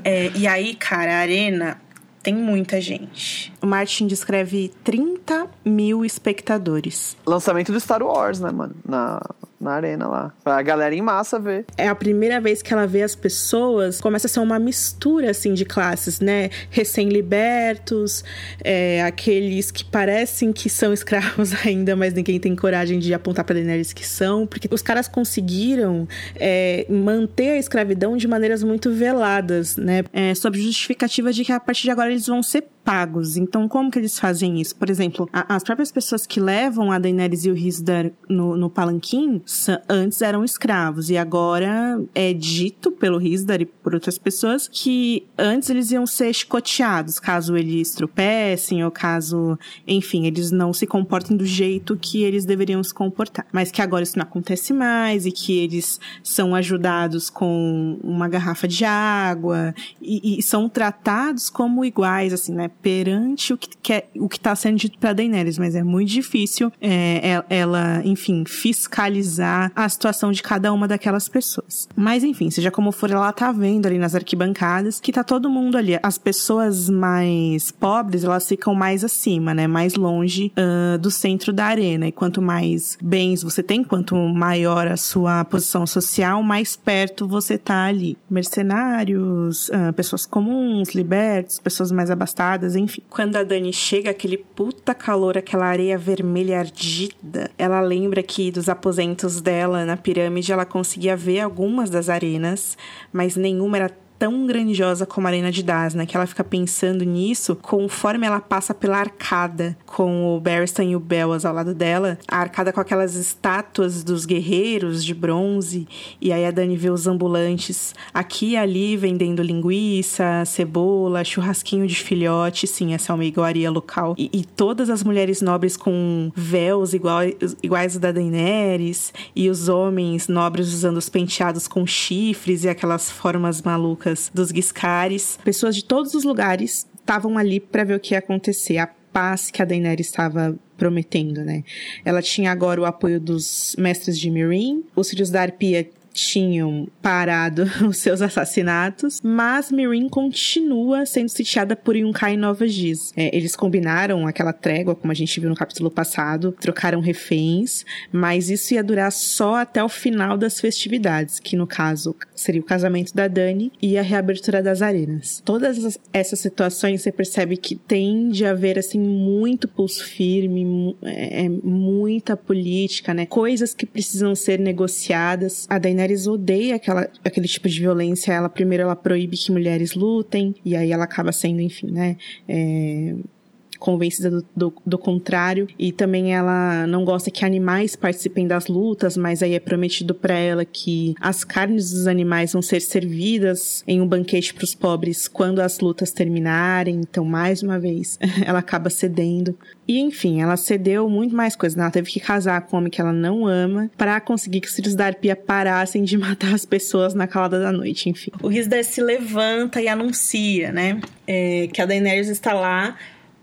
É, e aí, cara, a arena tem muita gente. O Martin descreve 30 mil espectadores. Lançamento do Star Wars, né, mano? Na, na arena lá. Pra galera em massa ver. É a primeira vez que ela vê as pessoas, começa a ser uma mistura, assim, de classes, né? Recém-libertos, é, aqueles que parecem que são escravos ainda, mas ninguém tem coragem de apontar pra Daenerys que são, porque os caras conseguiram é, manter a escravidão de maneiras muito veladas, né? É, sob justificativa de que a partir de agora eles vão ser pagos. Então, como que eles fazem isso? Por exemplo, a, as próprias pessoas que levam a Daenerys e o Risdar no, no palanquim antes eram escravos e agora é dito pelo Risdar e por outras pessoas que antes eles iam ser chicoteados caso eles tropecem ou caso, enfim, eles não se comportem do jeito que eles deveriam se comportar. Mas que agora isso não acontece mais e que eles são ajudados com uma garrafa de água e, e são tratados como iguais, assim, né? Perante o que quer, o que está sendo dito para Daenerys, mas é muito difícil é, é, ela, enfim, fiscalizar a situação de cada uma daquelas pessoas. Mas enfim, seja como for, ela tá vendo ali nas arquibancadas que tá todo mundo ali. As pessoas mais pobres, elas ficam mais acima, né? Mais longe uh, do centro da arena. E quanto mais bens você tem, quanto maior a sua posição social, mais perto você tá ali. Mercenários, uh, pessoas comuns, libertos, pessoas mais abastadas enfim. Quando a Dani chega, aquele puta calor, aquela areia vermelha ardida, ela lembra que dos aposentos dela na pirâmide ela conseguia ver algumas das arenas, mas nenhuma era tão grandiosa como a Arena de Dasna, que ela fica pensando nisso conforme ela passa pela arcada com o Barristan e o Bellas ao lado dela, a arcada com aquelas estátuas dos guerreiros de bronze, e aí a Dani vê os ambulantes aqui e ali vendendo linguiça, cebola, churrasquinho de filhote, sim, essa é uma iguaria local, e, e todas as mulheres nobres com véus iguais, iguais da Daenerys, e os homens nobres usando os penteados com chifres e aquelas formas malucas dos Guiscares. Pessoas de todos os lugares estavam ali para ver o que ia acontecer. A paz que a Daenerys estava prometendo, né? Ela tinha agora o apoio dos mestres de Meereen. Os filhos da Arpia tinham parado os seus assassinatos, mas Mirin continua sendo sitiada por Yunkai e Nova Giz. É, eles combinaram aquela trégua, como a gente viu no capítulo passado, trocaram reféns, mas isso ia durar só até o final das festividades, que no caso seria o casamento da Dani e a reabertura das arenas. Todas essas situações você percebe que tende a haver assim muito pulso firme, é, é, muita política, né? Coisas que precisam ser negociadas. A Daenerys mulheres odeia aquela, aquele tipo de violência. Ela primeiro ela proíbe que mulheres lutem e aí ela acaba sendo, enfim, né? É, convencida do, do, do, contrário. E também ela não gosta que animais participem das lutas, mas aí é prometido para ela que as carnes dos animais vão ser servidas em um banquete para os pobres quando as lutas terminarem. Então, mais uma vez, ela acaba cedendo. E enfim, ela cedeu muito mais coisas. Né? Ela teve que casar com um homem que ela não ama para conseguir que os filhos da Arpia parassem de matar as pessoas na calada da noite, enfim. O Risdar se levanta e anuncia, né? É, que a Daenerys está lá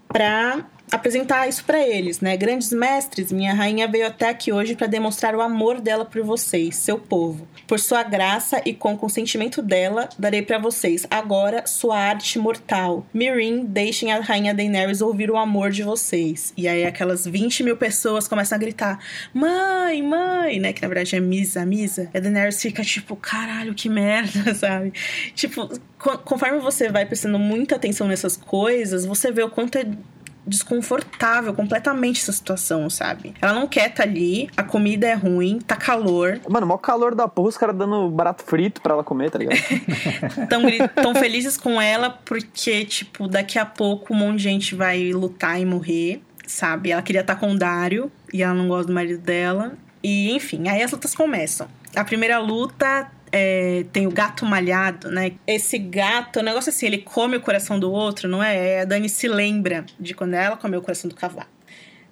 para apresentar isso para eles, né? Grandes mestres, minha rainha veio até aqui hoje para demonstrar o amor dela por vocês, seu povo. Por sua graça e com consentimento dela, darei para vocês agora sua arte mortal. Mirin, deixem a rainha Daenerys ouvir o amor de vocês. E aí aquelas 20 mil pessoas começam a gritar: Mãe, mãe, né? Que na verdade é Misa, Misa. E a Daenerys fica tipo: Caralho, que merda, sabe? Tipo, conforme você vai prestando muita atenção nessas coisas, você vê o quanto é desconfortável completamente essa situação, sabe? Ela não quer estar tá ali, a comida é ruim, tá calor. Mano, maior calor da porra, os caras dando barato frito pra ela comer, tá ligado? tão, tão felizes com ela porque, tipo, daqui a pouco um monte de gente vai lutar e morrer, sabe? Ela queria estar tá com o Dario e ela não gosta do marido dela. E, enfim, aí as lutas começam. A primeira luta é, tem o gato malhado, né? Esse gato, o negócio assim, ele come o coração do outro, não é? é? A Dani se lembra de quando ela comeu o coração do cavalo.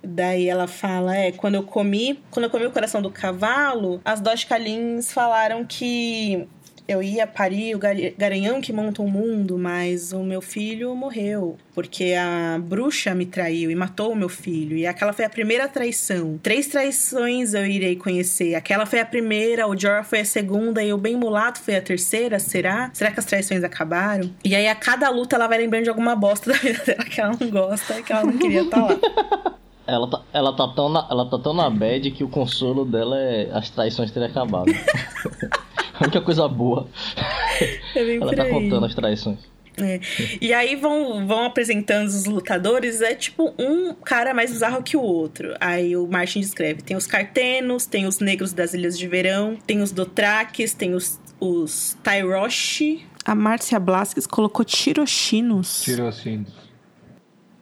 Daí ela fala, é, quando eu comi, quando eu comi o coração do cavalo, as Kalins falaram que eu ia parir o garanhão que monta o mundo, mas o meu filho morreu. Porque a bruxa me traiu e matou o meu filho. E aquela foi a primeira traição. Três traições eu irei conhecer. Aquela foi a primeira, o Jorah foi a segunda e o Bem Mulato foi a terceira. Será? Será que as traições acabaram? E aí a cada luta ela vai lembrando de alguma bosta da vida dela que ela não gosta e que ela não queria estar tá lá. Ela tá, ela, tá tão na, ela tá tão na bad que o consolo dela é as traições terem acabado. a única coisa boa. É ela tá contando as traições. É. E aí vão, vão apresentando os lutadores, é tipo um cara mais bizarro que o outro. Aí o Martin descreve: tem os cartenos, tem os negros das Ilhas de Verão, tem os Dothraques, tem os, os Tyroshi. A Márcia Blasques colocou Tirochinos. Tirochinos.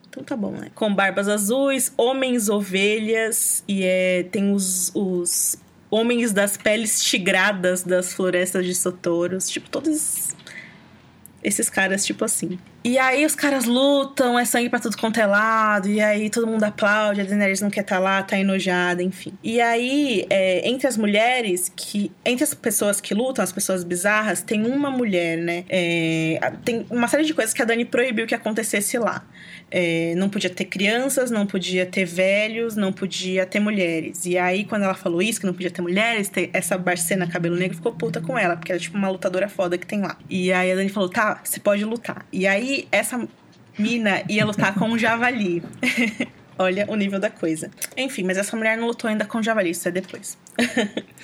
Então tá bom, né? Com barbas azuis, homens ovelhas e é, tem os, os homens das peles tigradas das florestas de Sotoros. Tipo, todos esses caras, tipo assim. E aí os caras lutam, é sangue pra tudo quanto é lado, e aí todo mundo aplaude, a Daenerys não quer estar tá lá, tá enojada, enfim. E aí, é, entre as mulheres que. Entre as pessoas que lutam, as pessoas bizarras, tem uma mulher, né? É, tem uma série de coisas que a Dani proibiu que acontecesse lá. É, não podia ter crianças, não podia ter velhos, não podia ter mulheres. E aí, quando ela falou isso, que não podia ter mulheres, ter essa Barcena cabelo negro ficou puta com ela, porque era tipo uma lutadora foda que tem lá. E aí a Dani falou: tá, você pode lutar. E aí, essa mina ia lutar com um javali. Olha o nível da coisa. Enfim, mas essa mulher não lutou ainda com o javali, isso é depois.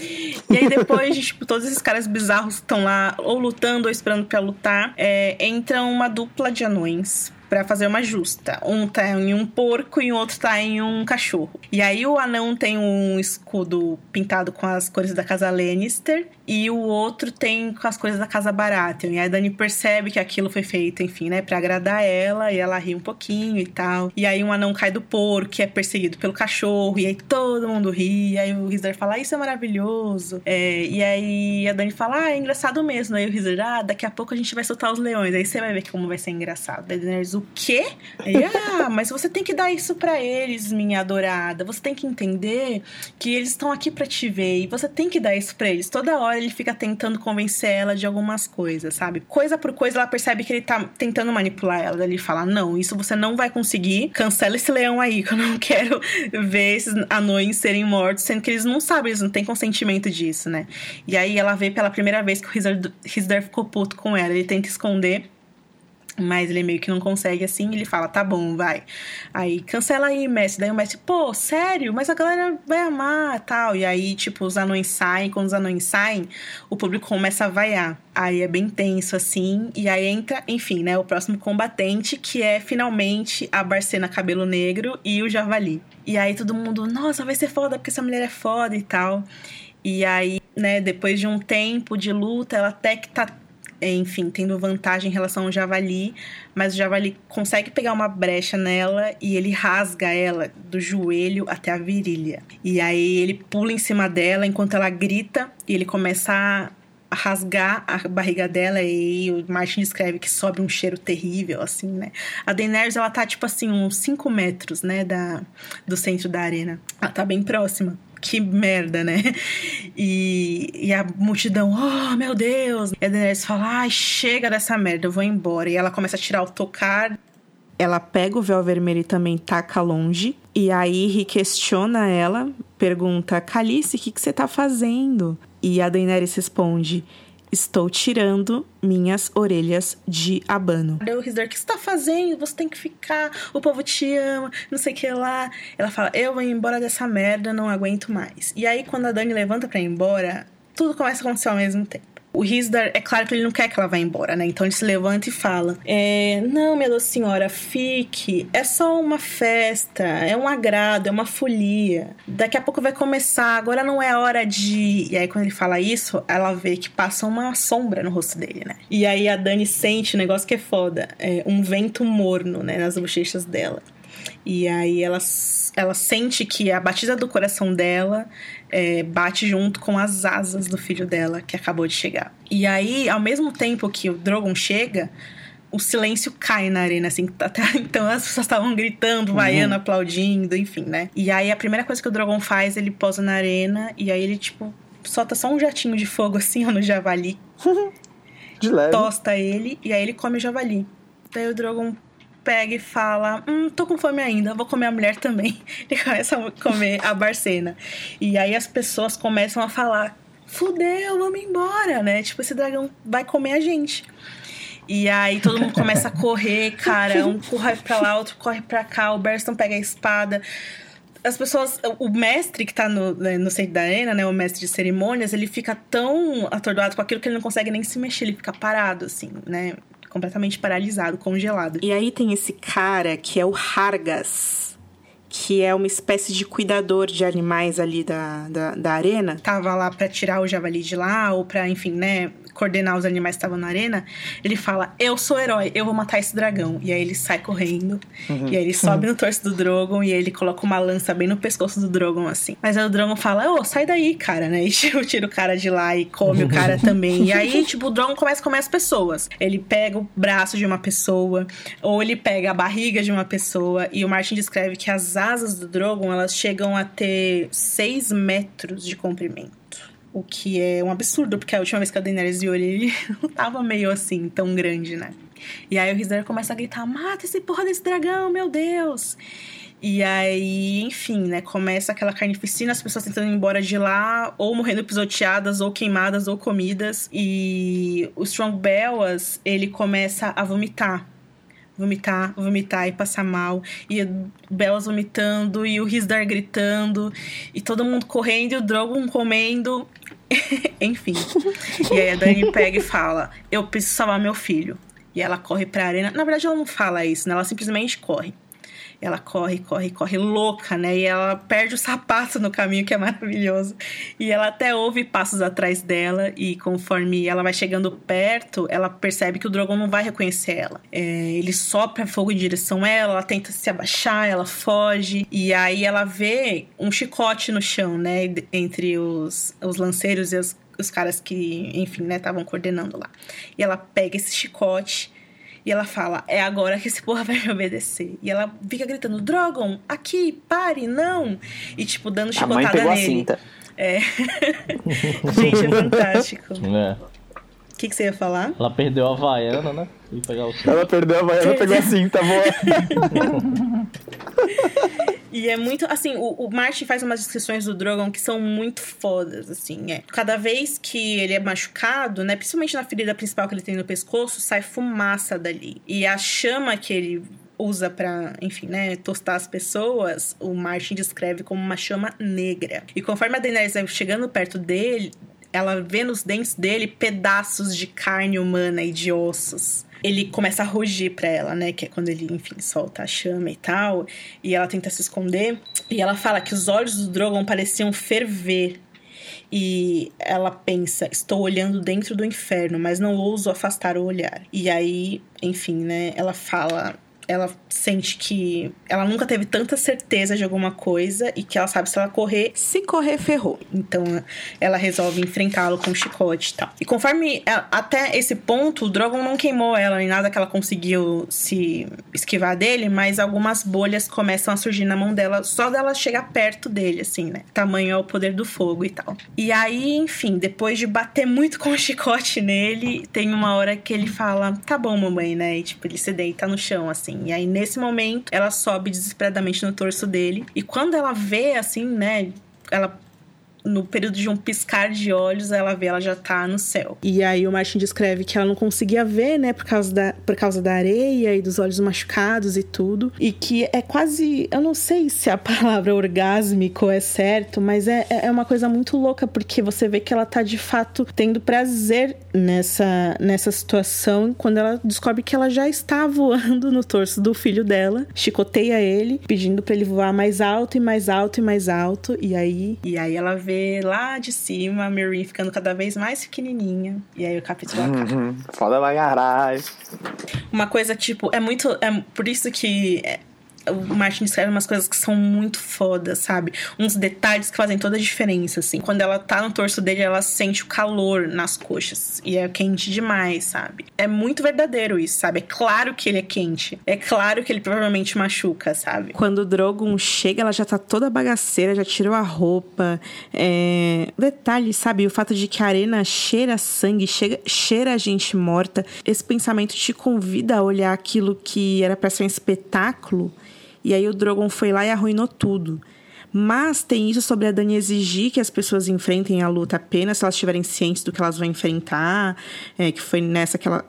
e aí depois, de, tipo, todos esses caras bizarros estão lá ou lutando ou esperando para lutar, é, entra uma dupla de anões para fazer uma justa. Um tá em um porco e o outro tá em um cachorro. E aí o anão tem um escudo pintado com as cores da casa Lannister e o outro tem com as cores da casa Baratheon. E aí a Dani percebe que aquilo foi feito, enfim, né, para agradar ela e ela ri um pouquinho e tal. E aí um anão cai do porco é perseguido pelo cachorro e aí todo mundo ri. E aí o Rizdar fala, ah, isso é maravilhoso. É, e aí a Dani fala, ah, é engraçado mesmo. Aí o Rizdar, ah, daqui a pouco a gente vai soltar os leões. Aí você vai ver como vai ser engraçado. Daí o quê? Aí, ah, mas você tem que dar isso para eles, minha adorada. Você tem que entender que eles estão aqui para te ver e você tem que dar isso para eles. Toda hora ele fica tentando convencer ela de algumas coisas, sabe? Coisa por coisa ela percebe que ele tá tentando manipular ela. Ele fala: "Não, isso você não vai conseguir. Cancela esse leão aí, que eu não quero ver esses anões serem mortos, sendo que eles não sabem, eles não têm consentimento disso, né?" E aí ela vê pela primeira vez que o Rizdar ficou puto com ela. Ele tenta esconder mas ele meio que não consegue assim, ele fala, tá bom, vai. Aí, cancela aí, mestre. Daí o mestre, pô, sério? Mas a galera vai amar tal. E aí, tipo, os anões saem. Quando os anões saem, o público começa a vaiar. Aí é bem tenso, assim. E aí entra, enfim, né, o próximo combatente, que é finalmente a Barcena Cabelo Negro e o Javali. E aí todo mundo, nossa, vai ser foda porque essa mulher é foda e tal. E aí, né, depois de um tempo de luta, ela até que tá enfim, tendo vantagem em relação ao javali, mas o javali consegue pegar uma brecha nela e ele rasga ela do joelho até a virilha. E aí ele pula em cima dela enquanto ela grita e ele começa a rasgar a barriga dela e o Martin descreve que sobe um cheiro terrível, assim, né? A Daenerys, ela tá, tipo assim, uns 5 metros, né, da, do centro da arena. Ela tá bem próxima que merda, né? E, e a multidão, oh meu Deus! E a Daenerys fala, ai, chega dessa merda, eu vou embora. E ela começa a tirar o tocar ela pega o véu vermelho e também taca longe. E aí Ri questiona ela, pergunta: Calice, o que, que você tá fazendo? E a Daenerys responde: Estou tirando minhas orelhas de abano. O Rizdar, o que você tá fazendo? Você tem que ficar, o povo te ama, não sei o que lá. Ela fala: Eu vou embora dessa merda, não aguento mais. E aí, quando a Dani levanta pra ir embora, tudo começa a acontecer ao mesmo tempo. O Rizdar, é claro que ele não quer que ela vá embora, né? Então ele se levanta e fala: é, Não, minha doce senhora, fique. É só uma festa, é um agrado, é uma folia. Daqui a pouco vai começar, agora não é hora de. E aí, quando ele fala isso, ela vê que passa uma sombra no rosto dele, né? E aí a Dani sente um negócio que é foda: é um vento morno, né? Nas bochechas dela. E aí ela, ela sente que a batida do coração dela é, bate junto com as asas do filho dela que acabou de chegar. E aí, ao mesmo tempo que o Drogon chega, o silêncio cai na arena, assim. Até então as pessoas estavam gritando, vaiando, uhum. aplaudindo, enfim, né? E aí a primeira coisa que o Drogon faz, ele posa na arena e aí ele, tipo, solta só um jatinho de fogo assim ó, no javali. de leve. Tosta ele e aí ele come o javali. Daí o Drogon pega e fala: Hum, tô com fome ainda, vou comer a mulher também. Ele começa a comer a Barcena. E aí as pessoas começam a falar: Fudeu, vamos embora, né? Tipo, esse dragão vai comer a gente. E aí todo mundo começa a correr, cara. Um corre pra lá, outro corre pra cá. O Berston pega a espada. As pessoas. O mestre que tá no, né, no centro da arena, né? O mestre de cerimônias, ele fica tão atordoado com aquilo que ele não consegue nem se mexer. Ele fica parado, assim, né? Completamente paralisado, congelado. E aí tem esse cara que é o Hargas, que é uma espécie de cuidador de animais ali da, da, da arena. Tava lá para tirar o javali de lá, ou pra, enfim, né, coordenar os animais que estavam na arena, ele fala: Eu sou herói, eu vou matar esse dragão. E aí ele sai correndo. Uhum. E aí ele sobe uhum. no torso do Drogon e ele coloca uma lança bem no pescoço do Drogon, assim. Mas aí o Drogon fala: Ô, oh, sai daí, cara, né? E tipo, tira o cara de lá e come o cara também. E aí, tipo, o Drogon começa a comer as pessoas. Ele pega o braço de uma pessoa, ou ele pega a barriga de uma pessoa. E o Martin descreve que as asas do Drogon elas chegam a ter 6 metros de comprimento. O que é um absurdo, porque a última vez que a Daenerys viu ele, ele não tava meio assim, tão grande, né? E aí o Rizdar começa a gritar: mata esse porra desse dragão, meu Deus! E aí, enfim, né? Começa aquela carnificina, as pessoas tentando ir embora de lá, ou morrendo pisoteadas, ou queimadas, ou comidas. E o Strong Bellas, ele começa a vomitar vomitar, vomitar e passar mal. E Belas vomitando, e o Rizdar gritando, e todo mundo correndo, e o Drogon comendo. Enfim. e aí a Dani pega e fala: Eu preciso salvar meu filho. E ela corre pra arena. Na verdade, ela não fala isso, né? Ela simplesmente corre. Ela corre, corre, corre louca, né? E ela perde o sapato no caminho, que é maravilhoso. E ela até ouve passos atrás dela, e conforme ela vai chegando perto, ela percebe que o Drogon não vai reconhecer ela. É, ele sopra fogo em direção a ela, ela tenta se abaixar, ela foge, e aí ela vê um chicote no chão, né? Entre os, os lanceiros e os, os caras que, enfim, né, estavam coordenando lá. E ela pega esse chicote e ela fala: É agora que esse porra vai me obedecer. E ela fica gritando: Drogon, aqui, pare, não! E, tipo, dando chicotada a mãe pegou nele. A cinta. É. Gente, é fantástico. É. O que, que você ia falar? Ela perdeu a Havaiana, né? E pegar o Ela perdeu a Havaiana e pegou a cinta, boa. E é muito, assim, o, o Martin faz umas descrições do Drogon que são muito fodas, assim, é. Cada vez que ele é machucado, né, principalmente na ferida principal que ele tem no pescoço, sai fumaça dali. E a chama que ele usa para, enfim, né, tostar as pessoas, o Martin descreve como uma chama negra. E conforme a Daenerys vai chegando perto dele, ela vê nos dentes dele pedaços de carne humana e de ossos ele começa a rugir pra ela, né? Que é quando ele, enfim, solta a chama e tal. E ela tenta se esconder. E ela fala que os olhos do Drogon pareciam ferver. E ela pensa: estou olhando dentro do inferno, mas não ouso afastar o olhar. E aí, enfim, né? Ela fala ela sente que ela nunca teve tanta certeza de alguma coisa e que ela sabe se ela correr, se correr, ferrou. Então ela resolve enfrentá-lo com um chicote e tal. E conforme ela, até esse ponto, o Drogon não queimou ela nem nada que ela conseguiu se esquivar dele, mas algumas bolhas começam a surgir na mão dela só dela chegar perto dele, assim, né? Tamanho é o poder do fogo e tal. E aí, enfim, depois de bater muito com o chicote nele, tem uma hora que ele fala: Tá bom, mamãe, né? E tipo, ele se deita no chão, assim. Assim. E aí, nesse momento, ela sobe desesperadamente no torso dele. E quando ela vê, assim, né? Ela no período de um piscar de olhos, ela vê, ela já tá no céu. E aí o Martin descreve que ela não conseguia ver, né, por causa da, por causa da areia e dos olhos machucados e tudo. E que é quase. Eu não sei se a palavra orgásmico é certo, mas é, é uma coisa muito louca, porque você vê que ela tá de fato tendo prazer nessa, nessa situação quando ela descobre que ela já está voando no torso do filho dela, chicoteia ele, pedindo para ele voar mais alto e mais alto e mais alto. E aí, e aí ela vê lá de cima a Marie ficando cada vez mais pequenininha. E aí o capítulo acaba. Uhum. Foda pra caralho. Uma coisa, tipo, é muito. É por isso que é, o Martin escreve umas coisas que são muito fodas, sabe? Uns detalhes que fazem toda a diferença, assim. Quando ela tá no torso dele, ela sente o calor nas coxas. E é quente demais, sabe? É muito verdadeiro isso, sabe? É claro que ele é quente. É claro que ele provavelmente machuca, sabe? Quando o Drogon chega, ela já tá toda bagaceira, já tirou a roupa. É... Detalhe, sabe? O fato de que a arena cheira sangue, chega, cheira a gente morta. Esse pensamento te convida a olhar aquilo que era para ser um espetáculo e aí o Drogon foi lá e arruinou tudo. Mas tem isso sobre a Dani exigir que as pessoas enfrentem a luta apenas se elas estiverem cientes do que elas vão enfrentar. É, que foi nessa que ela,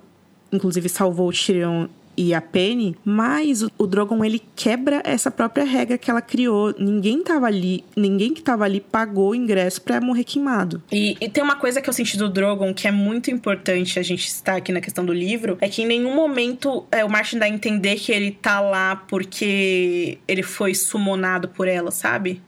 inclusive, salvou o Tyrion e a Penny, mas o, o Drogon ele quebra essa própria regra que ela criou. Ninguém tava ali, ninguém que tava ali pagou o ingresso para morrer queimado. E, e, tem uma coisa que eu senti do Drogon que é muito importante a gente estar aqui na questão do livro, é que em nenhum momento é, o Martin dá a entender que ele tá lá porque ele foi sumonado por ela, sabe?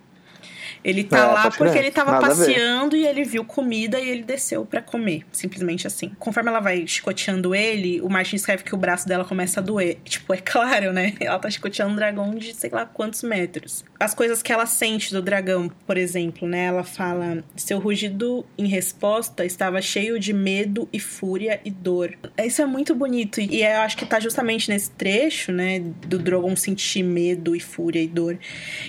Ele tá é, lá porque ele tava Nada passeando e ele viu comida e ele desceu para comer. Simplesmente assim. Conforme ela vai chicoteando ele, o Martin escreve que o braço dela começa a doer. Tipo, é claro, né? Ela tá chicoteando um dragão de sei lá quantos metros. As coisas que ela sente do dragão, por exemplo, né? Ela fala: seu rugido em resposta estava cheio de medo e fúria e dor. Isso é muito bonito. E eu acho que tá justamente nesse trecho, né? Do Drogon sentir medo e fúria e dor.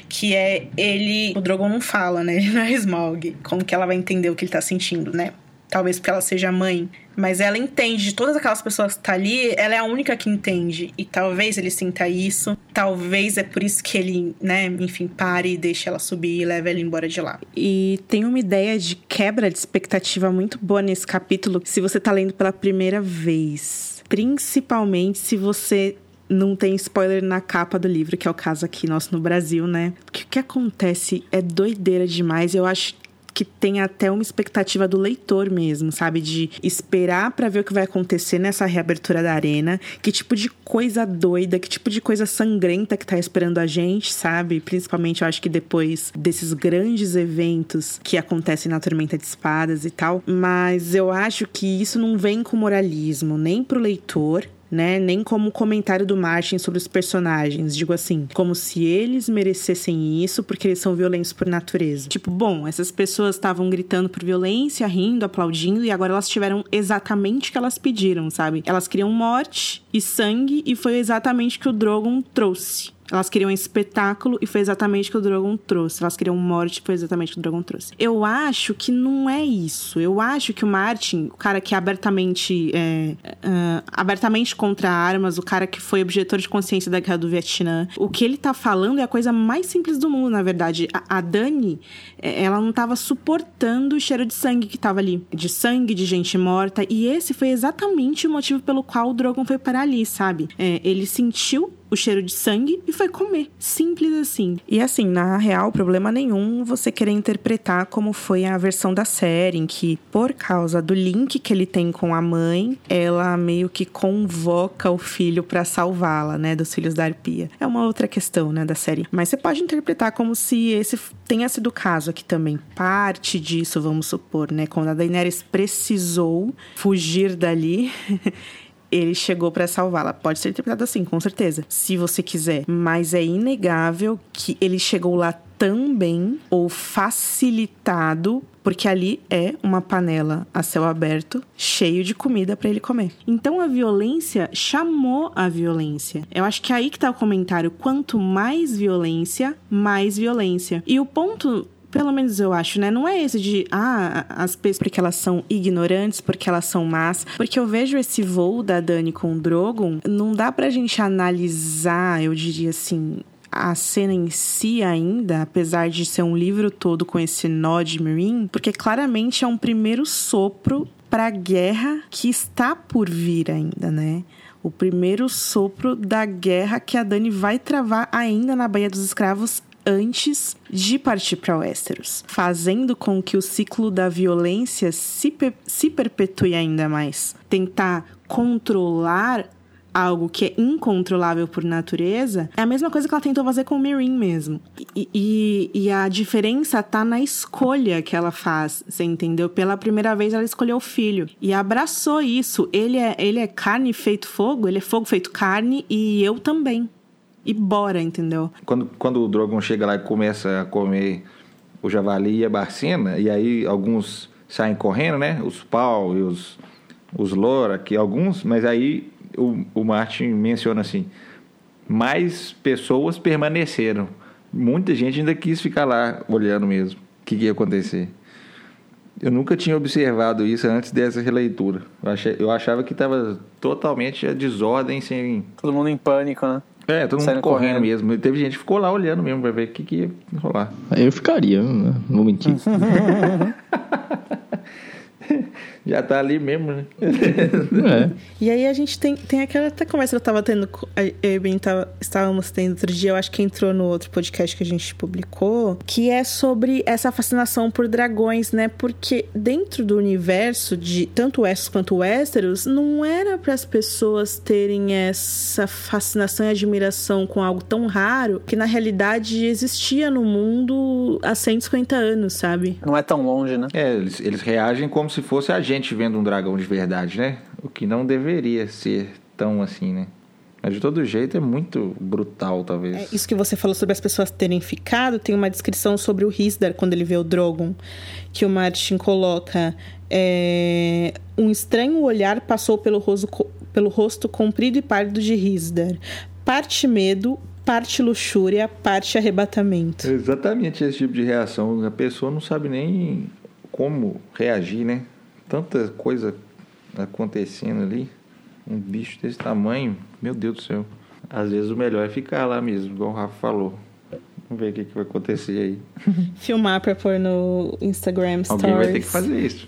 Que é ele. O Drogon não fala, né? Ele não é Smaug. Como que ela vai entender o que ele tá sentindo, né? Talvez porque ela seja mãe. Mas ela entende de todas aquelas pessoas que tá ali, ela é a única que entende. E talvez ele sinta isso. Talvez é por isso que ele, né, enfim, pare e deixe ela subir e leve ela embora de lá. E tem uma ideia de quebra de expectativa muito boa nesse capítulo, se você tá lendo pela primeira vez. Principalmente se você não tem spoiler na capa do livro, que é o caso aqui nosso no Brasil, né? O que acontece é doideira demais. Eu acho que tem até uma expectativa do leitor mesmo, sabe? De esperar para ver o que vai acontecer nessa reabertura da arena, que tipo de coisa doida, que tipo de coisa sangrenta que tá esperando a gente, sabe? Principalmente eu acho que depois desses grandes eventos que acontecem na Tormenta de Espadas e tal. Mas eu acho que isso não vem com moralismo nem pro leitor, né? Nem como comentário do Martin sobre os personagens. Digo assim, como se eles merecessem isso porque eles são violentos por natureza. Tipo, bom, essas pessoas estavam gritando por violência, rindo, aplaudindo, e agora elas tiveram exatamente o que elas pediram, sabe? Elas queriam morte e sangue, e foi exatamente o que o Drogon trouxe. Elas queriam espetáculo e foi exatamente o que o Drogon trouxe. Elas queriam morte foi exatamente o que o Drogon trouxe. Eu acho que não é isso. Eu acho que o Martin, o cara que é abertamente, é, uh, abertamente contra armas, o cara que foi objetor de consciência da guerra do Vietnã, o que ele tá falando é a coisa mais simples do mundo, na verdade. A, a Dani, é, ela não tava suportando o cheiro de sangue que tava ali. De sangue, de gente morta. E esse foi exatamente o motivo pelo qual o Drogon foi para ali, sabe? É, ele sentiu o cheiro de sangue e foi comer. Simples assim. E assim, na real, problema nenhum você querer interpretar como foi a versão da série, em que, por causa do link que ele tem com a mãe, ela meio que convoca o filho para salvá-la, né? Dos filhos da arpia. É uma outra questão, né, da série. Mas você pode interpretar como se esse tenha sido o caso aqui também. Parte disso, vamos supor, né? Quando a Daenerys precisou fugir dali. ele chegou para salvá-la. Pode ser interpretado assim, com certeza, se você quiser. Mas é inegável que ele chegou lá também ou facilitado porque ali é uma panela a céu aberto, cheio de comida para ele comer. Então a violência chamou a violência. Eu acho que é aí que tá o comentário. Quanto mais violência, mais violência. E o ponto Pelo menos eu acho, né? Não é esse de, ah, as pessoas porque elas são ignorantes, porque elas são más. Porque eu vejo esse voo da Dani com o Drogon, não dá pra gente analisar, eu diria assim, a cena em si ainda, apesar de ser um livro todo com esse nó de Meereen, porque claramente é um primeiro sopro para a guerra que está por vir ainda, né? O primeiro sopro da guerra que a Dani vai travar ainda na Baía dos Escravos antes de partir para Westeros, fazendo com que o ciclo da violência se, se perpetue ainda mais. Tentar controlar algo que é incontrolável por natureza, é a mesma coisa que ela tentou fazer com o Mirin mesmo. E, e, e, a diferença tá na escolha que ela faz, você entendeu? Pela primeira vez ela escolheu o filho e abraçou isso. Ele é, ele é carne feito fogo, ele é fogo feito carne e eu também. E bora, entendeu? Quando, quando o Drogon chega lá e começa a comer o javali e a barcena, e aí alguns saem correndo, né? Os pau e os, os lora, que alguns, mas aí o, o Martin menciona assim: mais pessoas permaneceram. Muita gente ainda quis ficar lá olhando mesmo o que, que ia acontecer. Eu nunca tinha observado isso antes dessa releitura. Eu, achei, eu achava que estava totalmente a desordem sem. Todo mundo em pânico, né? É, todo mundo correndo, correndo, mesmo. Teve gente que ficou lá olhando mesmo para ver o que, que ia rolar. Eu ficaria, não vou mentir. já tá ali mesmo, né? é. E aí a gente tem, tem aquela até conversa que eu tava tendo, eu e Ben tava, estávamos tendo outro dia, eu acho que entrou no outro podcast que a gente publicou, que é sobre essa fascinação por dragões, né? Porque dentro do universo de tanto Westeros quanto Westeros, não era para as pessoas terem essa fascinação e admiração com algo tão raro que na realidade existia no mundo há 150 anos, sabe? Não é tão longe, né? É, eles, eles reagem como se fosse a gente vendo um dragão de verdade, né? O que não deveria ser tão assim, né? Mas de todo jeito é muito brutal, talvez. É isso que você falou sobre as pessoas terem ficado, tem uma descrição sobre o Risdar quando ele vê o Drogon, que o Martin coloca. É, um estranho olhar passou pelo rosto, pelo rosto comprido e pálido de Risdar. Parte medo, parte luxúria, parte arrebatamento. exatamente esse tipo de reação. A pessoa não sabe nem como reagir, né? Tanta coisa acontecendo ali. Um bicho desse tamanho, meu Deus do céu. Às vezes o melhor é ficar lá mesmo, igual o Rafa falou. Vamos ver o que, que vai acontecer aí. Filmar pra pôr no Instagram Stories. Alguém vai ter que fazer isso.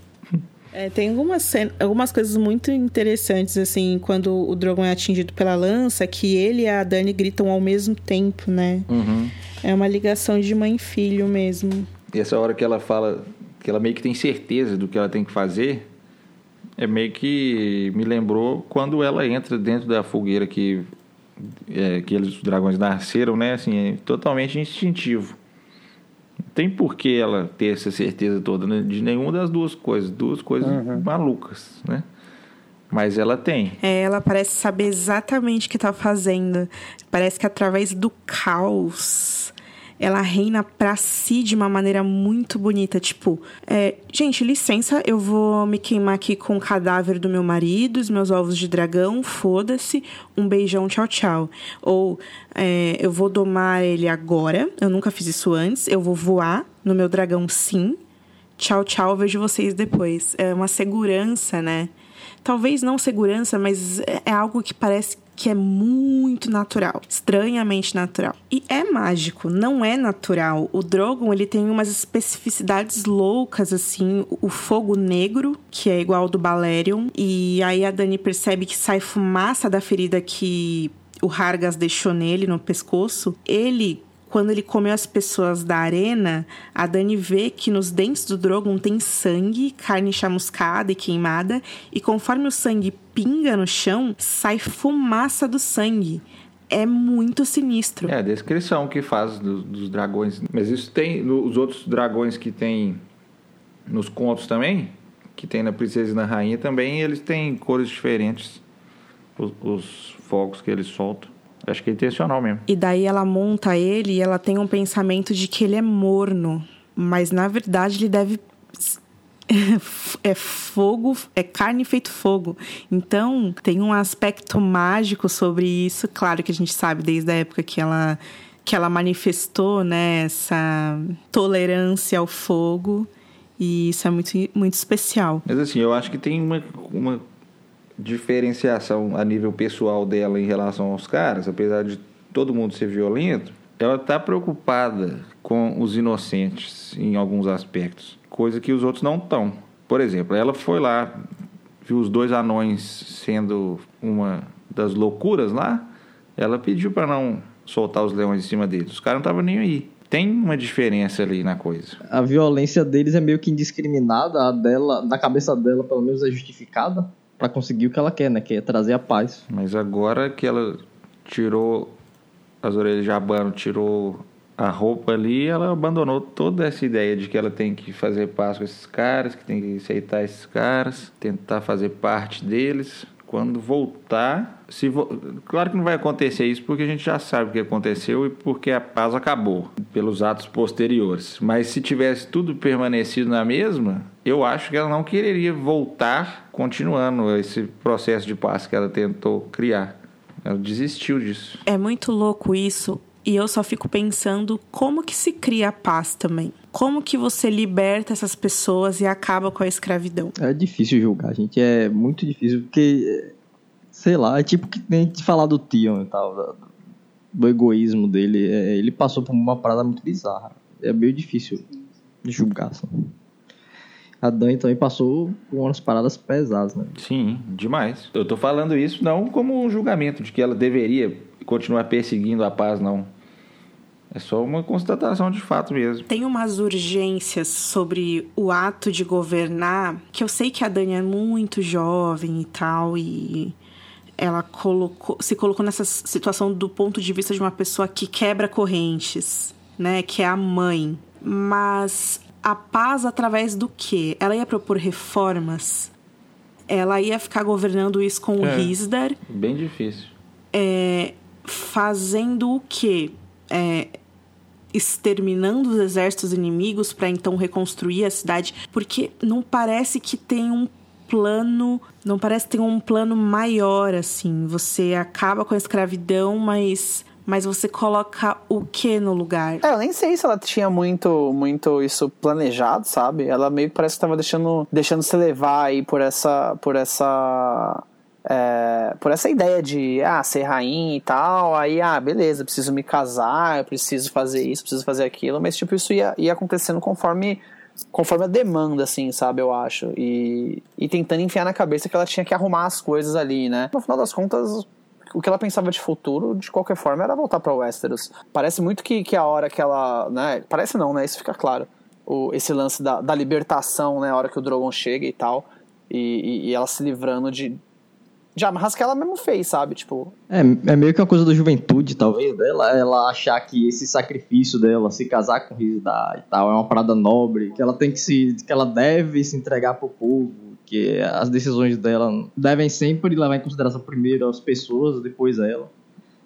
É, tem algumas, algumas coisas muito interessantes, assim, quando o Drogon é atingido pela lança, que ele e a Dani gritam ao mesmo tempo, né? Uhum. É uma ligação de mãe e filho mesmo. E essa hora que ela fala que ela meio que tem certeza do que ela tem que fazer, é meio que me lembrou quando ela entra dentro da fogueira que é, que eles, os dragões nasceram, né? Assim, é totalmente instintivo. Não tem por que ela ter essa certeza toda né? de nenhuma das duas coisas, duas coisas uhum. malucas, né? Mas ela tem. É, ela parece saber exatamente o que está fazendo. Parece que através do caos ela reina pra si de uma maneira muito bonita. Tipo, é, gente, licença, eu vou me queimar aqui com o cadáver do meu marido, os meus ovos de dragão, foda-se, um beijão, tchau, tchau. Ou é, eu vou domar ele agora, eu nunca fiz isso antes, eu vou voar no meu dragão sim. Tchau, tchau, vejo vocês depois. É uma segurança, né? Talvez não segurança, mas é, é algo que parece que é muito natural, estranhamente natural. E é mágico, não é natural. O Drogon, ele tem umas especificidades loucas assim, o fogo negro, que é igual ao do Balerion, e aí a Dani percebe que sai fumaça da ferida que o Hargas deixou nele no pescoço. Ele quando ele comeu as pessoas da arena, a Dani vê que nos dentes do Drogon tem sangue, carne chamuscada e queimada, e conforme o sangue pinga no chão, sai fumaça do sangue é muito sinistro. É a descrição que faz do, dos dragões. Mas isso tem os outros dragões que tem nos contos também, que tem na Princesa e na Rainha também, eles têm cores diferentes. Os, os fogos que eles soltam. Acho que é intencional mesmo. E daí ela monta ele e ela tem um pensamento de que ele é morno. Mas na verdade ele deve. É fogo, é carne feito fogo. Então tem um aspecto mágico sobre isso. Claro que a gente sabe desde a época que ela que ela manifestou, né, essa tolerância ao fogo. E isso é muito, muito especial. Mas assim, eu acho que tem uma, uma diferenciação a nível pessoal dela em relação aos caras, apesar de todo mundo ser violento, ela está preocupada com os inocentes em alguns aspectos, coisa que os outros não estão. Por exemplo, ela foi lá, viu os dois anões sendo uma das loucuras lá, ela pediu para não soltar os leões em cima deles. Os caras não estavam nem aí. Tem uma diferença ali na coisa. A violência deles é meio que indiscriminada, a dela, na cabeça dela, pelo menos, é justificada para conseguir o que ela quer, né? Que é trazer a paz. Mas agora que ela tirou as orelhas de abano, tirou a roupa ali, ela abandonou toda essa ideia de que ela tem que fazer paz com esses caras, que tem que aceitar esses caras, tentar fazer parte deles. Quando voltar, se vo... claro que não vai acontecer isso porque a gente já sabe o que aconteceu e porque a paz acabou pelos atos posteriores. Mas se tivesse tudo permanecido na mesma, eu acho que ela não quereria voltar continuando esse processo de paz que ela tentou criar. Ela desistiu disso. É muito louco isso. E eu só fico pensando como que se cria a paz também. Como que você liberta essas pessoas e acaba com a escravidão? É difícil julgar, gente. É muito difícil, porque, sei lá, é tipo que nem te falar do Tion e tal, do egoísmo dele. É, ele passou por uma parada muito bizarra. É meio difícil de julgar, assim. A Dani também passou por umas paradas pesadas, né? Sim, demais. Eu tô falando isso não como um julgamento de que ela deveria continuar perseguindo a paz, não. É só uma constatação de fato mesmo. Tem umas urgências sobre o ato de governar, que eu sei que a Dani é muito jovem e tal, e ela colocou, se colocou nessa situação do ponto de vista de uma pessoa que quebra correntes, né? Que é a mãe. Mas a paz através do quê? Ela ia propor reformas? Ela ia ficar governando isso com o é, Risdar? Bem difícil. É, fazendo o quê? É, exterminando os exércitos inimigos para então reconstruir a cidade? Porque não parece que tem um plano, não parece ter um plano maior assim. Você acaba com a escravidão, mas mas você coloca o que no lugar? É, eu nem sei se ela tinha muito, muito isso planejado, sabe? Ela meio que parece que tava deixando, deixando se levar aí por essa, por essa, é, por essa ideia de ah, ser rainha e tal, aí, ah, beleza, preciso me casar, preciso fazer isso, preciso fazer aquilo, mas tipo, isso ia, ia acontecendo conforme conforme a demanda, assim, sabe, eu acho. E, e tentando enfiar na cabeça que ela tinha que arrumar as coisas ali, né? No final das contas, o que ela pensava de futuro, de qualquer forma, era voltar para Westeros. Parece muito que, que a hora que ela. Né, parece não, né? Isso fica claro. O, esse lance da, da libertação, né? A hora que o Drogon chega e tal. E, e, e ela se livrando de, de amarras que ela mesmo fez, sabe? Tipo. É, é meio que uma coisa da juventude, talvez, dela. Ela achar que esse sacrifício dela, se casar com o Rizda e tal, é uma parada nobre, que ela tem que se. que ela deve se entregar pro povo que as decisões dela devem sempre levar em consideração primeiro as pessoas, depois ela.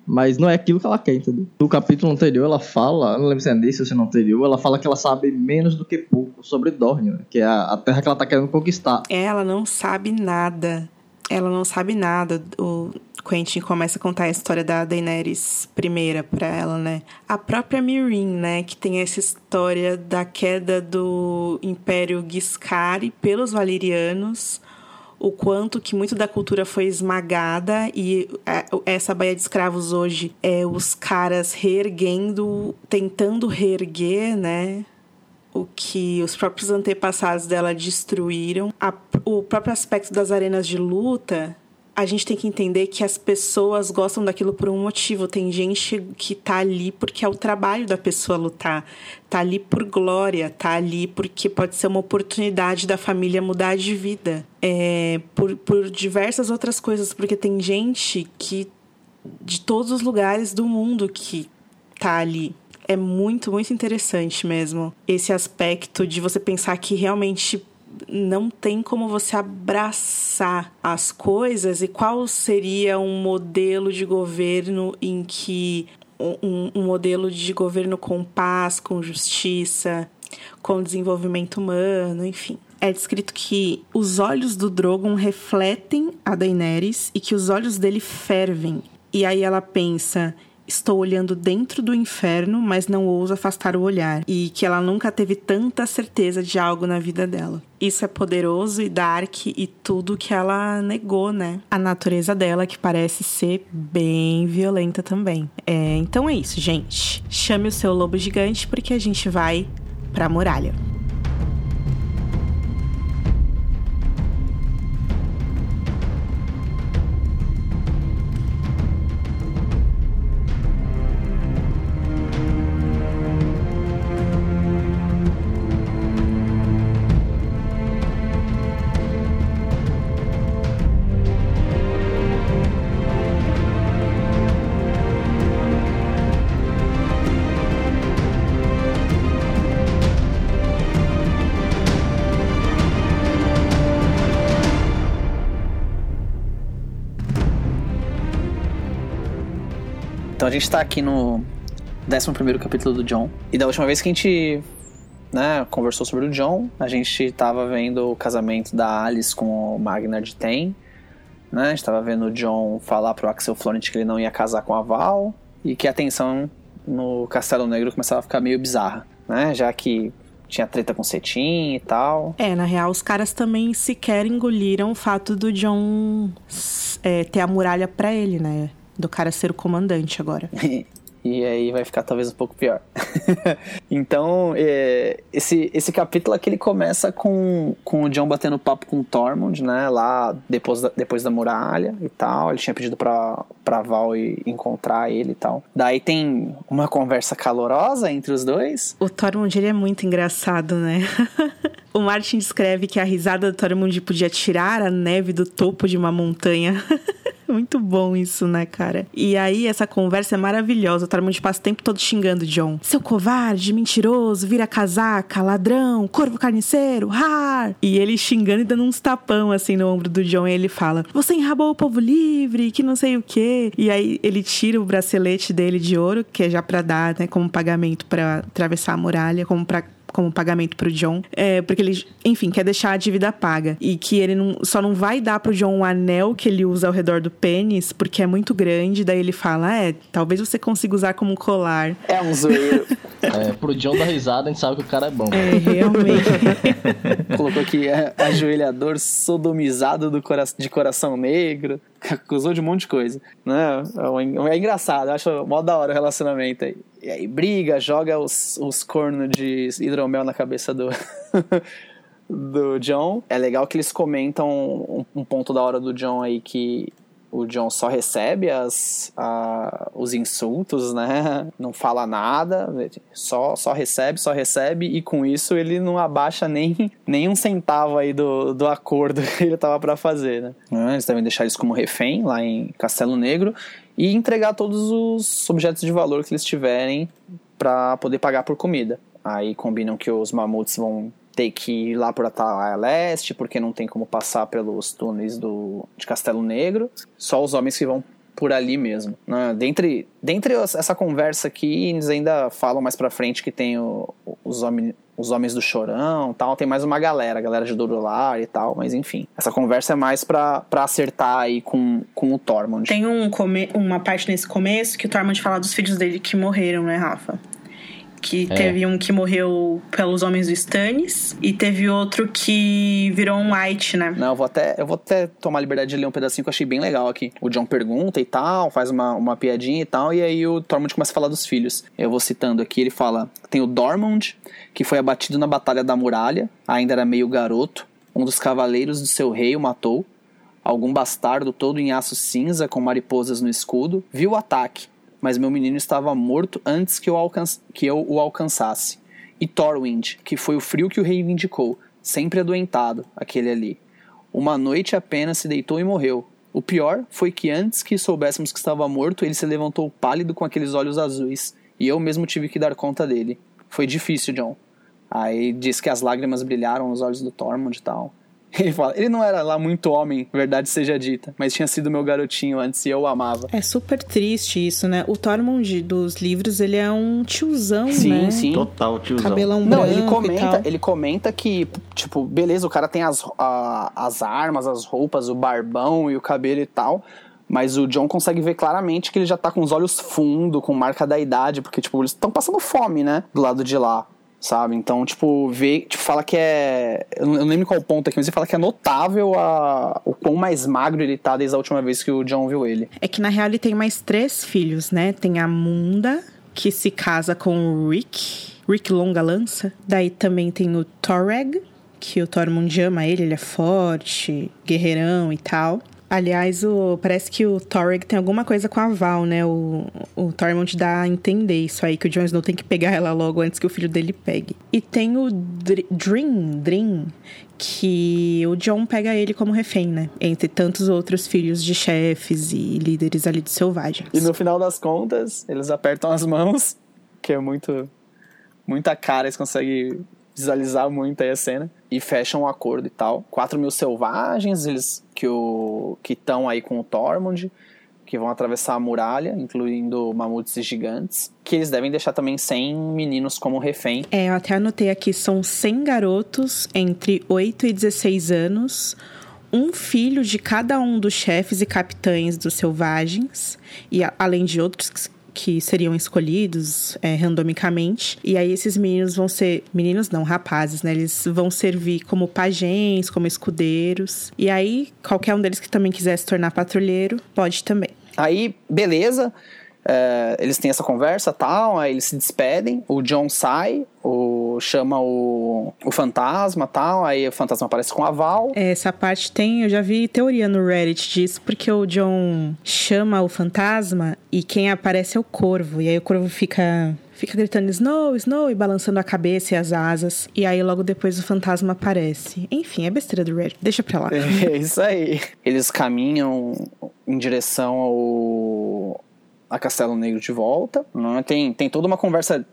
Mas não é aquilo que ela quer, entendeu? No capítulo anterior ela fala, não lembro se é nesse ou se é no anterior, ela fala que ela sabe menos do que pouco sobre Dorne, né? que é a, a terra que ela tá querendo conquistar. Ela não sabe nada. Ela não sabe nada. O, Quentin começa a contar a história da Daenerys primeira para ela, né? A própria Meereen, né, que tem essa história da queda do Império Giscari pelos Valerianos, o quanto que muito da cultura foi esmagada e é, essa baía de escravos hoje é os caras reerguendo, tentando reerguer, né? O que os próprios antepassados dela destruíram. A, o próprio aspecto das arenas de luta a gente tem que entender que as pessoas gostam daquilo por um motivo. Tem gente que tá ali porque é o trabalho da pessoa lutar, tá ali por glória, tá ali porque pode ser uma oportunidade da família mudar de vida, é, por, por diversas outras coisas, porque tem gente que de todos os lugares do mundo que tá ali. É muito, muito interessante mesmo esse aspecto de você pensar que realmente não tem como você abraçar as coisas e qual seria um modelo de governo em que um, um modelo de governo com paz, com justiça, com desenvolvimento humano, enfim. É descrito que os olhos do Drogon refletem a Daenerys e que os olhos dele fervem. E aí ela pensa Estou olhando dentro do inferno, mas não ouso afastar o olhar. E que ela nunca teve tanta certeza de algo na vida dela. Isso é poderoso e dark e tudo que ela negou, né? A natureza dela, que parece ser bem violenta também. É, então é isso, gente. Chame o seu lobo gigante porque a gente vai pra muralha. Gente tá aqui no 11 capítulo do John. E da última vez que a gente né, conversou sobre o John, a gente tava vendo o casamento da Alice com o Magnard Ten. Né? A gente tava vendo o John falar pro Axel Florent que ele não ia casar com a Val. E que a tensão no Castelo Negro começava a ficar meio bizarra. Né? Já que tinha treta com cetim e tal. É, na real, os caras também sequer engoliram o fato do John é, ter a muralha para ele, né? Do cara ser o comandante agora. e aí vai ficar talvez um pouco pior. então, é, esse, esse capítulo aqui ele começa com, com o John batendo papo com o Tormund, né? Lá depois da, depois da muralha e tal. Ele tinha pedido pra, pra Val encontrar ele e tal. Daí tem uma conversa calorosa entre os dois. O Tormund ele é muito engraçado, né? o Martin descreve que a risada do Tormund podia tirar a neve do topo de uma montanha. Muito bom isso, né, cara? E aí, essa conversa é maravilhosa. O Tormund passa o tempo todo xingando John. Seu covarde, mentiroso, vira casaca, ladrão, corvo carniceiro, har! E ele xingando e dando uns tapão, assim, no ombro do John. E ele fala, você enrabou o povo livre, que não sei o quê. E aí, ele tira o bracelete dele de ouro, que é já pra dar, né, como pagamento para atravessar a muralha, como pra como pagamento pro John. É, porque ele, enfim, quer deixar a dívida paga. E que ele não, só não vai dar pro John o anel que ele usa ao redor do pênis, porque é muito grande. Daí ele fala: É, talvez você consiga usar como colar. É um zoeiro. é, pro John dar risada, a gente sabe que o cara é bom. É, realmente. Colocou aqui é, ajoelhador sodomizado do cora de coração negro. Acusou de um monte de coisa. Né? É, é engraçado, eu acho mó da hora o relacionamento aí. E aí briga, joga os, os cornos de hidromel na cabeça do. do John. É legal que eles comentam um, um, ponto da hora do John aí que o John só recebe as, a, os insultos, né? Não fala nada, só, só recebe, só recebe, e com isso ele não abaixa nem, nem um centavo aí do, do acordo que ele tava para fazer, né? Eles devem deixar eles como refém lá em Castelo Negro e entregar todos os objetos de valor que eles tiverem para poder pagar por comida. Aí combinam que os mamuts vão ter que ir lá por Atalaia Leste, porque não tem como passar pelos túneis do, de Castelo Negro. Só os homens que vão por ali mesmo. Né? Dentre, dentre essa conversa aqui, eles ainda falam mais pra frente que tem o, os, homens, os homens do Chorão tal. Tem mais uma galera, a galera de Dorular e tal, mas enfim. Essa conversa é mais pra, pra acertar aí com, com o Tormund. Tem um come, uma parte nesse começo que o Tormund fala dos filhos dele que morreram, né, Rafa? Que é. teve um que morreu pelos homens do Stannis e teve outro que virou um White, né? Não, eu vou até, eu vou até tomar a liberdade de ler um pedacinho que eu achei bem legal aqui. O John pergunta e tal, faz uma, uma piadinha e tal, e aí o Tormund começa a falar dos filhos. Eu vou citando aqui, ele fala: tem o Dormund, que foi abatido na Batalha da Muralha, ainda era meio garoto. Um dos cavaleiros do seu rei o matou. Algum bastardo todo em aço cinza com mariposas no escudo viu o ataque mas meu menino estava morto antes que eu, alcance, que eu o alcançasse. E Thorwind, que foi o frio que o reivindicou, sempre adoentado, aquele ali. Uma noite apenas se deitou e morreu. O pior foi que antes que soubéssemos que estava morto, ele se levantou pálido com aqueles olhos azuis, e eu mesmo tive que dar conta dele. Foi difícil, John. Aí diz que as lágrimas brilharam nos olhos do Tormund e tal. Ele fala, ele não era lá muito homem, verdade seja dita, mas tinha sido meu garotinho antes e eu o amava. É super triste isso, né? O Tormund dos livros, ele é um tiozão, sim, né? Sim, sim. Total tiozão. Cabelão não, branco ele comenta, ele comenta que, tipo, beleza, o cara tem as, a, as armas, as roupas, o barbão e o cabelo e tal, Mas o John consegue ver claramente que ele já tá com os olhos fundo, com marca da idade, porque, tipo, eles estão passando fome, né? Do lado de lá sabe? Então, tipo, vê, tipo, fala que é. Eu não lembro qual ponto aqui, mas ele fala que é notável a, o quão mais magro ele tá desde a última vez que o John viu ele. É que na real ele tem mais três filhos, né? Tem a Munda, que se casa com o Rick, Rick Longa Lança. Daí também tem o Torreg, que o Tormund ama ele, ele é forte, guerreirão e tal. Aliás, o, parece que o Torrig tem alguma coisa com a Val, né? O, o Tormund dá a entender isso aí, que o Jon Snow tem que pegar ela logo antes que o filho dele pegue. E tem o Dream, Dream, que o John pega ele como refém, né? Entre tantos outros filhos de chefes e líderes ali de selvagens. E no final das contas, eles apertam as mãos, que é muito. Muita cara, eles conseguem visualizar muito aí a cena e fecham um acordo e tal. 4 mil selvagens, eles que o que estão aí com o Tormund, que vão atravessar a muralha, incluindo mamutes e gigantes, que eles devem deixar também 100 meninos como refém. É, eu até anotei aqui, são 100 garotos entre 8 e 16 anos, um filho de cada um dos chefes e capitães dos selvagens, e além de outros que seriam escolhidos é, randomicamente. E aí esses meninos vão ser. Meninos não, rapazes, né? Eles vão servir como pajens, como escudeiros. E aí, qualquer um deles que também quiser se tornar patrulheiro, pode também. Aí, beleza. É, eles têm essa conversa tal, aí eles se despedem, o John sai, o, chama o, o fantasma tal, aí o fantasma aparece com a Val. Essa parte tem, eu já vi teoria no Reddit disso, porque o John chama o fantasma e quem aparece é o corvo, e aí o corvo fica fica gritando Snow, Snow e balançando a cabeça e as asas. E aí logo depois o fantasma aparece. Enfim, é besteira do Reddit. Deixa pra lá. É isso aí. Eles caminham em direção ao, a Castelo Negro de volta. Né? Tem, tem toda uma conversa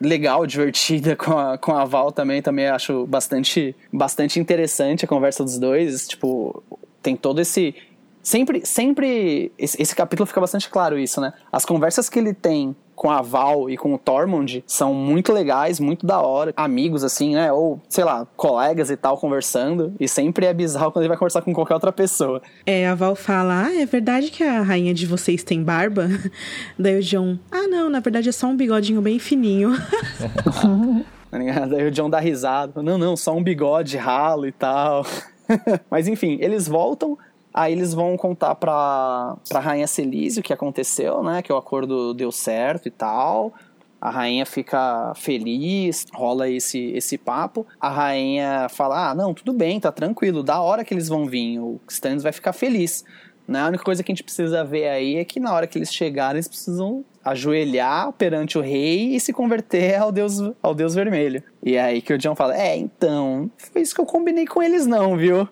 legal, divertida com a, com a Val também. Também acho bastante, bastante interessante a conversa dos dois. Tipo, tem todo esse. Sempre, sempre. Esse, esse capítulo fica bastante claro isso, né? As conversas que ele tem com a Val e com o Tormund são muito legais, muito da hora. Amigos, assim, né? Ou, sei lá, colegas e tal conversando. E sempre é bizarro quando ele vai conversar com qualquer outra pessoa. É, a Val fala: Ah, é verdade que a rainha de vocês tem barba? Daí o John: Ah, não, na verdade é só um bigodinho bem fininho. Tá Daí o John dá risada: Não, não, só um bigode ralo e tal. Mas enfim, eles voltam Aí eles vão contar pra, pra Rainha Celísio o que aconteceu, né? Que o acordo deu certo e tal. A rainha fica feliz, rola esse, esse papo. A rainha fala: Ah, não, tudo bem, tá tranquilo, da hora que eles vão vir, o Stannis vai ficar feliz. Né? A única coisa que a gente precisa ver aí é que na hora que eles chegarem, eles precisam ajoelhar perante o rei e se converter ao deus, ao deus vermelho. E é aí que o John fala: É, então, foi isso que eu combinei com eles, não, viu?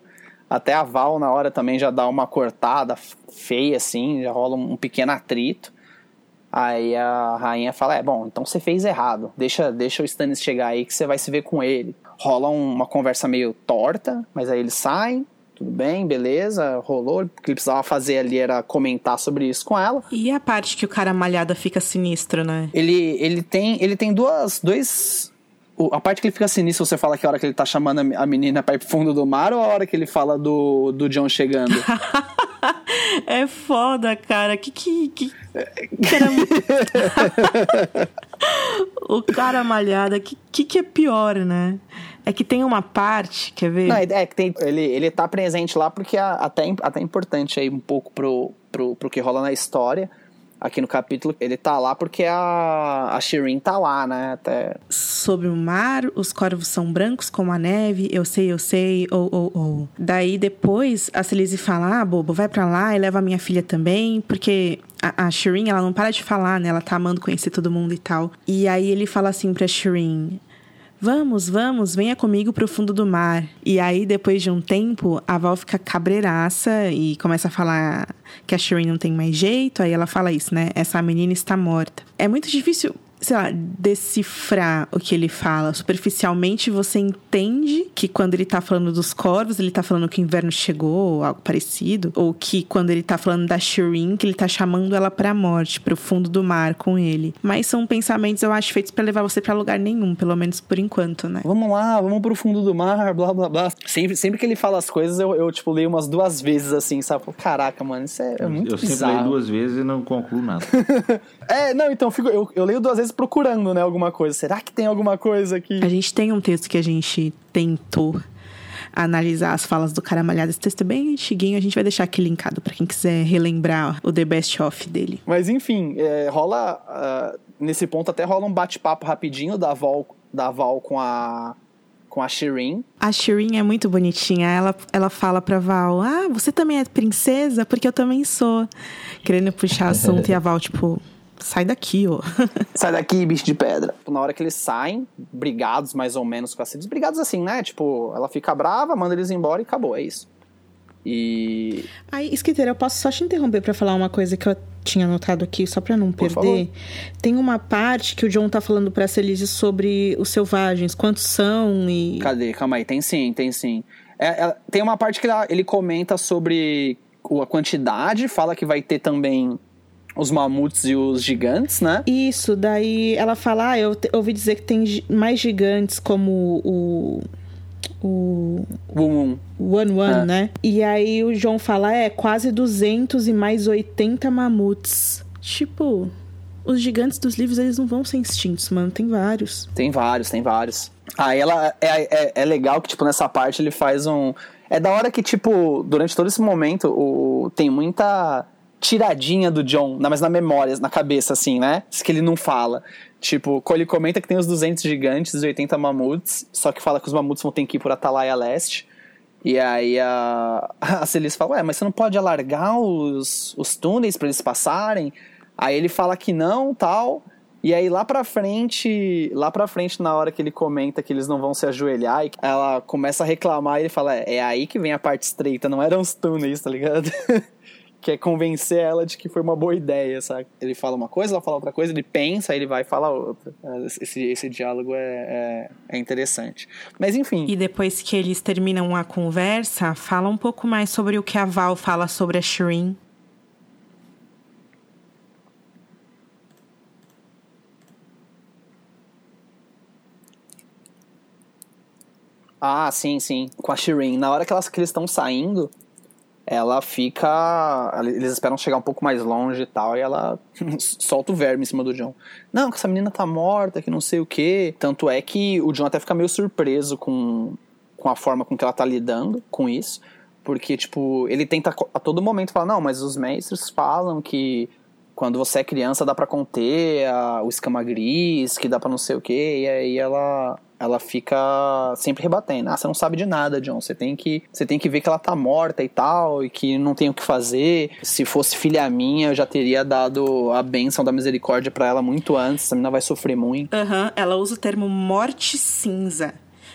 Até a Val na hora também já dá uma cortada feia assim, já rola um pequeno atrito. Aí a rainha fala: É, bom, então você fez errado. Deixa, deixa o Stannis chegar aí que você vai se ver com ele. Rola uma conversa meio torta, mas aí eles saem. Tudo bem, beleza, rolou. O que ele precisava fazer ali era comentar sobre isso com ela. E a parte que o cara malhada fica sinistro, né? Ele, ele tem, ele tem duas, dois a parte que ele fica sinistro, você fala que a hora que ele tá chamando a menina pra ir pro fundo do mar ou a hora que ele fala do, do John chegando? é foda, cara. Que que. que... O cara malhada, que, que que é pior, né? É que tem uma parte, quer ver? Não, é que tem, ele, ele tá presente lá porque é até, até importante aí um pouco pro, pro, pro que rola na história aqui no capítulo, ele tá lá porque a, a Shirin tá lá, né? Até... Sob o mar, os corvos são brancos como a neve, eu sei, eu sei, ou, ou, ou. Daí depois a Celise fala, ah, bobo, vai pra lá e leva a minha filha também, porque a, a Shirin, ela não para de falar, né? Ela tá amando conhecer todo mundo e tal. E aí ele fala assim pra Shirin, Vamos, vamos, venha comigo pro fundo do mar. E aí, depois de um tempo, a Val fica cabreiraça e começa a falar que a Shireen não tem mais jeito. Aí ela fala isso, né? Essa menina está morta. É muito difícil sei lá, decifrar o que ele fala. Superficialmente, você entende que quando ele tá falando dos corvos, ele tá falando que o inverno chegou, ou algo parecido. Ou que quando ele tá falando da Shireen, que ele tá chamando ela pra morte, pro fundo do mar com ele. Mas são pensamentos, eu acho, feitos para levar você para lugar nenhum, pelo menos por enquanto, né? Vamos lá, vamos pro fundo do mar, blá blá blá. Sempre, sempre que ele fala as coisas, eu, eu tipo, leio umas duas vezes assim, sabe? Caraca, mano, isso é, é muito eu bizarro. Eu sempre leio duas vezes e não concluo nada. é, não, então, eu, fico, eu, eu leio duas vezes procurando, né, alguma coisa. Será que tem alguma coisa aqui? A gente tem um texto que a gente tentou analisar as falas do cara malhado. Esse texto é bem antiguinho, a gente vai deixar aqui linkado para quem quiser relembrar o The Best Of dele. Mas enfim, é, rola. Uh, nesse ponto até rola um bate-papo rapidinho da Val, da Val com a. Com a Shireen. A Shireen é muito bonitinha. Ela, ela fala pra Val: Ah, você também é princesa? Porque eu também sou. Querendo puxar assunto e a Val, tipo, sai daqui, ó. sai daqui, bicho de pedra. Na hora que eles saem, brigados mais ou menos com a Cidis, brigados assim, né? Tipo, ela fica brava, manda eles embora e acabou, é isso. E. Aí, Esquiteira, eu posso só te interromper para falar uma coisa que eu tinha anotado aqui, só para não Por perder. Favor. Tem uma parte que o John tá falando pra Celise sobre os selvagens, quantos são e. Cadê? Calma aí, tem sim, tem sim. É, é, tem uma parte que ele comenta sobre a quantidade, fala que vai ter também os mamutes e os gigantes, né? Isso, daí ela fala, ah, eu ouvi dizer que tem mais gigantes como o o One One, One é. né? E aí o João fala, é, quase 200 e mais 80 mamutes. Tipo, os gigantes dos livros, eles não vão ser extintos, mano. Tem vários. Tem vários, tem vários. Aí ela é, é, é legal que, tipo, nessa parte ele faz um... É da hora que, tipo, durante todo esse momento, o... tem muita tiradinha do John, mas na memória, na cabeça, assim, né? Isso que ele não fala. Tipo, ele comenta que tem os 200 gigantes e 80 mamutes, só que fala que os mamutes vão ter que ir por Atalaia Leste. E aí a, a Celis fala, ué, mas você não pode alargar os, os túneis para eles passarem? Aí ele fala que não, tal. E aí lá pra frente, lá pra frente, na hora que ele comenta que eles não vão se ajoelhar, ela começa a reclamar e ele fala, é, é aí que vem a parte estreita, não eram os túneis, tá ligado? quer convencer ela de que foi uma boa ideia, sabe? Ele fala uma coisa, ela fala outra coisa, ele pensa, ele vai e fala outra. Esse, esse diálogo é, é, é, interessante. Mas enfim. E depois que eles terminam a conversa, fala um pouco mais sobre o que a Val fala sobre a Shireen. Ah, sim, sim. Com a Shireen. Na hora que, elas, que eles estão saindo, ela fica. Eles esperam chegar um pouco mais longe e tal, e ela solta o verme em cima do John. Não, que essa menina tá morta, que não sei o quê. Tanto é que o John até fica meio surpreso com, com a forma com que ela tá lidando com isso. Porque, tipo, ele tenta a todo momento falar: não, mas os mestres falam que quando você é criança dá para conter a, o escama gris, que dá para não sei o quê. E aí ela ela fica sempre rebatendo. Ah, você não sabe de nada, John. Você tem que, você tem que ver que ela tá morta e tal, e que não tem o que fazer. Se fosse filha minha, eu já teria dado a bênção da misericórdia para ela muito antes. Essa menina vai sofrer muito. Aham, uhum, ela usa o termo morte cinza.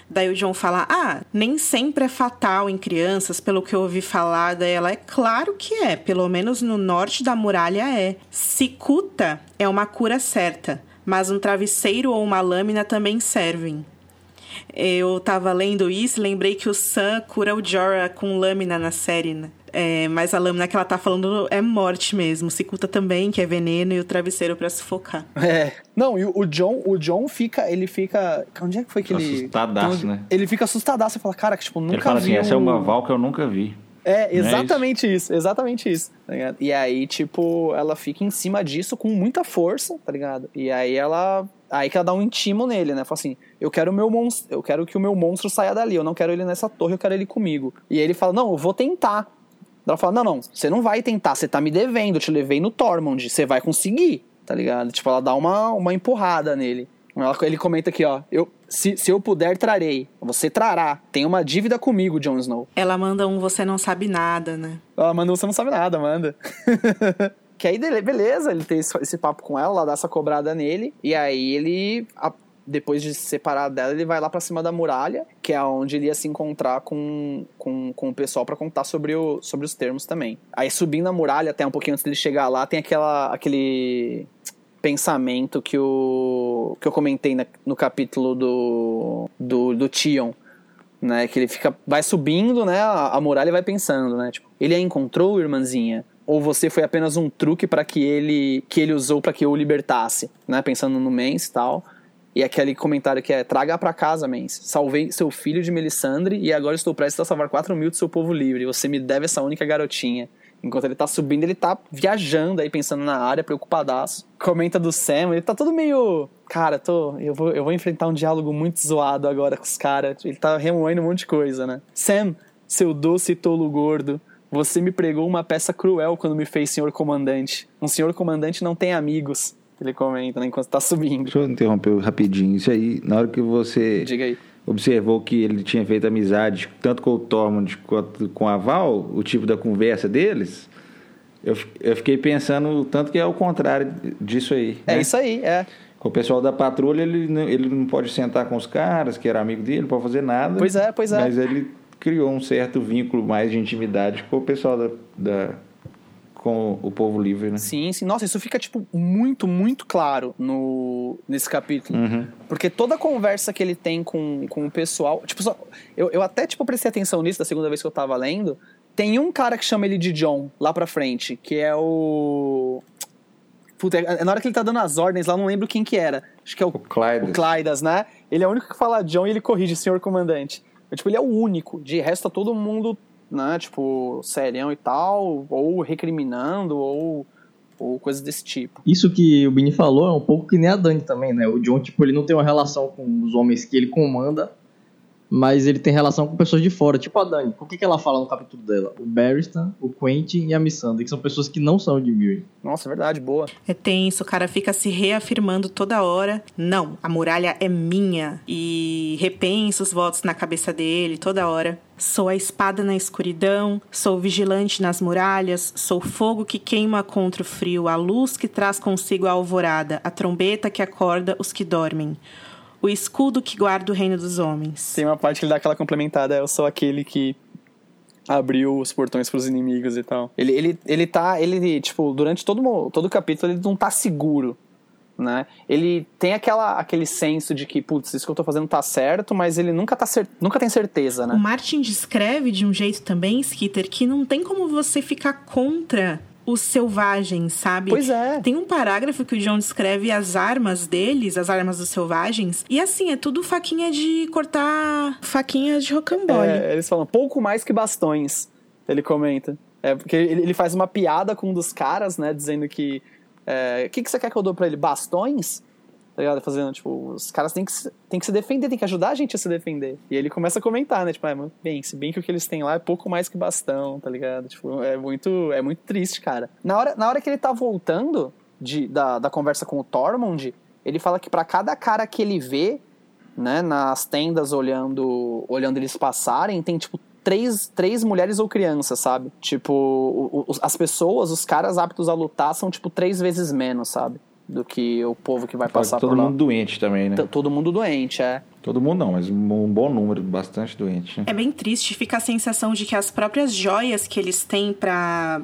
Daí o John fala: Ah, nem sempre é fatal em crianças, pelo que eu ouvi falar. Daí ela é claro que é, pelo menos no norte da muralha é. Cicuta é uma cura certa, mas um travesseiro ou uma lâmina também servem. Eu tava lendo isso lembrei que o Sam cura o Jorah com lâmina na série, né? É, mas a lâmina que ela tá falando é morte mesmo. Cicuta também, que é veneno, e o travesseiro para sufocar. É. Não, e o John, o John fica, ele fica. Onde é que foi que ele. Assustadaço, né? Ele fica assustadaço e fala, cara, que tipo, nunca ele fala vi. Assim, essa é uma Val que eu nunca vi. É, exatamente é isso? isso? exatamente isso, tá ligado? E aí, tipo, ela fica em cima disso com muita força, tá ligado? E aí ela. Aí que ela dá um intimo nele, né? Fala assim, eu quero o meu monstro, eu quero que o meu monstro saia dali, eu não quero ele nessa torre, eu quero ele comigo. E aí ele fala, não, eu vou tentar. Ela fala, não, não, você não vai tentar, você tá me devendo, eu te levei no Tormund, você vai conseguir, tá ligado? Tipo, ela dá uma, uma empurrada nele. Ela, ele comenta aqui, ó, eu, se, se eu puder, trarei. Você trará. Tem uma dívida comigo, Jon Snow. Ela manda um você não sabe nada, né? Ela manda um você não sabe nada, manda. que aí, beleza, ele tem esse, papo com ela, ela dá essa cobrada nele. E aí ele, depois de se separar dela, ele vai lá para cima da muralha, que é onde ele ia se encontrar com, com, com o pessoal para contar sobre, o, sobre os termos também. Aí subindo a muralha, até um pouquinho antes dele chegar lá, tem aquela, aquele pensamento que, o, que eu comentei na, no capítulo do, do, do Tion. Né, que ele fica, vai subindo, né, a, a muralha vai pensando, né, tipo, ele a encontrou, irmãzinha? Ou você foi apenas um truque para que ele que ele usou para que eu o libertasse, né, pensando no Mens e tal. E aquele comentário que é: traga para casa, Mens. Salvei seu filho de Melisandre e agora estou prestes a salvar 4 mil do seu povo livre. Você me deve essa única garotinha. Enquanto ele tá subindo, ele tá viajando aí, pensando na área, preocupadaço. Comenta do Sam, ele tá todo meio. Cara, tô, eu, vou, eu vou enfrentar um diálogo muito zoado agora com os caras. Ele tá remoendo um monte de coisa, né? Sam, seu doce tolo gordo. Você me pregou uma peça cruel quando me fez senhor comandante. Um senhor comandante não tem amigos. Ele comenta, né, enquanto tá subindo. Deixa eu interromper rapidinho. Isso aí, na hora que você. Diga aí observou que ele tinha feito amizade tanto com o Tormund quanto com a Val, o tipo da conversa deles, eu, eu fiquei pensando tanto que é o contrário disso aí. É né? isso aí, é. Com o pessoal da patrulha, ele, ele não pode sentar com os caras, que era amigo dele, não pode fazer nada. Pois é, pois é. Mas ele criou um certo vínculo mais de intimidade com o pessoal da, da com o povo livre, né? Sim, sim. Nossa, isso fica, tipo, muito, muito claro no, nesse capítulo. Uhum. Porque toda a conversa que ele tem com, com o pessoal... Tipo, só, eu, eu até, tipo, prestei atenção nisso da segunda vez que eu tava lendo. Tem um cara que chama ele de John, lá pra frente, que é o... Puta, é, na hora que ele tá dando as ordens lá, eu não lembro quem que era. Acho que é o, o Clydas. O Clydas, né? Ele é o único que fala John e ele corrige, senhor comandante. Tipo, ele é o único. De resto, tá todo mundo né? Tipo, serião e tal, ou recriminando, ou, ou coisas desse tipo. Isso que o Bini falou é um pouco que nem a Dani também, né? O John, tipo, ele não tem uma relação com os homens que ele comanda, mas ele tem relação com pessoas de fora, tipo a Dani. O que, que ela fala no capítulo dela? O Barristan, o Quentin e a Missandei, que são pessoas que não são de Mirren. Nossa, é verdade, boa. É tenso, o cara fica se reafirmando toda hora. Não, a muralha é minha. E repensa os votos na cabeça dele toda hora. Sou a espada na escuridão, sou vigilante nas muralhas, sou fogo que queima contra o frio, a luz que traz consigo a alvorada, a trombeta que acorda os que dormem o escudo que guarda o reino dos homens. Tem uma parte que ele dá aquela complementada, eu sou aquele que abriu os portões para os inimigos e tal. Ele, ele, ele tá, ele, tipo, durante todo, todo o capítulo ele não tá seguro, né? Ele tem aquela, aquele senso de que, putz, isso que eu tô fazendo tá certo, mas ele nunca, tá cer nunca tem certeza, né? O Martin descreve de um jeito também, Skitter, que não tem como você ficar contra os selvagens, sabe? Pois é. Tem um parágrafo que o John descreve as armas deles, as armas dos selvagens, e assim, é tudo faquinha de cortar, faquinha de rocambole. É, eles falam pouco mais que bastões, ele comenta. É, porque ele, faz uma piada com um dos caras, né, dizendo que é, o que, que você quer que eu dou pra ele? Bastões? Tá ligado? Fazendo, tipo, os caras têm que, têm que se defender, têm que ajudar a gente a se defender. E ele começa a comentar, né? Tipo, ah, bem, se bem que o que eles têm lá é pouco mais que bastão, tá ligado? Tipo, é muito, é muito triste, cara. Na hora, na hora que ele tá voltando de, da, da conversa com o Tormund, ele fala que para cada cara que ele vê, né, nas tendas olhando, olhando eles passarem, tem, tipo, três, três mulheres ou crianças, sabe? Tipo, o, o, as pessoas, os caras aptos a lutar são, tipo, três vezes menos, sabe? Do que o povo que vai passar todo por lá. Todo mundo doente também, né? Todo mundo doente, é. Todo mundo não, mas um bom número, bastante doente. Né? É bem triste, fica a sensação de que as próprias joias que eles têm para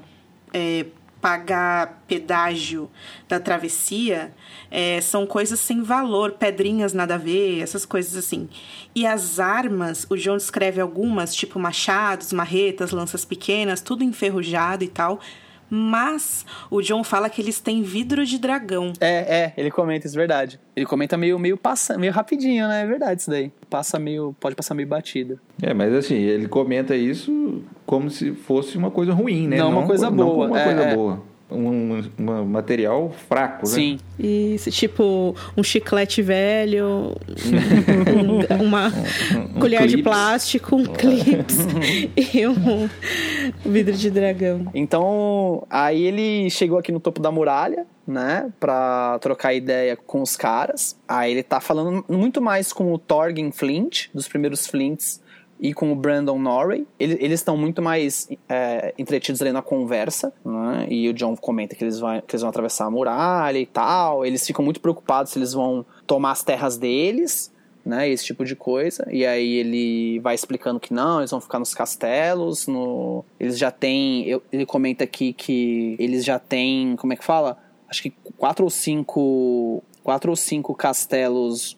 é, pagar pedágio da travessia é, são coisas sem valor, pedrinhas nada a ver, essas coisas assim. E as armas, o João descreve algumas, tipo machados, marretas, lanças pequenas, tudo enferrujado e tal mas o John fala que eles têm vidro de dragão. É, é, ele comenta isso, é verdade. Ele comenta meio, meio, passa, meio rapidinho, né? É verdade isso daí. Passa meio, pode passar meio batido. É, mas assim, ele comenta isso como se fosse uma coisa ruim, né? Não, não uma coisa boa. Não uma é, coisa é. boa um, um, material fraco, né? Sim. Isso, tipo um chiclete velho, um, uma um, colher clips. de plástico, um clips e um vidro de dragão. Então, aí ele chegou aqui no topo da muralha, né, pra trocar ideia com os caras. Aí ele tá falando muito mais com o Thorgen Flint, dos primeiros Flints e com o Brandon Norrie. Eles estão muito mais é, entretidos ali na conversa, né? E o John comenta que eles, vão, que eles vão atravessar a muralha e tal. Eles ficam muito preocupados se eles vão tomar as terras deles, né? Esse tipo de coisa. E aí ele vai explicando que não, eles vão ficar nos castelos, no... eles já têm... Eu, ele comenta aqui que eles já têm... Como é que fala? acho que quatro ou cinco, quatro ou cinco castelos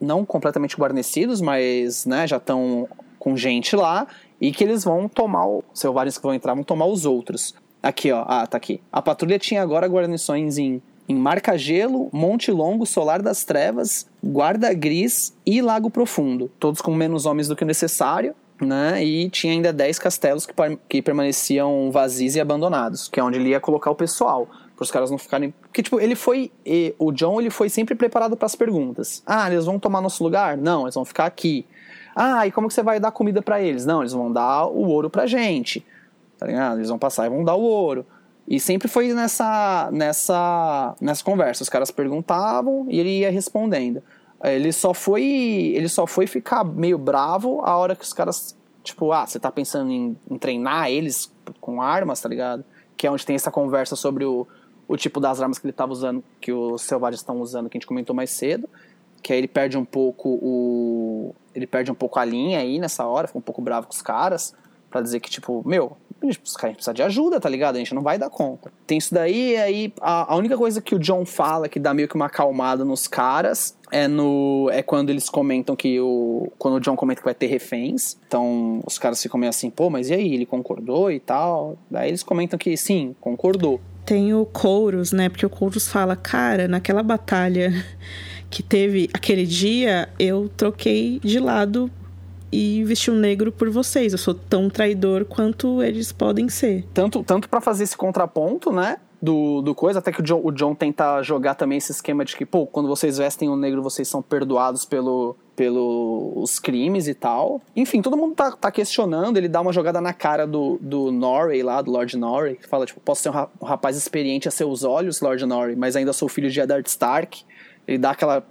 não completamente guarnecidos, mas né, já estão com gente lá e que eles vão tomar, os selvagens que vão entrar vão tomar os outros. Aqui, ó, ah, tá aqui. A patrulha tinha agora guarnições em, em Marcagelo, Monte Longo, Solar das Trevas, Guarda Gris e Lago Profundo, todos com menos homens do que necessário. Né? E tinha ainda 10 castelos que, que permaneciam vazios e abandonados, que é onde ele ia colocar o pessoal para os caras não ficarem. Porque, tipo, ele foi. o John ele foi sempre preparado para as perguntas. Ah, eles vão tomar nosso lugar? Não, eles vão ficar aqui. Ah, e como que você vai dar comida para eles? Não, eles vão dar o ouro pra gente. Tá ligado? Eles vão passar e vão dar o ouro. E sempre foi nessa, nessa, nessa conversa. Os caras perguntavam e ele ia respondendo. Ele só foi. Ele só foi ficar meio bravo a hora que os caras. Tipo, ah, você tá pensando em, em treinar eles com armas, tá ligado? Que é onde tem essa conversa sobre o, o tipo das armas que ele estava usando, que os selvagens estão usando, que a gente comentou mais cedo, que aí ele perde um pouco o ele perde um pouco a linha aí nessa hora, fica um pouco bravo com os caras, para dizer que tipo, meu, os caras precisam de ajuda, tá ligado? A gente não vai dar conta. Tem isso daí, aí a, a, única coisa que o John fala que dá meio que uma acalmada nos caras é no é quando eles comentam que o quando o John comenta que vai ter reféns. Então os caras ficam meio assim, pô, mas e aí, ele concordou e tal? Daí eles comentam que sim, concordou tem o Couros, né? Porque o Couros fala, cara, naquela batalha que teve aquele dia, eu troquei de lado e vesti um negro por vocês. Eu sou tão traidor quanto eles podem ser. Tanto, tanto para fazer esse contraponto, né? Do, do coisa, até que o John, o John tenta jogar também esse esquema de que, pô, quando vocês vestem o negro, vocês são perdoados pelo, pelos crimes e tal. Enfim, todo mundo tá, tá, questionando, ele dá uma jogada na cara do, do Norrie lá, do Lord Norrie, que fala, tipo, posso ser um, um rapaz experiente a seus olhos, Lord Norrie, mas ainda sou filho de Eddard Stark. Ele dá aquela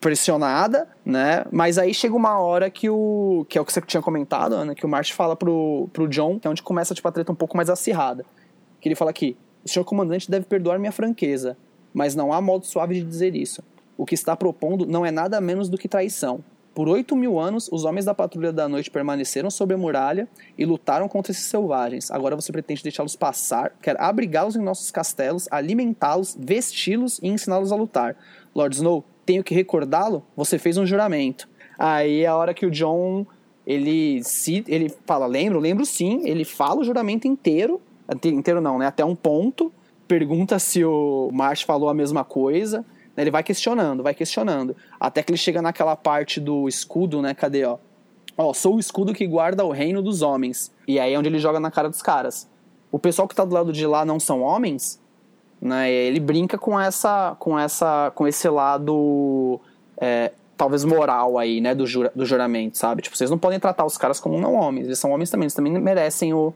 pressionada, né? Mas aí chega uma hora que o. que é o que você tinha comentado, Ana, que o Marsh fala pro, pro John, que é onde começa tipo, a treta um pouco mais acirrada. Que ele fala aqui: o senhor comandante deve perdoar minha franqueza, mas não há modo suave de dizer isso. O que está propondo não é nada menos do que traição. Por oito mil anos, os homens da Patrulha da Noite permaneceram sobre a muralha e lutaram contra esses selvagens. Agora você pretende deixá-los passar, quer abrigá-los em nossos castelos, alimentá-los, vesti-los e ensiná-los a lutar. Lord Snow, tenho que recordá-lo? Você fez um juramento. Aí é a hora que o John ele se ele fala, lembro, lembro sim, ele fala o juramento inteiro, inteiro não, né, até um ponto, pergunta se o Marsh falou a mesma coisa. Né, ele vai questionando, vai questionando. Até que ele chega naquela parte do escudo, né? Cadê, ó? Ó, sou o escudo que guarda o reino dos homens. E aí é onde ele joga na cara dos caras. O pessoal que tá do lado de lá não são homens? Né? Ele brinca com essa, com essa, com esse lado, é, talvez moral aí, né, do, jura, do juramento, sabe? Tipo, vocês não podem tratar os caras como não homens. Eles são homens também, eles também merecem o,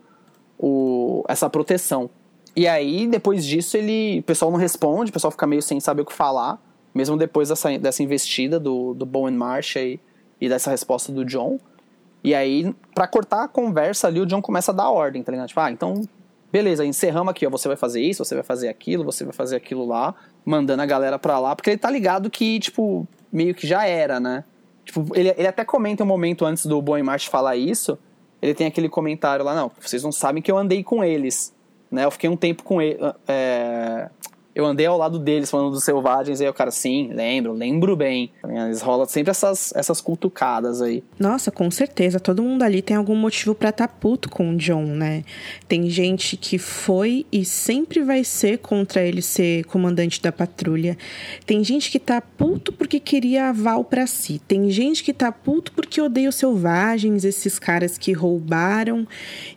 o, essa proteção. E aí, depois disso, ele. O pessoal não responde, o pessoal fica meio sem saber o que falar. Mesmo depois dessa, dessa investida do, do Bowen Marsh e, e dessa resposta do John. E aí, para cortar a conversa ali, o John começa a dar ordem, tá ligado? Tipo, ah, então, beleza, encerramos aqui, ó. Você vai fazer isso, você vai fazer aquilo, você vai fazer aquilo lá, mandando a galera pra lá, porque ele tá ligado que, tipo, meio que já era, né? Tipo, ele, ele até comenta um momento antes do Bowen Marsh falar isso. Ele tem aquele comentário lá, não, vocês não sabem que eu andei com eles. Né? Eu fiquei um tempo com ele. É, eu andei ao lado deles falando dos selvagens, aí o cara, sim, lembro, lembro bem. Eles rolam sempre essas, essas cutucadas aí. Nossa, com certeza. Todo mundo ali tem algum motivo para estar tá puto com o John, né? Tem gente que foi e sempre vai ser contra ele ser comandante da patrulha. Tem gente que tá puto porque queria aval para si. Tem gente que tá puto porque odeia os selvagens, esses caras que roubaram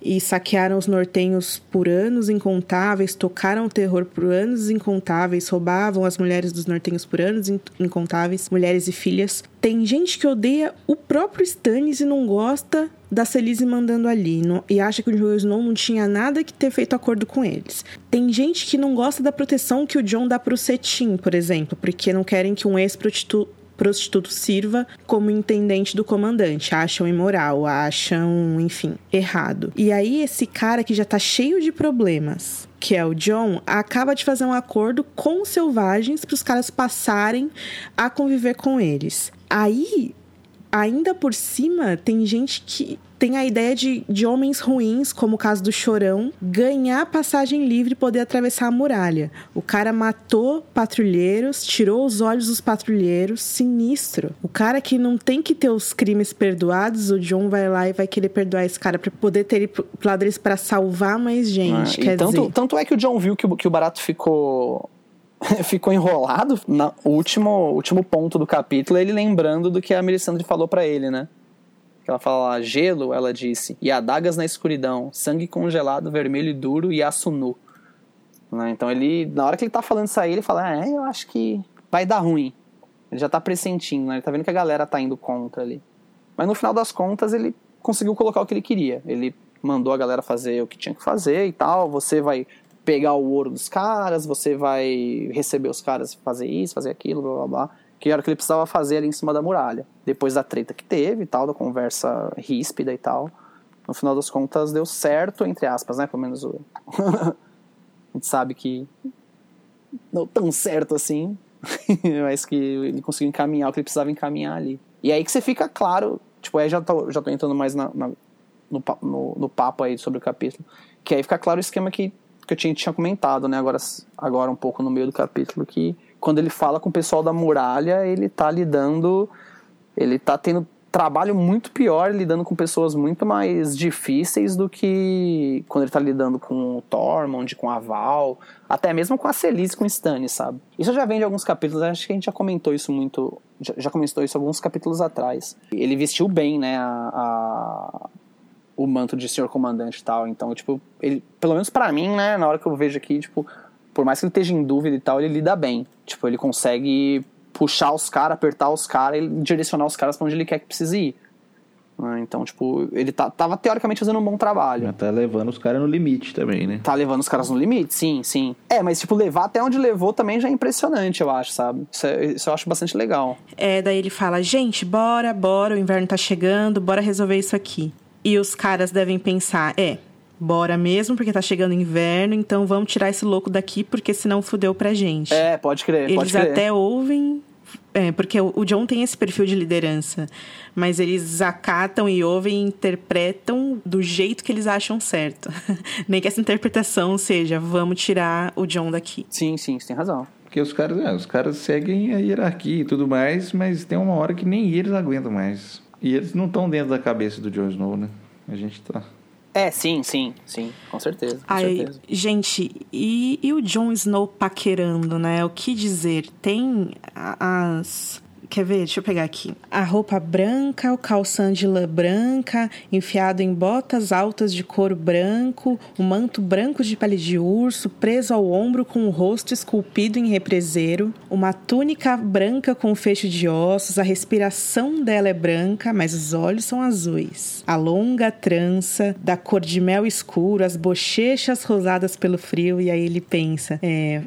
e saquearam os nortenhos por anos incontáveis, tocaram o terror por anos incontáveis incontáveis, roubavam as mulheres dos nortenhos por anos incontáveis, mulheres e filhas. Tem gente que odeia o próprio Stannis e não gosta da Celise mandando ali no, e acha que o Jon Snow não tinha nada que ter feito acordo com eles. Tem gente que não gosta da proteção que o John dá pro Cetim, por exemplo, porque não querem que um ex-prostituto prostituto sirva como intendente do comandante. Acham imoral, acham, enfim, errado. E aí, esse cara que já tá cheio de problemas, que é o John, acaba de fazer um acordo com os selvagens para os caras passarem a conviver com eles. Aí ainda por cima, tem gente que tem a ideia de, de homens ruins, como o caso do Chorão, ganhar passagem livre e poder atravessar a muralha. O cara matou patrulheiros, tirou os olhos dos patrulheiros, sinistro. O cara que não tem que ter os crimes perdoados, o John vai lá e vai querer perdoar esse cara para poder ter ele pro lado deles pra salvar mais gente. Ah, quer tanto, dizer... tanto é que o John viu que o, que o barato ficou ficou enrolado no último, último ponto do capítulo, ele lembrando do que a Melisandre falou para ele, né? Ela fala gelo, ela disse, e adagas na escuridão, sangue congelado, vermelho e duro e aço nu. Né? Então ele, na hora que ele tá falando isso aí, ele fala, é, eu acho que vai dar ruim. Ele já tá pressentindo, né? Ele tá vendo que a galera tá indo contra ali. Mas no final das contas, ele conseguiu colocar o que ele queria. Ele mandou a galera fazer o que tinha que fazer e tal. Você vai pegar o ouro dos caras, você vai receber os caras fazer isso, fazer aquilo, blá blá blá que era o que ele precisava fazer ali em cima da muralha. Depois da treta que teve e tal, da conversa ríspida e tal, no final das contas deu certo, entre aspas, né? Pelo menos o... a gente sabe que não tão certo assim, mas que ele conseguiu encaminhar o que ele precisava encaminhar ali. E aí que você fica claro, tipo, aí já tô, já tô entrando mais na, na no, no, no, papo aí sobre o capítulo, que aí fica claro o esquema que, que eu tinha, tinha comentado, né? Agora, agora um pouco no meio do capítulo, que quando ele fala com o pessoal da muralha, ele tá lidando. Ele tá tendo trabalho muito pior lidando com pessoas muito mais difíceis do que quando ele tá lidando com o Tormund, com a Val, até mesmo com a Celis, com o Stannis, sabe? Isso já vem de alguns capítulos, acho que a gente já comentou isso muito, já, já comentou isso alguns capítulos atrás. Ele vestiu bem, né, a, a o manto de senhor comandante e tal, então, tipo, ele, pelo menos para mim, né, na hora que eu vejo aqui, tipo, por mais que ele esteja em dúvida e tal, ele lida bem. Tipo, ele consegue puxar os caras, apertar os caras e direcionar os caras para onde ele quer que precise ir. Né? Então, tipo, ele tá, tava teoricamente fazendo um bom trabalho. Mas tá levando os caras no limite também, né? Tá levando os caras no limite, sim, sim. É, mas, tipo, levar até onde levou também já é impressionante, eu acho, sabe? Isso, é, isso eu acho bastante legal. É, daí ele fala: gente, bora, bora, o inverno tá chegando, bora resolver isso aqui. E os caras devem pensar: é, Bora mesmo, porque tá chegando inverno, então vamos tirar esse louco daqui, porque senão fudeu pra gente. É, pode crer, Eles pode crer. até ouvem, é, porque o John tem esse perfil de liderança, mas eles acatam e ouvem e interpretam do jeito que eles acham certo. Nem que essa interpretação seja, vamos tirar o John daqui. Sim, sim, você tem razão. Porque os caras, é, os caras seguem a hierarquia e tudo mais, mas tem uma hora que nem eles aguentam mais. E eles não estão dentro da cabeça do Jon Snow, né? A gente tá. É, sim, sim, sim, com certeza. Com Ai, certeza. Gente, e, e o Jon Snow paquerando, né? O que dizer? Tem as Quer ver? Deixa eu pegar aqui. A roupa branca, o calção de lã branca, enfiado em botas altas de couro branco, o manto branco de pele de urso, preso ao ombro com o rosto esculpido em represeiro, uma túnica branca com fecho de ossos, a respiração dela é branca, mas os olhos são azuis. A longa trança, da cor de mel escuro, as bochechas rosadas pelo frio, e aí ele pensa, é,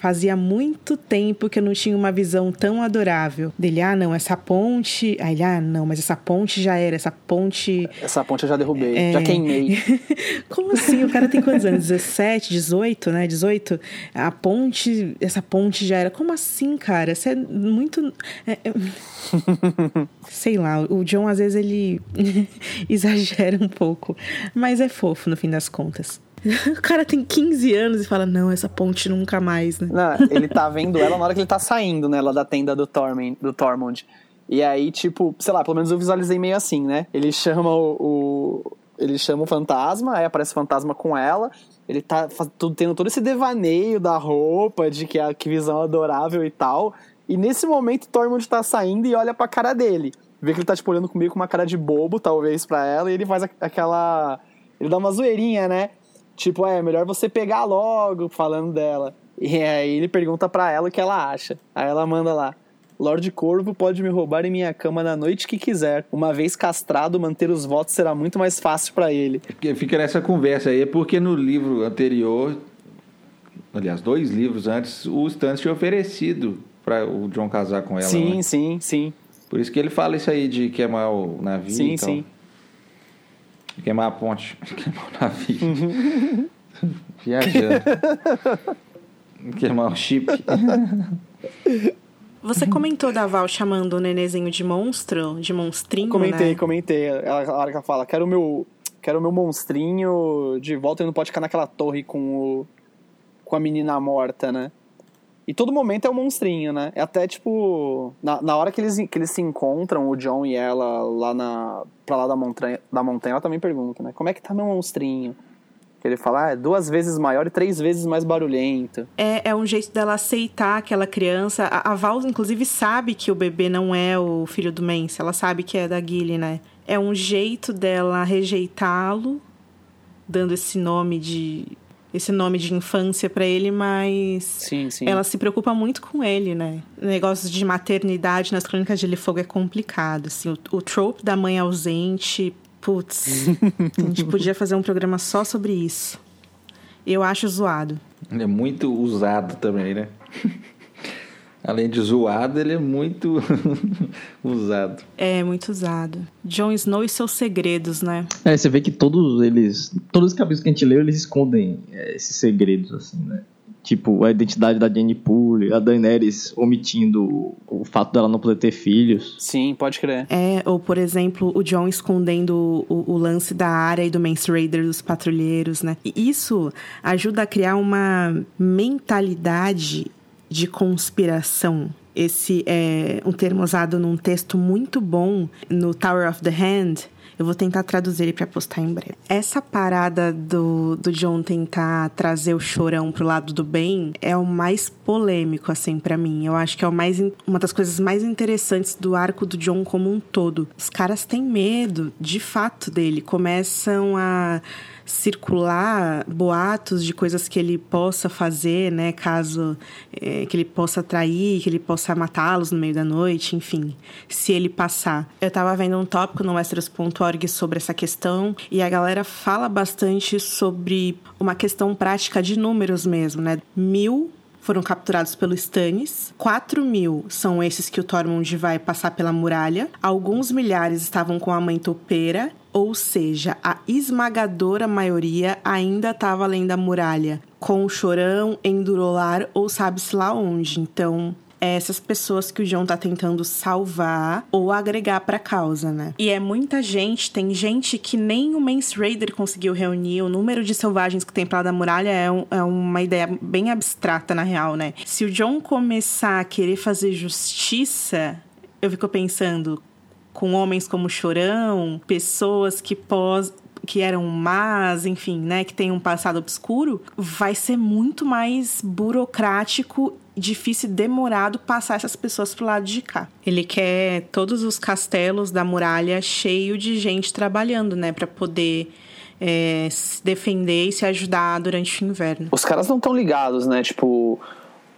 Fazia muito tempo que eu não tinha uma visão tão adorável. Dele, ah, não, essa ponte. Aí ele, ah, não, mas essa ponte já era, essa ponte. Essa ponte eu já derrubei, é... já queimei. Como assim? O cara tem quantos anos? 17, 18, né? 18? A ponte, essa ponte já era. Como assim, cara? Você é muito. É, é... Sei lá, o John às vezes ele exagera um pouco, mas é fofo no fim das contas. O cara tem 15 anos e fala: Não, essa ponte nunca mais, né? Não, ele tá vendo ela na hora que ele tá saindo, né? Lá da tenda do Tormund. Do Tormund. E aí, tipo, sei lá, pelo menos eu visualizei meio assim, né? Ele chama o, o ele chama o fantasma, aí aparece o fantasma com ela. Ele tá tendo todo esse devaneio da roupa, de que a que visão adorável e tal. E nesse momento, Tormund tá saindo e olha pra cara dele. Vê que ele tá, tipo, olhando comigo com uma cara de bobo, talvez, pra ela, e ele faz aquela. Ele dá uma zoeirinha, né? Tipo, é melhor você pegar logo, falando dela. E aí ele pergunta pra ela o que ela acha. Aí ela manda lá. Lorde Corvo pode me roubar em minha cama na noite que quiser. Uma vez castrado, manter os votos será muito mais fácil para ele. Fica nessa conversa aí, é porque no livro anterior, aliás, dois livros antes, o Stannis tinha oferecido para o John casar com ela. Sim, né? sim, sim. Por isso que ele fala isso aí de queimar o navio. Sim, sim. Queimar a ponte. Queimar o navio. Viajando. Queimar o chip. Você comentou da Val chamando o nenezinho de monstro, de monstrinho, Comentei, né? comentei. Ela, a hora que ela fala, quero o meu, quero o meu monstrinho de volta, ele não pode ficar naquela torre com o com a menina morta, né? E todo momento é um monstrinho, né? É até tipo. Na, na hora que eles, que eles se encontram, o John e ela lá na. pra lá da montanha, da montanha, ela também pergunta, né? Como é que tá meu monstrinho? Ele fala, ah, é duas vezes maior e três vezes mais barulhento. É, é um jeito dela aceitar aquela criança. A, a Val, inclusive, sabe que o bebê não é o filho do Mance. Ela sabe que é da Gilly, né? É um jeito dela rejeitá-lo, dando esse nome de esse nome de infância para ele, mas sim, sim. ela se preocupa muito com ele, né? Negócios de maternidade nas Crônicas de Gelo e Fogo é complicado, assim, o, o trope da mãe ausente, putz, a gente podia fazer um programa só sobre isso. Eu acho zoado. Ele é muito usado também, né? Além de zoado, ele é muito usado. É, muito usado. Jon Snow e seus segredos, né? É, você vê que todos eles. Todos os capítulos que a gente leu, eles escondem é, esses segredos, assim, né? Tipo, a identidade da Jenny Poole, a Daenerys omitindo o fato dela não poder ter filhos. Sim, pode crer. É, ou por exemplo, o John escondendo o, o lance da área e do Mance Raider dos patrulheiros, né? E isso ajuda a criar uma mentalidade de conspiração. Esse é um termo usado num texto muito bom no Tower of the Hand. Eu vou tentar traduzir ele para postar em breve. Essa parada do, do John tentar trazer o chorão pro lado do bem é o mais polêmico, assim, para mim. Eu acho que é o mais, uma das coisas mais interessantes do arco do John como um todo. Os caras têm medo, de fato, dele. Começam a circular boatos de coisas que ele possa fazer, né? Caso é, que ele possa atrair, que ele possa matá-los no meio da noite, enfim, se ele passar. Eu tava vendo um tópico no Westeros.org sobre essa questão e a galera fala bastante sobre uma questão prática de números mesmo, né? Mil foram capturados pelo Stannis. 4 mil são esses que o Tormund vai passar pela muralha. Alguns milhares estavam com a mãe topeira. Ou seja, a esmagadora maioria ainda estava além da muralha, com o chorão, endurolar ou sabe-se lá onde. Então, essas pessoas que o John tá tentando salvar ou agregar pra causa, né? E é muita gente, tem gente que nem o Mance Raider conseguiu reunir. O número de selvagens que tem pra lá da muralha é, um, é uma ideia bem abstrata, na real, né? Se o John começar a querer fazer justiça, eu fico pensando, com homens como Chorão, pessoas que pós que eram más, enfim, né, que tem um passado obscuro, vai ser muito mais burocrático, difícil e demorado passar essas pessoas pro lado de cá. Ele quer todos os castelos da muralha cheio de gente trabalhando, né, para poder é, se defender e se ajudar durante o inverno. Os caras não estão ligados, né? Tipo,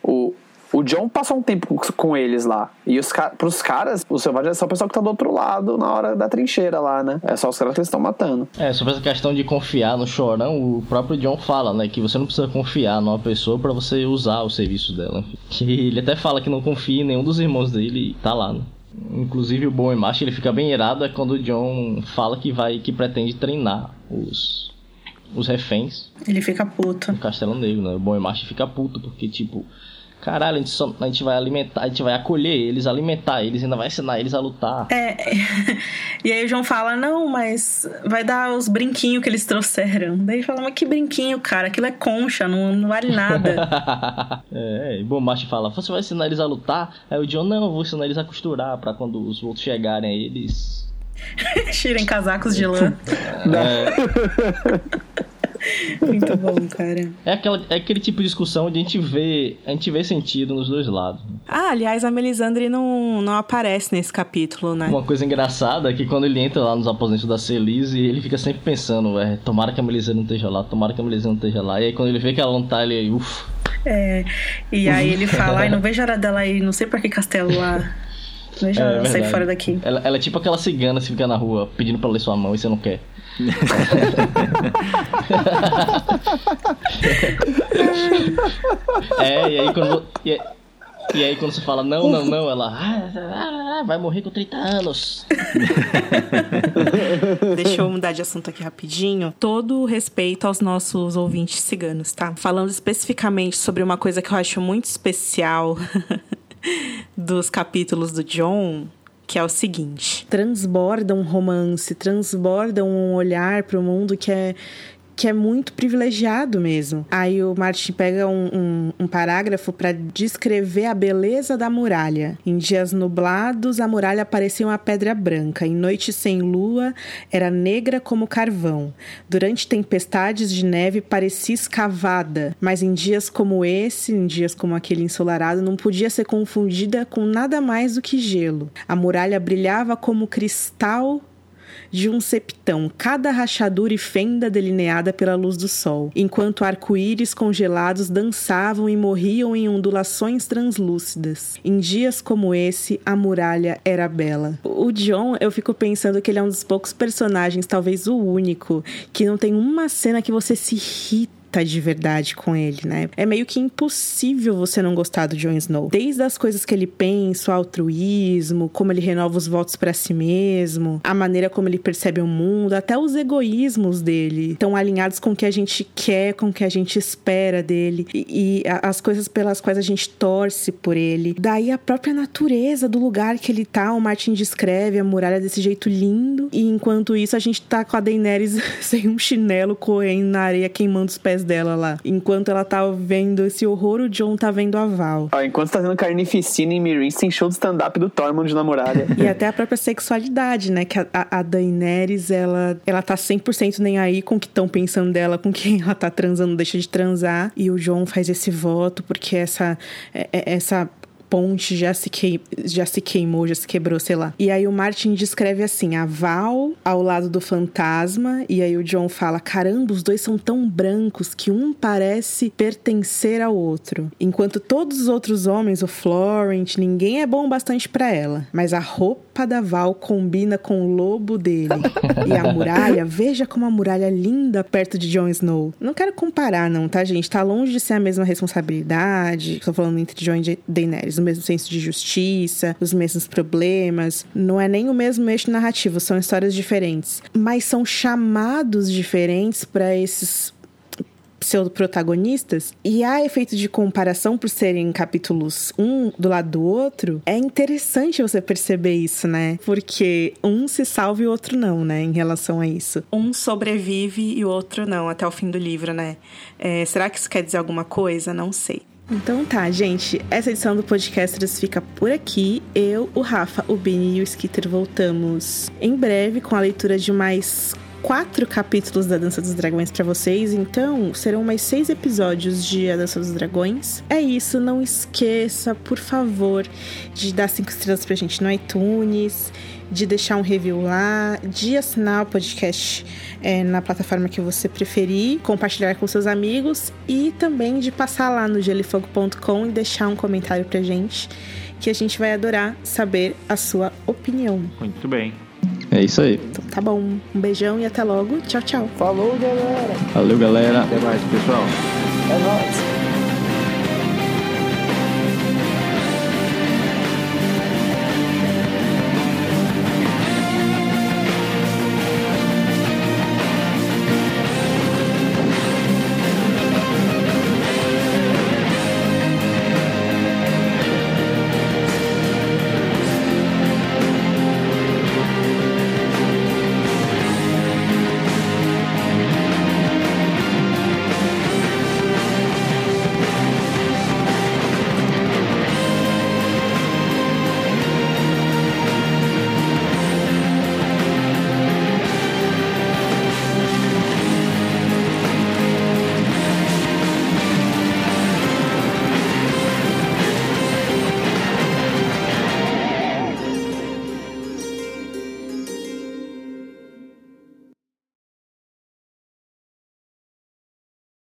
o, o John passou um tempo com eles lá. E os pros caras, o selvagem é só o pessoal que tá do outro lado na hora da trincheira lá, né? É só os caras que eles estão matando. É, sobre essa questão de confiar no chorão, o próprio John fala, né? Que você não precisa confiar numa pessoa para você usar o serviço dela. Que ele até fala que não confia em nenhum dos irmãos dele e tá lá, né? Inclusive o bom e macho ele fica bem irado é quando o John fala que vai que pretende treinar os os reféns. Ele fica puto. No Castelo Negro, né? O bom e macho fica puto porque tipo Caralho, a gente, só, a gente vai alimentar, a gente vai acolher eles, alimentar eles, ainda vai ensinar eles a lutar. É. E aí o João fala: não, mas vai dar os brinquinhos que eles trouxeram. Daí ele fala: mas que brinquinho, cara? Aquilo é concha, não, não vale nada. é, e Bomachi fala: você vai ensinar eles a lutar? Aí o John: não, eu vou ensinar eles a costurar pra quando os outros chegarem eles. Tirem casacos de lã. é. Muito bom, cara. É, aquela, é aquele tipo de discussão onde a gente vê, a gente vê sentido nos dois lados. Ah, aliás, a Melisandre não, não aparece nesse capítulo, né? Uma coisa engraçada é que quando ele entra lá nos aposentos da Celise, ele fica sempre pensando, é, tomara que a Melisandre não esteja lá, tomara que a Melisandre não esteja lá. E aí quando ele vê que ela não tá, ele, ufa. É, e aí ele fala, ai, não vejo a hora dela aí, não sei pra que castelo lá. Veja é, ela sair fora daqui. Ela, ela, é tipo aquela cigana que fica na rua pedindo pra ler sua mão e você não quer. é, e aí quando. E, e, aí quando você fala não, não, não, ela ah, ah, vai morrer com 30 anos. Deixa eu mudar de assunto aqui rapidinho. Todo respeito aos nossos ouvintes ciganos, tá? Falando especificamente sobre uma coisa que eu acho muito especial dos capítulos do John, que é o seguinte: transborda um romance, transborda um olhar para o mundo que é que é muito privilegiado mesmo. Aí o Martin pega um, um, um parágrafo para descrever a beleza da muralha. Em dias nublados, a muralha parecia uma pedra branca. Em noites sem lua, era negra como carvão. Durante tempestades de neve, parecia escavada. Mas em dias como esse, em dias como aquele ensolarado, não podia ser confundida com nada mais do que gelo. A muralha brilhava como cristal de um septão, cada rachadura e fenda delineada pela luz do sol, enquanto arco-íris congelados dançavam e morriam em ondulações translúcidas. Em dias como esse, a muralha era bela. O John, eu fico pensando que ele é um dos poucos personagens, talvez o único, que não tem uma cena que você se irrita tá de verdade com ele, né? É meio que impossível você não gostar do Jon Snow. Desde as coisas que ele pensa, o altruísmo, como ele renova os votos para si mesmo, a maneira como ele percebe o mundo, até os egoísmos dele estão alinhados com o que a gente quer, com o que a gente espera dele e, e as coisas pelas quais a gente torce por ele. Daí a própria natureza do lugar que ele tá, o Martin descreve a muralha desse jeito lindo e enquanto isso a gente tá com a Daenerys sem um chinelo correndo na areia queimando os pés dela lá. Enquanto ela tá vendo esse horror, o John tá vendo a Val. Ah, enquanto tá vendo carnificina em Meereen, tem show de stand-up do Tormund na muralha. e até a própria sexualidade, né? Que a, a, a Daenerys, ela, ela tá 100% nem aí com o que estão pensando dela, com quem ela tá transando, deixa de transar. E o John faz esse voto porque essa, é, é, essa ponte já se, que... já se queimou, já se quebrou, sei lá. E aí o Martin descreve assim: a Val ao lado do fantasma, e aí o John fala: caramba, os dois são tão brancos que um parece pertencer ao outro. Enquanto todos os outros homens, o Florent, ninguém é bom bastante para ela. Mas a roupa da Val combina com o lobo dele. e a muralha, veja como a muralha é linda perto de Jon Snow. Não quero comparar, não, tá, gente? Tá longe de ser a mesma responsabilidade. Tô falando entre Jon e Daenerys mesmo senso de justiça, os mesmos problemas. Não é nem o mesmo eixo narrativo, são histórias diferentes. Mas são chamados diferentes para esses pseudo-protagonistas, e há efeito de comparação por serem capítulos um do lado do outro, é interessante você perceber isso, né? Porque um se salva e o outro não, né? Em relação a isso. Um sobrevive e o outro não, até o fim do livro, né? É, será que isso quer dizer alguma coisa? Não sei. Então tá, gente. Essa edição do Podcasters fica por aqui. Eu, o Rafa, o Bini e o Skitter voltamos em breve com a leitura de mais quatro capítulos da Dança dos Dragões para vocês, então serão mais seis episódios de A Dança dos Dragões. É isso, não esqueça, por favor, de dar cinco estrelas pra gente no iTunes, de deixar um review lá, de assinar o podcast é, na plataforma que você preferir, compartilhar com seus amigos e também de passar lá no gelifogo.com e deixar um comentário pra gente, que a gente vai adorar saber a sua opinião. Muito bem. É isso aí. Então, tá bom. Um beijão e até logo. Tchau, tchau. Falou, galera. Valeu, galera. Até mais, pessoal. É nóis.